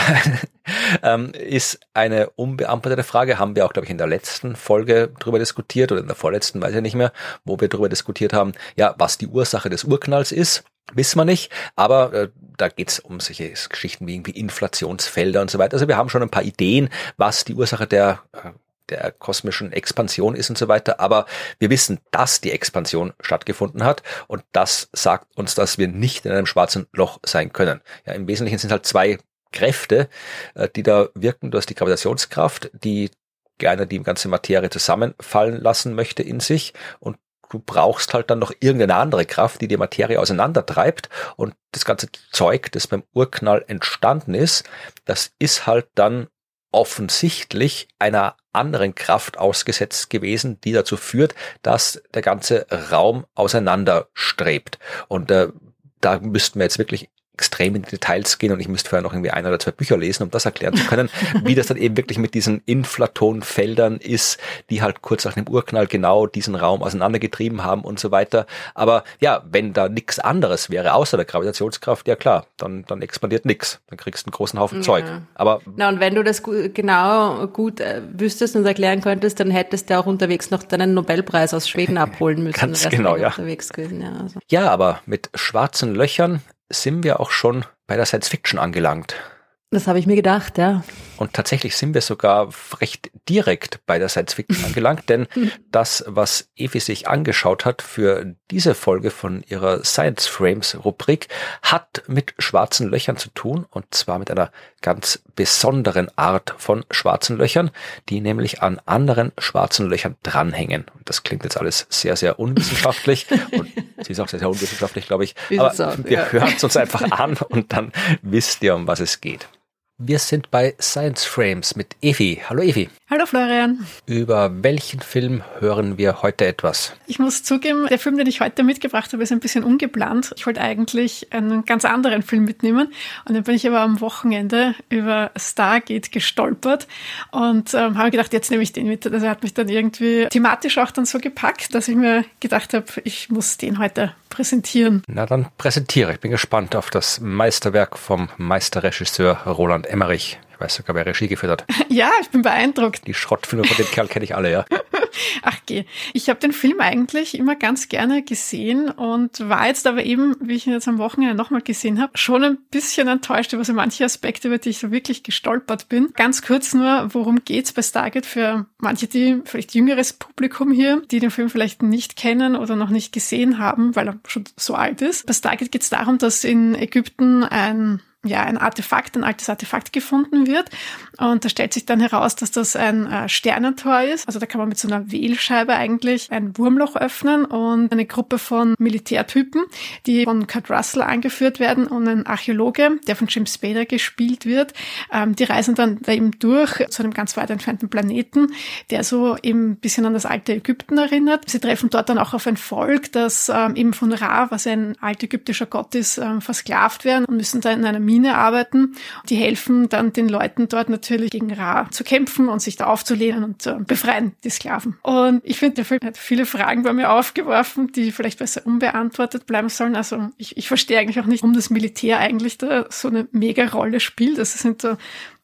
Speaker 2: *laughs* ähm, ist eine unbeantwortete Frage, haben wir auch, glaube ich, in der letzten Folge drüber diskutiert oder in der vorletzten, weiß ich nicht mehr, wo wir drüber diskutiert haben, ja, was die Ursache des Urknalls ist. Wissen wir nicht, aber äh, da geht's um solche Geschichten wie irgendwie Inflationsfelder und so weiter. Also wir haben schon ein paar Ideen, was die Ursache der äh, der kosmischen Expansion ist und so weiter. Aber wir wissen, dass die Expansion stattgefunden hat und das sagt uns, dass wir nicht in einem schwarzen Loch sein können. Ja, im Wesentlichen sind halt zwei Kräfte, äh, die da wirken. Du hast die Gravitationskraft, die gerne die ganze Materie zusammenfallen lassen möchte in sich und du brauchst halt dann noch irgendeine andere Kraft, die die Materie auseinandertreibt und das ganze Zeug, das beim Urknall entstanden ist, das ist halt dann offensichtlich einer anderen Kraft ausgesetzt gewesen, die dazu führt, dass der ganze Raum auseinanderstrebt. Und äh, da müssten wir jetzt wirklich extrem in die Details gehen und ich müsste vorher noch irgendwie ein oder zwei Bücher lesen, um das erklären zu können, *laughs* wie das dann eben wirklich mit diesen Inflatonfeldern ist, die halt kurz nach dem Urknall genau diesen Raum auseinandergetrieben haben und so weiter. Aber ja, wenn da nichts anderes wäre, außer der Gravitationskraft, ja klar, dann, dann expandiert nichts. Dann kriegst du einen großen Haufen ja. Zeug. Aber
Speaker 1: Na, und wenn du das genau gut äh, wüsstest und erklären könntest, dann hättest du auch unterwegs noch deinen Nobelpreis aus Schweden abholen müssen.
Speaker 2: Ganz genau, ja. Gewesen, ja, also. ja, aber mit schwarzen Löchern sind wir auch schon bei der Science Fiction angelangt.
Speaker 1: Das habe ich mir gedacht, ja.
Speaker 2: Und tatsächlich sind wir sogar recht direkt bei der Science Fiction angelangt, denn *laughs* das, was Evi sich angeschaut hat für diese Folge von ihrer Science Frames Rubrik, hat mit schwarzen Löchern zu tun und zwar mit einer ganz besonderen Art von schwarzen Löchern, die nämlich an anderen schwarzen Löchern dranhängen. Und das klingt jetzt alles sehr, sehr unwissenschaftlich *laughs* und sie ist auch sehr, sehr unwissenschaftlich, glaube ich. Aber wir ja. hören es uns einfach an und dann wisst ihr, um was es geht. Wir sind bei Science Frames mit Evi. Hallo Evi.
Speaker 3: Hallo Florian.
Speaker 2: Über welchen Film hören wir heute etwas?
Speaker 3: Ich muss zugeben, der Film, den ich heute mitgebracht habe, ist ein bisschen ungeplant. Ich wollte eigentlich einen ganz anderen Film mitnehmen und dann bin ich aber am Wochenende über Stargate gestolpert und ähm, habe gedacht, jetzt nehme ich den mit. Also hat mich dann irgendwie thematisch auch dann so gepackt, dass ich mir gedacht habe, ich muss den heute präsentieren.
Speaker 2: Na dann präsentiere. Ich bin gespannt auf das Meisterwerk vom Meisterregisseur Roland Emmerich. Ich weiß sogar, wer Regie geführt hat. *laughs*
Speaker 3: Ja, ich bin beeindruckt.
Speaker 2: Die Schrottfilme von dem Kerl kenne ich alle, ja. *laughs*
Speaker 3: Ach geh. Ich habe den Film eigentlich immer ganz gerne gesehen und war jetzt aber eben, wie ich ihn jetzt am Wochenende nochmal gesehen habe, schon ein bisschen enttäuscht über so manche Aspekte, über die ich so wirklich gestolpert bin. Ganz kurz nur, worum geht's bei Stargate für manche, die vielleicht jüngeres Publikum hier, die den Film vielleicht nicht kennen oder noch nicht gesehen haben, weil er schon so alt ist. Bei Stargate geht es darum, dass in Ägypten ein ja, ein Artefakt, ein altes Artefakt gefunden wird. Und da stellt sich dann heraus, dass das ein äh, Sternentor ist. Also da kann man mit so einer Wählscheibe eigentlich ein Wurmloch öffnen und eine Gruppe von Militärtypen, die von Kurt Russell angeführt werden und ein Archäologe, der von Jim Spader gespielt wird, ähm, die reisen dann da eben durch zu einem ganz weit entfernten Planeten, der so eben ein bisschen an das alte Ägypten erinnert. Sie treffen dort dann auch auf ein Volk, das ähm, eben von Ra, was ein altägyptischer Gott ist, ähm, versklavt werden und müssen da in einem Mine arbeiten. Die helfen dann den Leuten dort natürlich gegen Ra zu kämpfen und sich da aufzulehnen und äh, befreien die Sklaven. Und ich finde, der Film hat viele Fragen bei mir aufgeworfen, die vielleicht besser unbeantwortet bleiben sollen. Also ich, ich verstehe eigentlich auch nicht, warum das Militär eigentlich da so eine mega Rolle spielt. Das sind so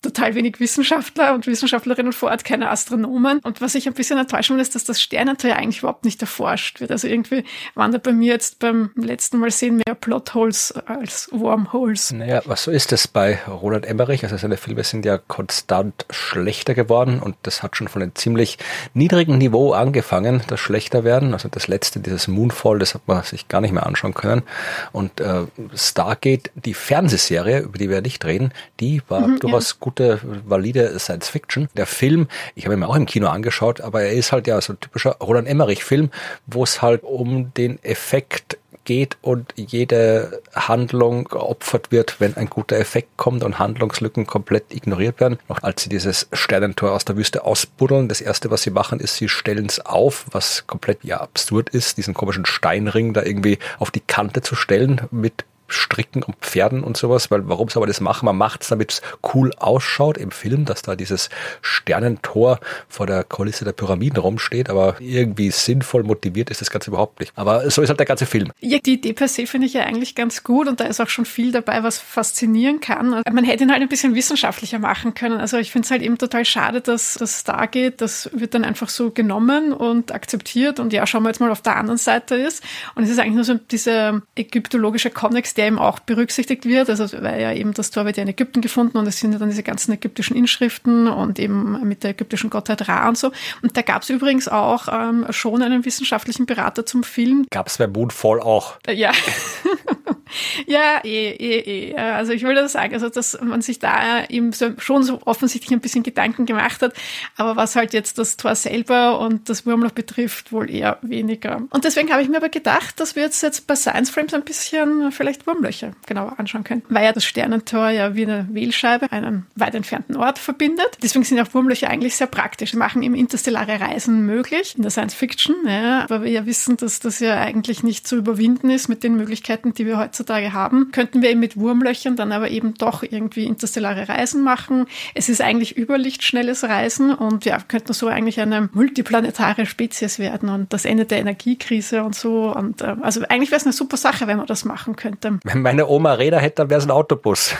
Speaker 3: total wenig Wissenschaftler und Wissenschaftlerinnen vor Ort, keine Astronomen. Und was ich ein bisschen enttäuscht bin, ist, dass das Sternentor eigentlich überhaupt nicht erforscht wird. Also irgendwie waren da bei mir jetzt beim letzten Mal sehen mehr Plotholes als Wormholes.
Speaker 2: Naja, was so ist es bei Roland Emmerich? Also seine Filme sind ja konstant schlechter geworden und das hat schon von einem ziemlich niedrigen Niveau angefangen, das schlechter werden. Also das letzte, dieses Moonfall, das hat man sich gar nicht mehr anschauen können. Und äh, Stargate, die Fernsehserie, über die wir nicht reden, die war mhm, durchaus ja. gut gute, valide Science Fiction. Der Film, ich habe ihn mir auch im Kino angeschaut, aber er ist halt ja so ein typischer Roland Emmerich-Film, wo es halt um den Effekt geht und jede Handlung geopfert wird, wenn ein guter Effekt kommt und Handlungslücken komplett ignoriert werden. Noch als sie dieses Sternentor aus der Wüste ausbuddeln, das erste, was sie machen, ist, sie stellen es auf, was komplett ja absurd ist, diesen komischen Steinring da irgendwie auf die Kante zu stellen mit Stricken und Pferden und sowas, weil warum soll man das machen? Man macht es, damit es cool ausschaut im Film, dass da dieses Sternentor vor der Kulisse der Pyramiden rumsteht, aber irgendwie sinnvoll motiviert ist das Ganze überhaupt nicht. Aber so ist halt der ganze Film.
Speaker 3: Ja, die Idee per se finde ich ja eigentlich ganz gut und da ist auch schon viel dabei, was faszinieren kann. Man hätte ihn halt ein bisschen wissenschaftlicher machen können. Also ich finde es halt eben total schade, dass das da geht. Das wird dann einfach so genommen und akzeptiert und ja, schauen wir jetzt mal auf der anderen Seite ist. Und es ist eigentlich nur so dieser ägyptologische Kontext, der eben auch berücksichtigt wird. Also weil ja eben das Tor wird ja in Ägypten gefunden und es sind ja dann diese ganzen ägyptischen Inschriften und eben mit der ägyptischen Gottheit Ra und so. Und da gab es übrigens auch ähm, schon einen wissenschaftlichen Berater zum Film.
Speaker 2: Gab es bei Moonfall auch.
Speaker 3: Äh, ja. *laughs* ja, eh, eh, eh. Also ich will das sagen, also dass man sich da eben so, schon so offensichtlich ein bisschen Gedanken gemacht hat, aber was halt jetzt das Tor selber und das Wurmloch betrifft, wohl eher weniger. Und deswegen habe ich mir aber gedacht, dass wir jetzt, jetzt bei Science Frames ein bisschen vielleicht Wurmlöcher genauer anschauen können, weil ja das Sternentor ja wie eine Wählscheibe einen weit entfernten Ort verbindet. Deswegen sind auch Wurmlöcher eigentlich sehr praktisch. Sie machen eben interstellare Reisen möglich in der Science Fiction, ja, aber wir ja wissen, dass das ja eigentlich nicht zu überwinden ist mit den Möglichkeiten, die wir heutzutage haben, könnten wir eben mit Wurmlöchern dann aber eben doch irgendwie interstellare Reisen machen. Es ist eigentlich überlichtschnelles Reisen und ja, könnten so eigentlich eine multiplanetare Spezies werden und das Ende der Energiekrise und so. Und äh, also eigentlich wäre es eine super Sache, wenn man das machen könnte.
Speaker 2: Wenn meine Oma Räder hätte, dann wäre es ein Autobus.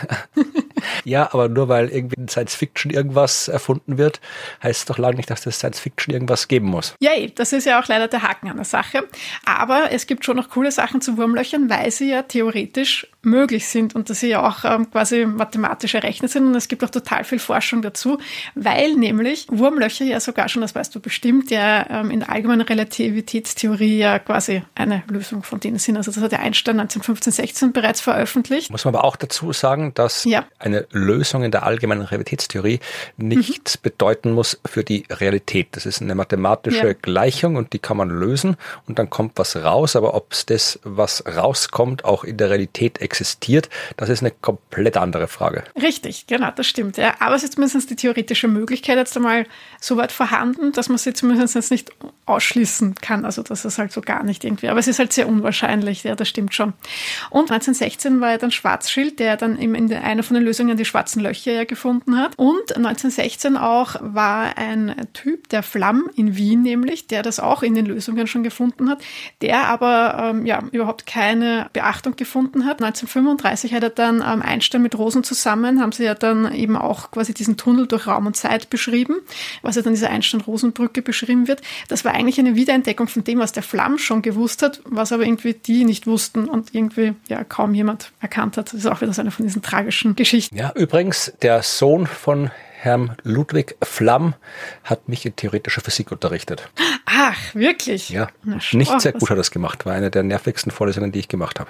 Speaker 2: *laughs* ja, aber nur weil irgendwie in Science Fiction irgendwas erfunden wird, heißt es doch lange nicht, dass das Science Fiction irgendwas geben muss.
Speaker 3: Ja, das ist ja auch leider der Haken an der Sache. Aber es gibt schon noch coole Sachen zu Wurmlöchern, weil sie ja theoretisch möglich sind und dass sie ja auch ähm, quasi mathematisch errechnet sind. Und es gibt auch total viel Forschung dazu, weil nämlich Wurmlöcher ja sogar schon, das weißt du bestimmt, ja ähm, in der allgemeinen Relativitätstheorie ja quasi eine Lösung von denen sind. Also das hat der Einstein 1915, 16 bereits veröffentlicht.
Speaker 2: Muss man aber auch dazu sagen, dass ja. eine Lösung in der allgemeinen Relativitätstheorie nichts mhm. bedeuten muss für die Realität. Das ist eine mathematische ja. Gleichung und die kann man lösen und dann kommt was raus. Aber ob es das, was rauskommt, auch in der Realität existiert, existiert, das ist eine komplett andere Frage.
Speaker 3: Richtig, genau, das stimmt. Ja. Aber es ist zumindest die theoretische Möglichkeit jetzt einmal so weit vorhanden, dass man sie zumindest jetzt nicht ausschließen kann. Also das ist halt so gar nicht irgendwie. Aber es ist halt sehr unwahrscheinlich, ja, das stimmt schon. Und 1916 war ja dann Schwarzschild, der dann in einer von den Lösungen die schwarzen Löcher ja gefunden hat. Und 1916 auch war ein Typ, der Flamm in Wien nämlich, der das auch in den Lösungen schon gefunden hat, der aber ähm, ja überhaupt keine Beachtung gefunden hat. 19 1935 hat er dann ähm, Einstein mit Rosen zusammen, haben sie ja dann eben auch quasi diesen Tunnel durch Raum und Zeit beschrieben, was ja dann diese Einstein-Rosen-Brücke beschrieben wird. Das war eigentlich eine Wiederentdeckung von dem, was der Flamm schon gewusst hat, was aber irgendwie die nicht wussten und irgendwie ja kaum jemand erkannt hat. Das ist auch wieder so eine von diesen tragischen Geschichten.
Speaker 2: Ja, übrigens, der Sohn von Herrn Ludwig Flamm hat mich in theoretischer Physik unterrichtet.
Speaker 3: Ach, wirklich?
Speaker 2: Ja, Na, nicht sehr gut hat er das gemacht. War eine der nervigsten Vorlesungen, die ich gemacht habe.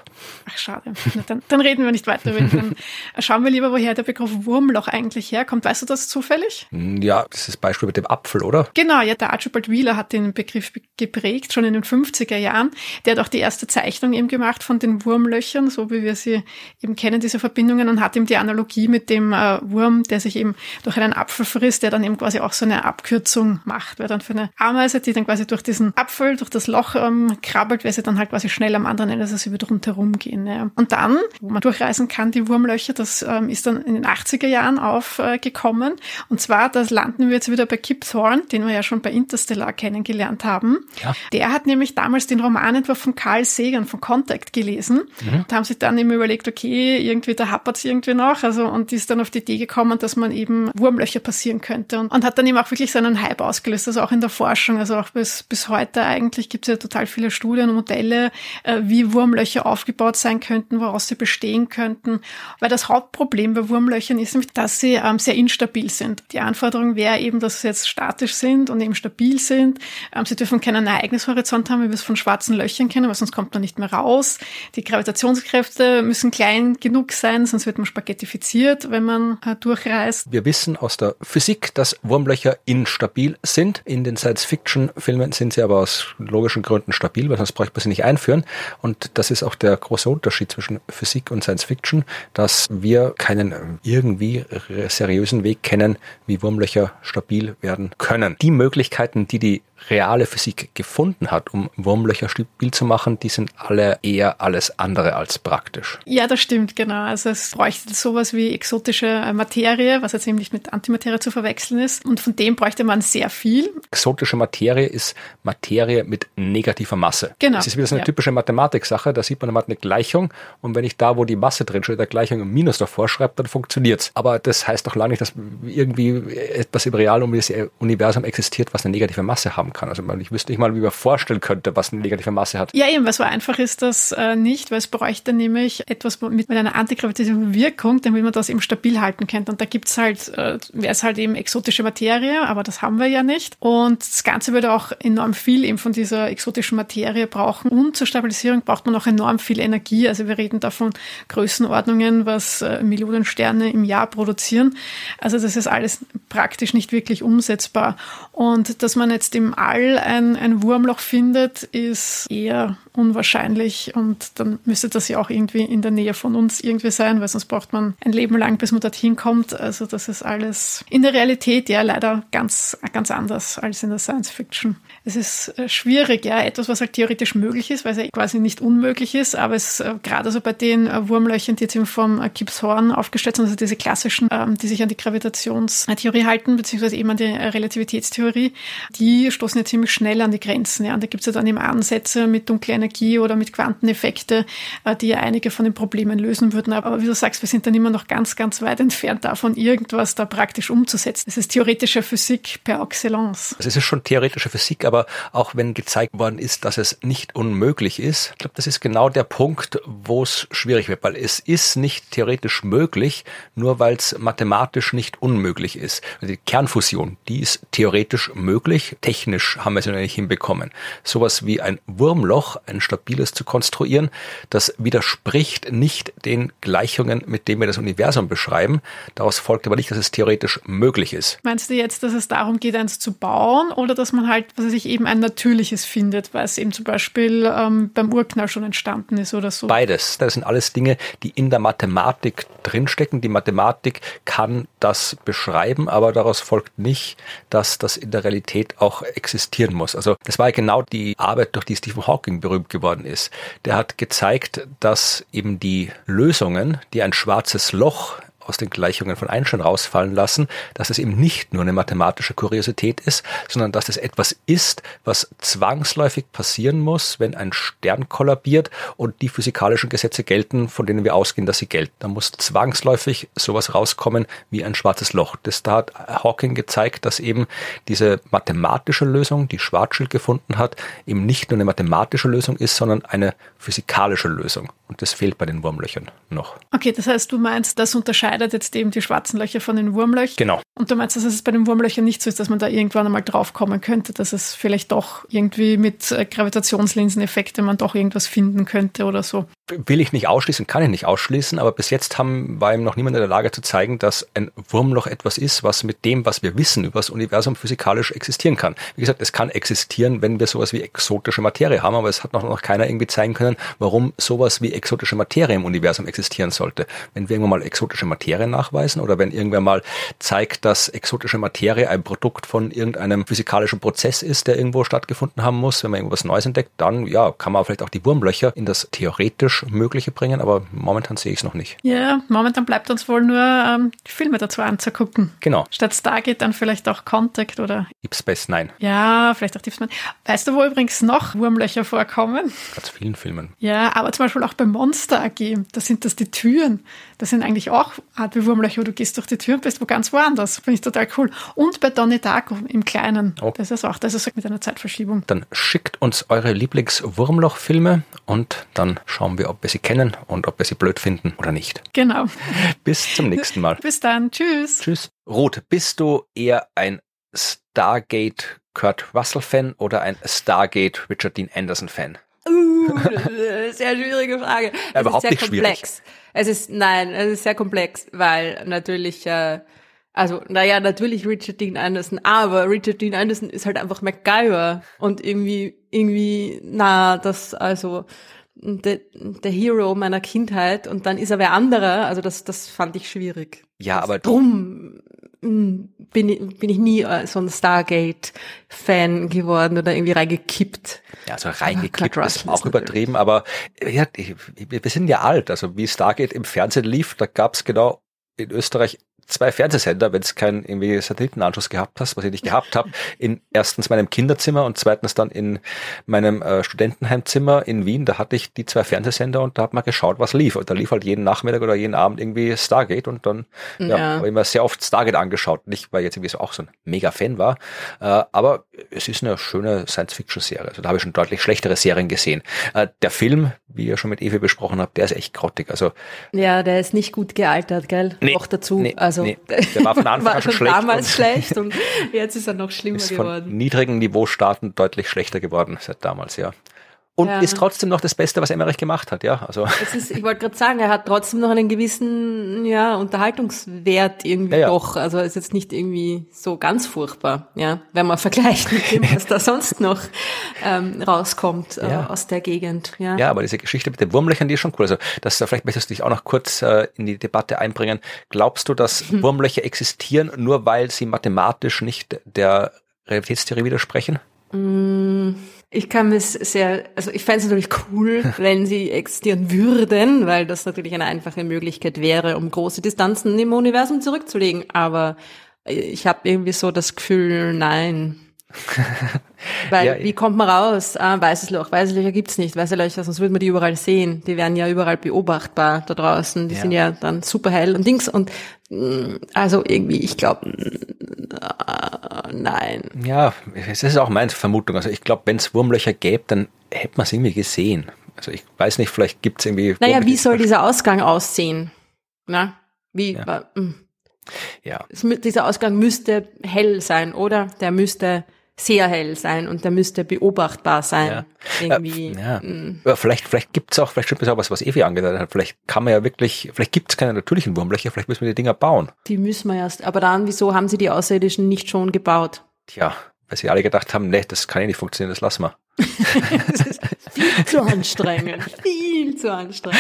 Speaker 3: Ach, schade. Na, dann, dann, reden wir nicht weiter. Dann schauen wir lieber, woher der Begriff Wurmloch eigentlich herkommt. Weißt du das zufällig?
Speaker 2: Hm, ja, das ist das Beispiel mit dem Apfel, oder?
Speaker 3: Genau, ja, der Archibald Wheeler hat den Begriff geprägt, schon in den 50er Jahren. Der hat auch die erste Zeichnung eben gemacht von den Wurmlöchern, so wie wir sie eben kennen, diese Verbindungen, und hat eben die Analogie mit dem äh, Wurm, der sich eben durch einen Apfel frisst, der dann eben quasi auch so eine Abkürzung macht, weil dann für eine Ameise, die dann quasi durch diesen Apfel, durch das Loch ähm, krabbelt, weil sie dann halt quasi schnell am anderen Ende, dass sie wieder rundherum gehen. Ja. Und dann, wo man durchreisen kann, die Wurmlöcher, das ähm, ist dann in den 80er Jahren aufgekommen. Äh, und zwar, das landen wir jetzt wieder bei Kip Thorne, den wir ja schon bei Interstellar kennengelernt haben. Ja. Der hat nämlich damals den Romanentwurf von Carl Sagan von Contact gelesen. Mhm. Da haben sich dann eben überlegt, okay, irgendwie, da hapert es irgendwie noch. Also, und ist dann auf die Idee gekommen, dass man eben Wurmlöcher passieren könnte. Und, und hat dann eben auch wirklich seinen Hype ausgelöst, also auch in der Forschung, also auch bis, bis heute eigentlich gibt es ja total viele Studien und Modelle, äh, wie Wurmlöcher aufgebaut sein könnten, woraus sie bestehen könnten. Weil das Hauptproblem bei Wurmlöchern ist nämlich, dass sie ähm, sehr instabil sind. Die Anforderung wäre eben, dass sie jetzt statisch sind und eben stabil sind. Ähm, sie dürfen keinen Ereignishorizont haben, wie wir es von schwarzen Löchern kennen, weil sonst kommt man nicht mehr raus. Die Gravitationskräfte müssen klein genug sein, sonst wird man spaghettifiziert, wenn man äh, durchreist.
Speaker 2: Wir wissen aus der Physik, dass Wurmlöcher instabil sind. In den Science-Fiction-Filmen sind sie aber aus logischen Gründen stabil, weil sonst bräuchte man sie nicht einführen. Und das ist auch der große Unterschied zwischen Physik und Science-Fiction, dass wir keinen irgendwie seriösen Weg kennen, wie Wurmlöcher stabil werden können. Die Möglichkeiten, die die reale Physik gefunden hat, um Wurmlöcher stabil zu machen, die sind alle eher alles andere als praktisch.
Speaker 3: Ja, das stimmt, genau. Also es bräuchte sowas wie exotische äh, Materie, was jetzt eben nicht mit Antimaterie zu verwechseln ist. Und von dem bräuchte man sehr viel.
Speaker 2: Exotische Materie ist Materie mit negativer Masse. Genau. Das ist wieder so eine ja. typische Mathematik-Sache. Da sieht man, man hat eine Gleichung und wenn ich da, wo die Masse drin steht, der Gleichung ein Minus davor schreibe, dann funktioniert's. Aber das heißt doch lange nicht, dass irgendwie etwas im realen Universum existiert, was eine negative Masse haben kann. Also ich wüsste nicht mal, wie man vorstellen könnte, was eine negative Masse hat.
Speaker 3: Ja, eben, weil so einfach ist das äh, nicht, weil es bräuchte nämlich etwas mit, mit einer antigravitativen Wirkung, damit man das eben stabil halten könnte. Und da gibt's halt, äh, wäre es halt eben exotische Materie, aber das haben wir ja nicht. Und das Ganze würde auch enorm viel eben von dieser exotischen Materie brauchen. Und zur Stabilisierung braucht man auch enorm viel Energie. Also wir reden davon Größenordnungen, was äh, Millionen Sterne im Jahr produzieren. Also das ist alles praktisch nicht wirklich umsetzbar. Und dass man jetzt im All ein, ein Wurmloch findet, ist eher unwahrscheinlich und dann müsste das ja auch irgendwie in der Nähe von uns irgendwie sein, weil sonst braucht man ein Leben lang, bis man dorthin kommt. Also das ist alles in der Realität ja leider ganz, ganz anders als in der Science Fiction. Es ist äh, schwierig, ja, etwas, was halt theoretisch möglich ist, weil es ja quasi nicht unmöglich ist, aber es äh, gerade so bei den äh, Wurmlöchern, die jetzt eben vom Gibbs Horn aufgestellt sind, also diese klassischen, ähm, die sich an die Gravitationstheorie halten, beziehungsweise eben an die Relativitätstheorie, die stoßen ja ziemlich schnell an die Grenzen. Ja. Und da gibt es ja dann eben Ansätze mit dunkler Energie oder mit Quanteneffekte, die ja einige von den Problemen lösen würden. Aber wie du sagst, wir sind dann immer noch ganz, ganz weit entfernt davon, irgendwas da praktisch umzusetzen. Das ist theoretische Physik per excellence.
Speaker 2: Es ist schon theoretische Physik, aber auch wenn gezeigt worden ist, dass es nicht unmöglich ist, ich glaube, das ist genau der Punkt, wo es schwierig wird, weil es ist nicht theoretisch möglich, nur weil es mathematisch nicht unmöglich ist. Also die Kernfusion, die ist theoretisch möglich, technisch haben wir es noch nicht hinbekommen. Sowas wie ein Wurmloch, ein stabiles zu konstruieren, das widerspricht nicht den Gleichungen, mit denen wir das Universum beschreiben. Daraus folgt aber nicht, dass es theoretisch möglich ist.
Speaker 3: Meinst du jetzt, dass es darum geht, eins zu bauen oder dass man halt, was weiß ich, eben ein natürliches findet, es eben zum Beispiel ähm, beim Urknall schon entstanden ist oder so?
Speaker 2: Beides. Das sind alles Dinge, die in der Mathematik drinstecken. Die Mathematik kann das beschreiben, aber daraus folgt nicht, dass das in der Realität auch existieren muss. Also das war ja genau die Arbeit, durch die Stephen Hawking berühmt geworden ist. Der hat gezeigt, dass eben die Lösungen, die ein schwarzes Loch aus den Gleichungen von Einstein rausfallen lassen, dass es eben nicht nur eine mathematische Kuriosität ist, sondern dass es etwas ist, was zwangsläufig passieren muss, wenn ein Stern kollabiert und die physikalischen Gesetze gelten, von denen wir ausgehen, dass sie gelten. Da muss zwangsläufig sowas rauskommen wie ein schwarzes Loch. Das da hat Hawking gezeigt, dass eben diese mathematische Lösung, die Schwarzschild gefunden hat, eben nicht nur eine mathematische Lösung ist, sondern eine physikalische Lösung. Und das fehlt bei den Wurmlöchern noch.
Speaker 3: Okay, das heißt, du meinst, das unterscheidet jetzt eben die schwarzen Löcher von den Wurmlöchern?
Speaker 2: Genau.
Speaker 3: Und du meinst, dass es bei den Wurmlöchern nicht so ist, dass man da irgendwann einmal draufkommen könnte, dass es vielleicht doch irgendwie mit äh, Gravitationslinseneffekte man doch irgendwas finden könnte oder so?
Speaker 2: Will ich nicht ausschließen, kann ich nicht ausschließen, aber bis jetzt haben, war ihm noch niemand in der Lage zu zeigen, dass ein Wurmloch etwas ist, was mit dem, was wir wissen über das Universum physikalisch existieren kann. Wie gesagt, es kann existieren, wenn wir sowas wie exotische Materie haben, aber es hat noch, noch keiner irgendwie zeigen können, warum sowas wie exotische Materie im Universum existieren sollte. Wenn wir irgendwann mal exotische Materie nachweisen oder wenn irgendwer mal zeigt, dass exotische Materie ein Produkt von irgendeinem physikalischen Prozess ist, der irgendwo stattgefunden haben muss, wenn man irgendwas Neues entdeckt, dann ja, kann man vielleicht auch die Wurmlöcher in das theoretisch Mögliche bringen, aber momentan sehe ich es noch nicht.
Speaker 3: Ja, momentan bleibt uns wohl nur ähm, Filme dazu anzugucken.
Speaker 2: Genau.
Speaker 3: Statt Stargate dann vielleicht auch Contact oder
Speaker 2: Deep Space Nine.
Speaker 3: Ja, vielleicht auch Deep Space Nine. Weißt du, wo übrigens noch Wurmlöcher vorkommen?
Speaker 2: Ganz vielen Filmen.
Speaker 3: Ja, aber zum Beispiel auch bei Monster AG, da sind das die Türen. Das sind eigentlich auch Art wie Wurmlöcher, wo du gehst durch die Tür und bist wo ganz woanders. Finde ich total cool. Und bei Donnie Darko im Kleinen. Oh. Das ist auch, das ist mit einer Zeitverschiebung.
Speaker 2: Dann schickt uns eure Lieblings-Wurmloch-Filme und dann schauen wir, ob wir sie kennen und ob wir sie blöd finden oder nicht.
Speaker 3: Genau. *laughs*
Speaker 2: Bis zum nächsten Mal.
Speaker 3: Bis dann. Tschüss.
Speaker 2: Tschüss. Ruth, bist du eher ein Stargate Kurt Russell Fan oder ein Stargate Richard Dean Anderson Fan?
Speaker 1: Uh, *laughs* sehr schwierige Frage.
Speaker 2: Ja, überhaupt
Speaker 1: ist sehr
Speaker 2: nicht
Speaker 1: komplex.
Speaker 2: schwierig.
Speaker 1: Es ist, nein, es ist sehr komplex, weil natürlich, äh, also, naja, natürlich Richard Dean Anderson, aber Richard Dean Anderson ist halt einfach MacGyver und irgendwie, irgendwie, na, das, also, der, der Hero meiner Kindheit und dann ist er wer anderer, also das, das fand ich schwierig.
Speaker 2: Ja, aber
Speaker 1: drum bin ich, bin ich nie äh, so ein Stargate-Fan geworden oder irgendwie reingekippt.
Speaker 2: Ja, also reingekippt ist auch übertrieben, aber ja, wir sind ja alt. Also wie Stargate im Fernsehen lief, da gab's genau in Österreich zwei Fernsehsender, wenn es keinen irgendwie Satellitenanschluss gehabt hast, was ich nicht gehabt habe, in erstens meinem Kinderzimmer und zweitens dann in meinem äh, Studentenheimzimmer in Wien, da hatte ich die zwei Fernsehsender und da hat man geschaut, was lief. Und da lief halt jeden Nachmittag oder jeden Abend irgendwie Stargate und dann ja, ja habe ich mir sehr oft Stargate angeschaut. Nicht, weil ich jetzt irgendwie so auch so ein Mega-Fan war, äh, aber es ist eine schöne Science-Fiction-Serie. Also da habe ich schon deutlich schlechtere Serien gesehen. Äh, der Film, wie ihr schon mit Evi besprochen habt, der ist echt grottig. Also
Speaker 1: Ja, der ist nicht gut gealtert, gell?
Speaker 2: Nee,
Speaker 1: Noch dazu.
Speaker 2: Nee.
Speaker 1: Also
Speaker 2: also nee, der war von Anfang an *laughs* schon schlecht.
Speaker 1: damals schlecht und *laughs* jetzt ist er noch schlimmer
Speaker 2: ist
Speaker 1: geworden.
Speaker 2: Von niedrigen Niveaustarten deutlich schlechter geworden seit damals, ja. Und
Speaker 1: Ja.
Speaker 2: ist trotzdem noch das Beste, was Emmerich gemacht hat, ja. Also
Speaker 1: Es ist, ich wollte gerade sagen, er hat trotzdem noch einen gewissen ja, Unterhaltungswert irgendwie
Speaker 2: Ja, ja.
Speaker 1: doch. Also ist jetzt nicht irgendwie so ganz furchtbar, ja, wenn man vergleicht mit dem, was da sonst noch ähm, rauskommt äh, aus der Gegend. Ja.
Speaker 2: ja, aber diese Geschichte mit den Wurmlöchern, die ist schon cool. Also das vielleicht möchtest du dich auch noch kurz äh, in die Debatte einbringen. Glaubst du, dass Wurmlöcher existieren, nur weil sie mathematisch nicht der Realitätstheorie widersprechen?
Speaker 1: Mm, ich kann es sehr, also ich fände es natürlich cool, *laughs* wenn sie existieren würden, weil das natürlich eine einfache Möglichkeit wäre, um große Distanzen im Universum zurückzulegen. Aber ich habe irgendwie so das Gefühl, nein. *laughs* Weil, ja, wie kommt man raus? Ah, weißes Loch. Weiße Löcher gibt's nicht. Weiße Löcher, sonst würde man die überall sehen. Die werden ja überall beobachtbar da draußen. Die ja. sind ja dann super hell und Dings. Und mm, also irgendwie, ich glaube, äh, nein.
Speaker 2: Ja, es ist auch meine Vermutung. Also ich glaube, wenn es Wurmlöcher gäbe, dann hätte man es irgendwie gesehen. Also ich weiß nicht, vielleicht gibt's irgendwie.
Speaker 1: Naja, wie soll dieser Ausgang aussehen? Na? Wie?
Speaker 2: Ja.
Speaker 1: Mm. ja. Dieser Ausgang müsste hell sein, oder? Der müsste sehr hell sein und der müsste beobachtbar sein. Ja. Irgendwie.
Speaker 2: Ja. Mm. ja. Vielleicht, vielleicht gibt's auch, vielleicht stimmt es auch was, was Evi angedeutet hat. Vielleicht kann man ja wirklich, vielleicht gibt's keine natürlichen Wurmlöcher, vielleicht müssen wir die Dinger bauen.
Speaker 1: Die müssen wir erst. Aber dann, wieso haben sie die Außerirdischen nicht schon gebaut?
Speaker 2: Tja, weil sie alle gedacht haben, nee, das kann ja nicht funktionieren, das lassen wir.
Speaker 1: das *laughs* ist viel zu anstrengend, *laughs* viel zu anstrengend.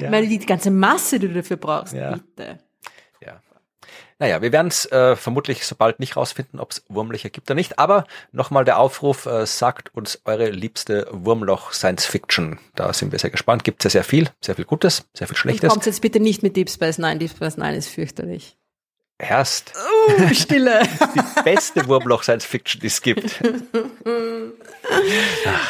Speaker 1: Ja. Weil die ganze Masse, die du dafür brauchst, ja. bitte.
Speaker 2: Naja, wir werden es äh, vermutlich sobald nicht rausfinden, ob es Wurmlöcher gibt oder nicht. Aber nochmal der Aufruf, äh, sagt uns eure liebste Wurmloch Science Fiction. Da sind wir sehr gespannt. Gibt es ja sehr viel, sehr viel Gutes, sehr viel Schlechtes.
Speaker 1: Kommt jetzt bitte nicht mit Deep Space Nine. Deep Space Nine ist fürchterlich.
Speaker 2: Erst.
Speaker 1: Uh, Stille. *laughs*
Speaker 2: die beste Wurmloch Science Fiction, die es gibt. *laughs*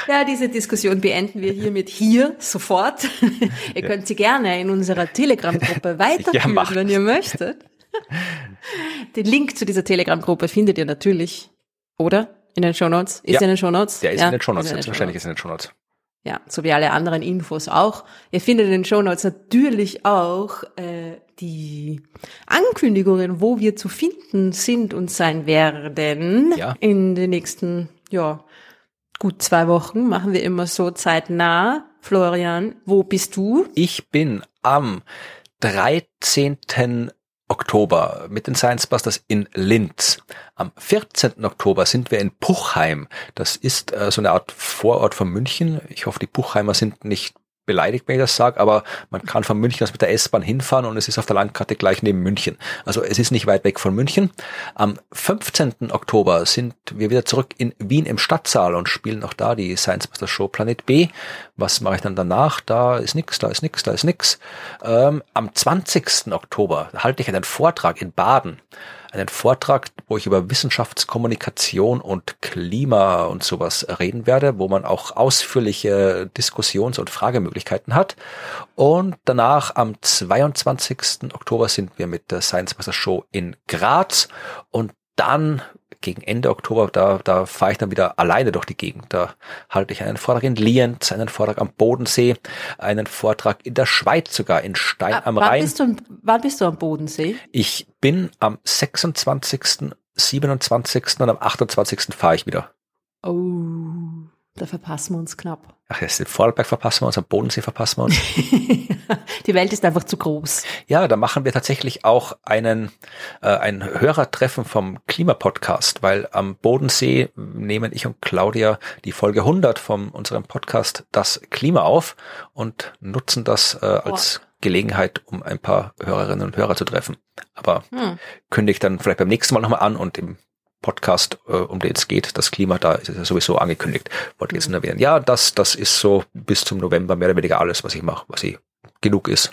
Speaker 1: ja, diese Diskussion beenden wir hiermit hier sofort. *laughs* ihr könnt sie gerne in unserer Telegram-Gruppe weiterführen, ja, wenn ihr möchtet. *laughs* Den Link zu dieser Telegram-Gruppe findet ihr natürlich, oder? In den Show Notes? Ist
Speaker 2: ja,
Speaker 1: in den Show Notes?
Speaker 2: Der ist ja, in den Show Notes, selbstverständlich ist in den Show Notes.
Speaker 1: Ja, so wie alle anderen Infos auch. Ihr findet in den Show Notes natürlich auch äh, die Ankündigungen, wo wir zu finden sind und sein werden. Ja. In den nächsten, ja, gut zwei Wochen machen wir immer so zeitnah. Florian, wo bist du?
Speaker 2: Ich bin am 13. Oktober mit den Science Busters in Linz. Am 14. Oktober sind wir in Puchheim. Das ist äh, so eine Art Vorort von München. Ich hoffe, die Puchheimer sind nicht beleidigt, wenn ich das sage, aber man kann von München aus mit der S-Bahn hinfahren und es ist auf der Landkarte gleich neben München. Also es ist nicht weit weg von München. Am 15. Oktober sind wir wieder zurück in Wien im Stadtsaal und spielen auch da die Science Master Show Planet B. Was mache ich dann danach? Da ist nix, da ist nix, da ist nix. Ähm, am 20. Oktober halte ich einen Vortrag in Baden einen Vortrag, wo ich über Wissenschaftskommunikation und Klima und sowas reden werde, wo man auch ausführliche Diskussions- und Fragemöglichkeiten hat. Und danach am 22. Oktober sind wir mit der Science Master Show in Graz und dann gegen Ende Oktober, da, da fahre ich dann wieder alleine durch die Gegend. Da halte ich einen Vortrag in Lienz, einen Vortrag am Bodensee, einen Vortrag in der Schweiz sogar, in Stein ah, am Rhein.
Speaker 1: Bist du, wann bist du am Bodensee?
Speaker 2: Ich bin am 26., 27. und am 28. fahre ich wieder.
Speaker 1: Oh. Da verpassen wir uns knapp.
Speaker 2: Ach, jetzt den Vorarlberg verpassen wir uns, am Bodensee verpassen wir uns. *laughs*
Speaker 1: Die Welt ist einfach zu groß.
Speaker 2: Ja, da machen wir tatsächlich auch einen, äh, ein Hörertreffen vom Klimapodcast, weil am Bodensee nehmen ich und Claudia die Folge 100 von unserem Podcast Das Klima auf und nutzen das äh, als oh. Gelegenheit, um ein paar Hörerinnen und Hörer zu treffen. Aber hm. kündige ich dann vielleicht beim nächsten Mal nochmal an und im Podcast, äh, um den es geht, das Klima, da ist ja sowieso angekündigt. Wollte jetzt nur erwähnen. Ja, das, das ist so bis zum November mehr oder weniger alles, was ich mache, was eh genug ist.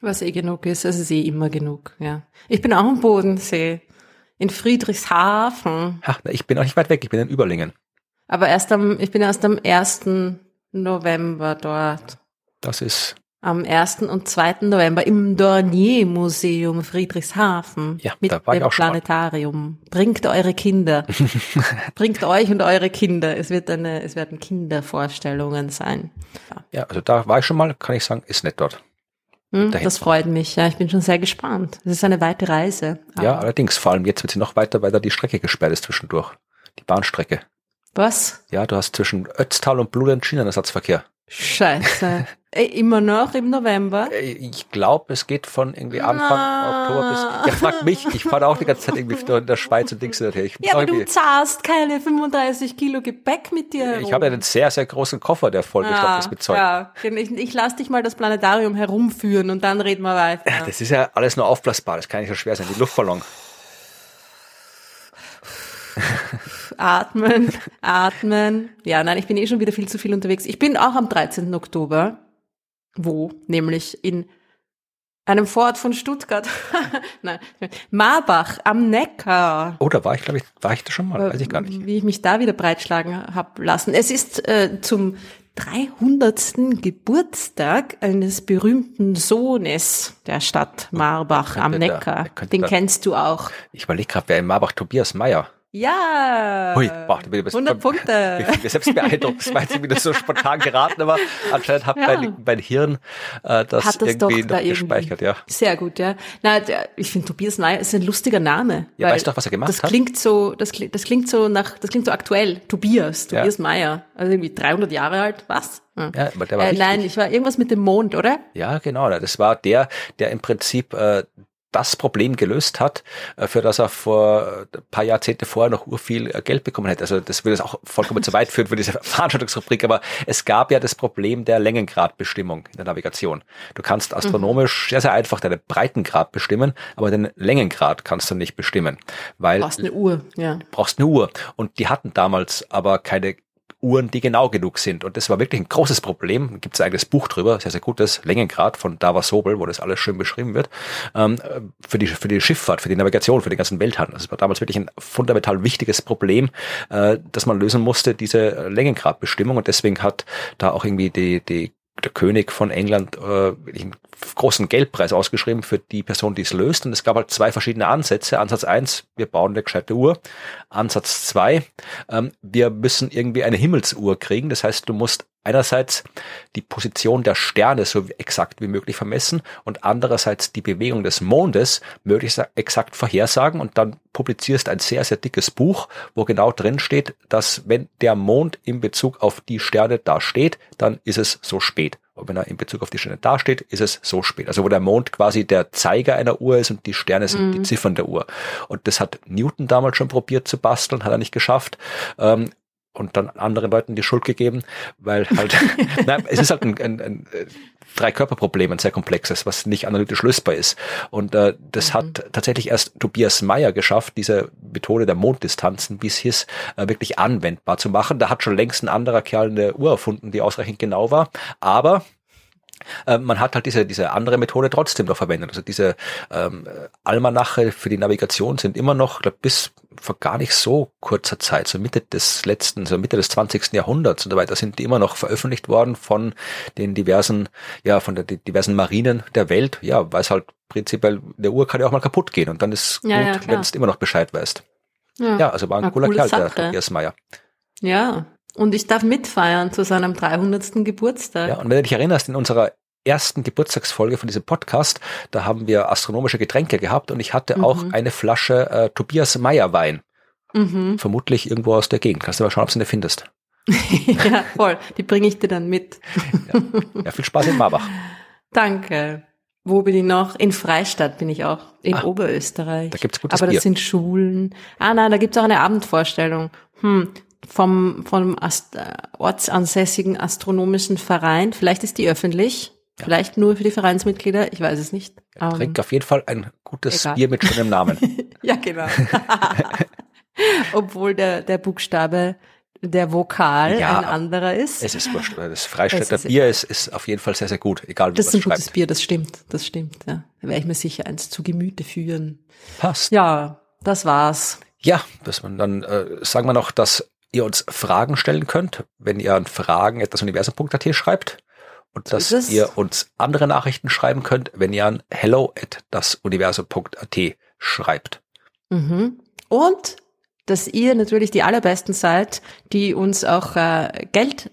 Speaker 1: Was eh genug ist, es ist eh immer genug, ja. Ich bin auch am Bodensee. In Friedrichshafen.
Speaker 2: Ha, ich bin auch nicht weit weg, ich bin in Überlingen.
Speaker 1: Aber erst am, ich bin erst am 1. November dort.
Speaker 2: Das ist
Speaker 1: am 1. und 2. November im Dornier Museum Friedrichshafen
Speaker 2: ja,
Speaker 1: mit
Speaker 2: da war dem
Speaker 1: Planetarium. Bringt eure Kinder. *laughs* Bringt euch und eure Kinder. Es wird eine, es werden Kindervorstellungen sein.
Speaker 2: Ja. ja, also da war ich schon mal, kann ich sagen, ist nett dort.
Speaker 1: Hm, das freut mich, ja. Ich bin schon sehr gespannt. Es ist eine weite Reise.
Speaker 2: Ja, allerdings, vor allem jetzt wird sie noch weiter, weil da die Strecke gesperrt ist zwischendurch. Die Bahnstrecke.
Speaker 1: Was?
Speaker 2: Ja, du hast zwischen Ötztal und Bludenz Schienenersatzverkehr.
Speaker 1: Scheiße. Immer noch im November?
Speaker 2: Äh, ich glaube, es geht von irgendwie Anfang Na. Oktober bis. Ja, frag mich, ich fahre auch die ganze Zeit irgendwie in der Schweiz und Dings. Ich
Speaker 1: ja, aber du zahlst keine 35 Kilo Gepäck mit dir.
Speaker 2: Ich habe ja einen sehr, sehr großen Koffer, der vollgestopft ah, ist mit Zeug. Ja,
Speaker 1: ich, ich lasse dich mal das Planetarium herumführen und dann reden wir weiter.
Speaker 2: Ja, das ist ja alles nur aufblasbar, das kann nicht so schwer sein. Die Luftballon. *laughs*
Speaker 1: atmen, atmen. Ja, nein, ich bin eh schon wieder viel zu viel unterwegs. Ich bin auch am 13. Oktober. Wo? Nämlich in einem Vorort von Stuttgart. *laughs* Nein, Marbach am Neckar.
Speaker 2: Oh, da war ich, glaube ich, war ich da schon mal, weiß ich gar nicht.
Speaker 1: Wie ich mich da wieder breitschlagen habe lassen. Es ist äh, zum 300. Geburtstag eines berühmten Sohnes der Stadt Marbach am Neckar. Da, Den da, kennst du auch.
Speaker 2: Ich überlege gerade, wer in Marbach Tobias Meyer.
Speaker 1: Ja.
Speaker 2: Hui, boah, du
Speaker 1: bist 100 Punkte. *laughs*
Speaker 2: Ich bin selbst beeindruckt, weil ich wieder so spontan geraten, aber anscheinend hat ja. mein, mein Hirn äh, das, hat das irgendwie noch da gespeichert, ja.
Speaker 1: Sehr gut, ja. Na, der, ich finde Tobias Meyer ist ein lustiger Name.
Speaker 2: Ja, weißt du auch, was er gemacht
Speaker 1: das
Speaker 2: hat?
Speaker 1: Klingt so, das, klingt, das klingt so nach, das klingt so aktuell. Tobias, Tobias ja. Meyer. Also irgendwie 300 Jahre alt, was?
Speaker 2: Hm. Ja, aber der war
Speaker 1: äh, nein, ich war irgendwas mit dem Mond, oder?
Speaker 2: Ja, genau. Das war der, der im Prinzip äh, das Problem gelöst hat, äh, für das er vor ein paar Jahrzehnte vorher noch urviel äh, Geld bekommen hätte. Also das würde es auch vollkommen zu weit führen für diese *laughs* Veranstaltungsrubrik, aber es gab ja das Problem der Länngradbestimmung in der Navigation. Du kannst astronomisch mhm. sehr, sehr einfach deinen Breitengrad bestimmen, aber den Längengrad kannst du nicht bestimmen. Weil
Speaker 1: du brauchst eine Uhr, ja.
Speaker 2: brauchst eine Uhr. Und die hatten damals aber keine Uhren, die genau genug sind. Und das war wirklich ein großes Problem. Gibt es ein eigenes Buch drüber, sehr, sehr gutes, Längengrad von Dava Sobel, wo das alles schön beschrieben wird, ähm, für, die, für die Schifffahrt, für die Navigation, für den ganzen Welthandel. Das war damals wirklich ein fundamental wichtiges Problem, äh, das man lösen musste, diese Längengradbestimmung. Und deswegen hat da auch irgendwie die, die der König von England äh, einen großen Geldpreis ausgeschrieben für die Person, die es löst. Und es gab halt zwei verschiedene Ansätze. Ansatz eins, wir bauen eine gescheite Uhr. Ansatz zwei, ähm, wir müssen irgendwie eine Himmelsuhr kriegen. Das heißt, du musst einerseits die Position der Sterne so exakt wie möglich vermessen und andererseits die Bewegung des Mondes möglichst exakt vorhersagen und dann publizierst ein sehr, sehr dickes Buch, wo genau drin steht, dass wenn der Mond in Bezug auf die Sterne da steht, dann ist es so spät. Und wenn er in Bezug auf die Sterne dasteht, ist es so spät. Also wo der Mond quasi der Zeiger einer Uhr ist und die Sterne sind mhm. die Ziffern der Uhr. Und das hat Newton damals schon probiert zu basteln, hat er nicht geschafft. Ähm, und dann anderen Leuten die Schuld gegeben, weil halt, *laughs* *laughs* nein, es ist halt ein, ein, ein Drei-Körper-Problem, ein sehr komplexes, was nicht analytisch lösbar ist. Und äh, das mhm. hat tatsächlich erst Tobias Meyer geschafft, diese Methode der Monddistanzen, wie es hieß, äh, wirklich anwendbar zu machen. Da hat schon längst ein anderer Kerl eine Uhr erfunden, die ausreichend genau war. Aber äh, man hat halt diese, diese andere Methode trotzdem noch verwendet. Also diese ähm, Almanache für die Navigation sind immer noch, glaub, bis vor gar nicht so kurzer Zeit, so Mitte des letzten, so Mitte des 20. Jahrhunderts und so weiter, sind die immer noch veröffentlicht worden von den diversen, ja, von den diversen Marinen der Welt, ja, weil es halt prinzipiell, der Uhr kann ja auch mal kaputt gehen und dann ist ja, gut, ja, wenn du immer noch Bescheid weißt. Ja, ja also war ein Eine cooler Kerl, Sache. der Meyer.
Speaker 1: Ja, und ich darf mitfeiern zu seinem 300. Geburtstag.
Speaker 2: Ja, und wenn du dich erinnerst, in unserer ersten Geburtstagsfolge von diesem Podcast, da haben wir astronomische Getränke gehabt und ich hatte mhm. auch eine Flasche äh, Tobias Meyer Wein. Mhm. Vermutlich irgendwo aus der Gegend. Kannst du mal schauen, ob du eine findest. *laughs*
Speaker 1: ja, voll. Die bringe ich dir dann mit.
Speaker 2: ja. ja, viel Spaß in Marbach.
Speaker 1: Danke. Wo bin ich noch? In Freistadt bin ich auch, in ah, Oberösterreich.
Speaker 2: Da gibt's gutes
Speaker 1: Aber das
Speaker 2: Bier.
Speaker 1: sind Schulen. Ah nein, da gibt's auch eine Abendvorstellung. Hm, vom, vom Ast äh, ortsansässigen astronomischen Verein. Vielleicht ist die öffentlich. Ja. Vielleicht nur für die Vereinsmitglieder, ich weiß es nicht.
Speaker 2: Ja, um, trink auf jeden Fall ein gutes egal. Bier mit schönem Namen. *laughs*
Speaker 1: ja, genau. *laughs* Obwohl der, der Buchstabe, der Vokal ja, ein anderer ist.
Speaker 2: Es ist wurscht, das Freistädter ist Bier ist, ist auf jeden Fall sehr, sehr gut, egal wie
Speaker 1: Das
Speaker 2: ist
Speaker 1: ein gutes Bier, das stimmt, das stimmt, ja. Da werde ich mir sicher eins zu Gemüte führen.
Speaker 2: Passt.
Speaker 1: Ja, das war's.
Speaker 2: Ja, dass man dann, äh, sagen wir noch, dass ihr uns Fragen stellen könnt, wenn ihr an Fragen etwas universum.at schreibt und dass ihr uns andere Nachrichten schreiben könnt, wenn ihr an hello at dasuniversum.at schreibt.
Speaker 1: Mhm. Und dass ihr natürlich die allerbesten seid, die uns auch äh, Geld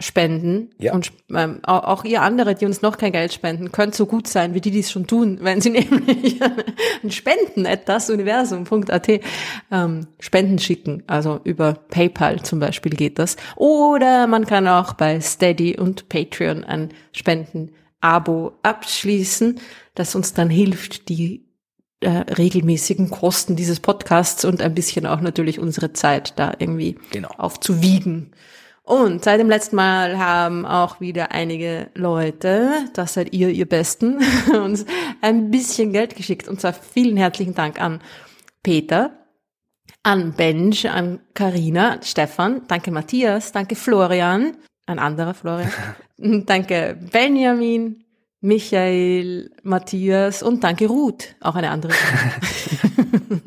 Speaker 1: spenden ja. und ähm, auch ihr andere, die uns noch kein Geld spenden, könnt so gut sein, wie die, die es schon tun, *laughs* wenn sie nämlich *laughs* ein Spenden at dasuniversum.at ähm, Spenden schicken, also über PayPal zum Beispiel geht das. Oder man kann auch bei Steady und Patreon ein Spenden-Abo abschließen, das uns dann hilft, die äh, regelmäßigen Kosten dieses Podcasts und ein bisschen auch natürlich unsere Zeit da irgendwie genau. aufzuwiegen. Und seit dem letzten Mal haben auch wieder einige Leute, das seid ihr, ihr Besten, *laughs* uns ein bisschen Geld geschickt. Und zwar vielen herzlichen Dank an Peter, An Benj, an Karina, Stefan, danke Matthias, danke Florian, ein anderer Florian, *laughs* danke Benjamin, Michael, Matthias. Und danke Ruth, auch eine andere. *laughs*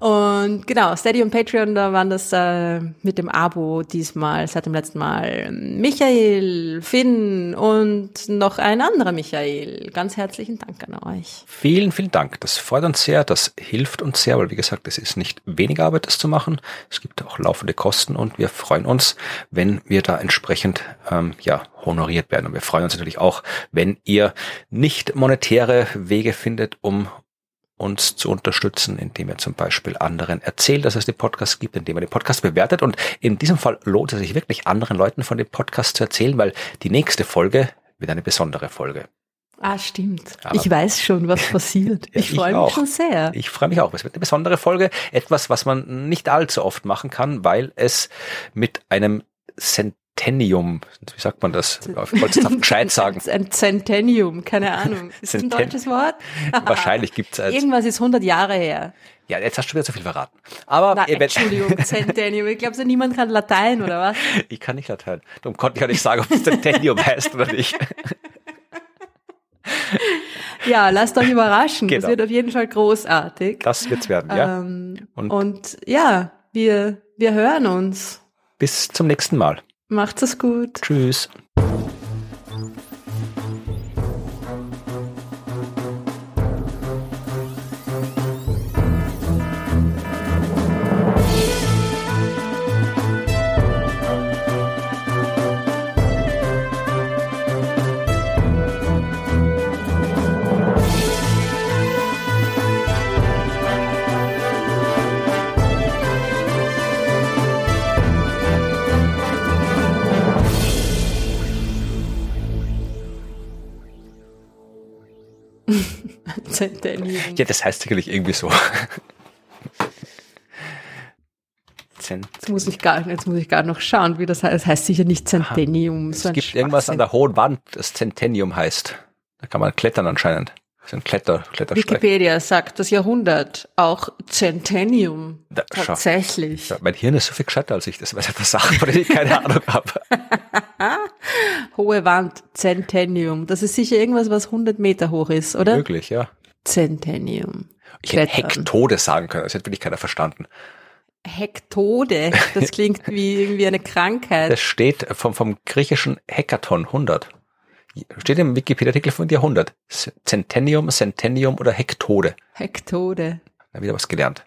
Speaker 1: Und genau, Steady und Patreon, da waren das äh, mit dem Abo diesmal, seit dem letzten Mal Michael, Finn und noch ein anderer Michael. Ganz herzlichen Dank an euch.
Speaker 2: Vielen, vielen Dank. Das freut uns sehr, das hilft uns sehr, weil wie gesagt, es ist nicht wenig Arbeit, das zu machen. Es gibt auch laufende Kosten und wir freuen uns, wenn wir da entsprechend ähm, ja, honoriert werden. Und wir freuen uns natürlich auch, wenn ihr nicht monetäre Wege findet, um uns zu unterstützen, indem ihr zum Beispiel anderen erzählt, dass es den Podcast gibt, indem ihr den Podcast bewertet. Und in diesem Fall lohnt es sich wirklich, anderen Leuten von dem Podcast zu erzählen, weil die nächste Folge wird eine besondere Folge.
Speaker 1: Ah, stimmt. Aber ich weiß schon, was *laughs* passiert. Ich freue mich auch. schon sehr.
Speaker 2: Ich freue mich auch. Es wird eine besondere Folge. Etwas, was man nicht allzu oft machen kann, weil es mit einem Cent Centennium, wie sagt man das? Ich wollte es auf *laughs* Bescheid sagen.
Speaker 1: Ein Centennium, keine Ahnung. *laughs* Ist das ein deutsches Wort? *laughs*
Speaker 2: Wahrscheinlich gibt es
Speaker 1: Irgendwas ist 100 Jahre her.
Speaker 2: Ja, jetzt hast du wieder zu viel verraten. Aber
Speaker 1: Na, Entschuldigung, Centennium. Ich glaube, so niemand kann Latein, oder was?
Speaker 2: Ich kann nicht Latein. Darum konnte ich ja nicht sagen, ob es Centennium heißt oder nicht.
Speaker 1: Ja, lasst euch überraschen. Genau. Das wird auf jeden Fall großartig.
Speaker 2: Das wird's werden, ja. Ähm,
Speaker 1: und, und ja, wir, wir hören uns.
Speaker 2: Bis zum nächsten Mal.
Speaker 1: Macht's es gut.
Speaker 2: Tschüss.
Speaker 1: Centennium.
Speaker 2: Ja, das heißt sicherlich irgendwie so.
Speaker 1: Jetzt muss ich gar, jetzt muss ich gar noch schauen, wie das heißt. Das heißt sicher nicht Centennium.
Speaker 2: Es so gibt irgendwas an der hohen Wand, das Centennium heißt. Da kann man klettern anscheinend. Das ist ein Kletter.
Speaker 1: Wikipedia sagt das Jahrhundert auch Centennium. Da, Tatsächlich.
Speaker 2: Ja, mein Hirn ist so viel gescheiter als ich. Das weiß etwas Sachen, von denen ich keine Ahnung habe. *laughs*
Speaker 1: Hohe Wand, Centennium. Das ist sicher irgendwas, was 100 Meter hoch ist, oder?
Speaker 2: Möglich, ja.
Speaker 1: Centennium.
Speaker 2: Ich hätte Hektode sagen können, das hätte wirklich keiner verstanden.
Speaker 1: Hektode, das klingt wie irgendwie eine Krankheit.
Speaker 2: Das steht vom, vom griechischen Hekaton, 100. Steht im Wikipedia-Artikel von Jahrhundert. Centennium, Centennium oder Hektode.
Speaker 1: Hektode.
Speaker 2: Da wieder was gelernt.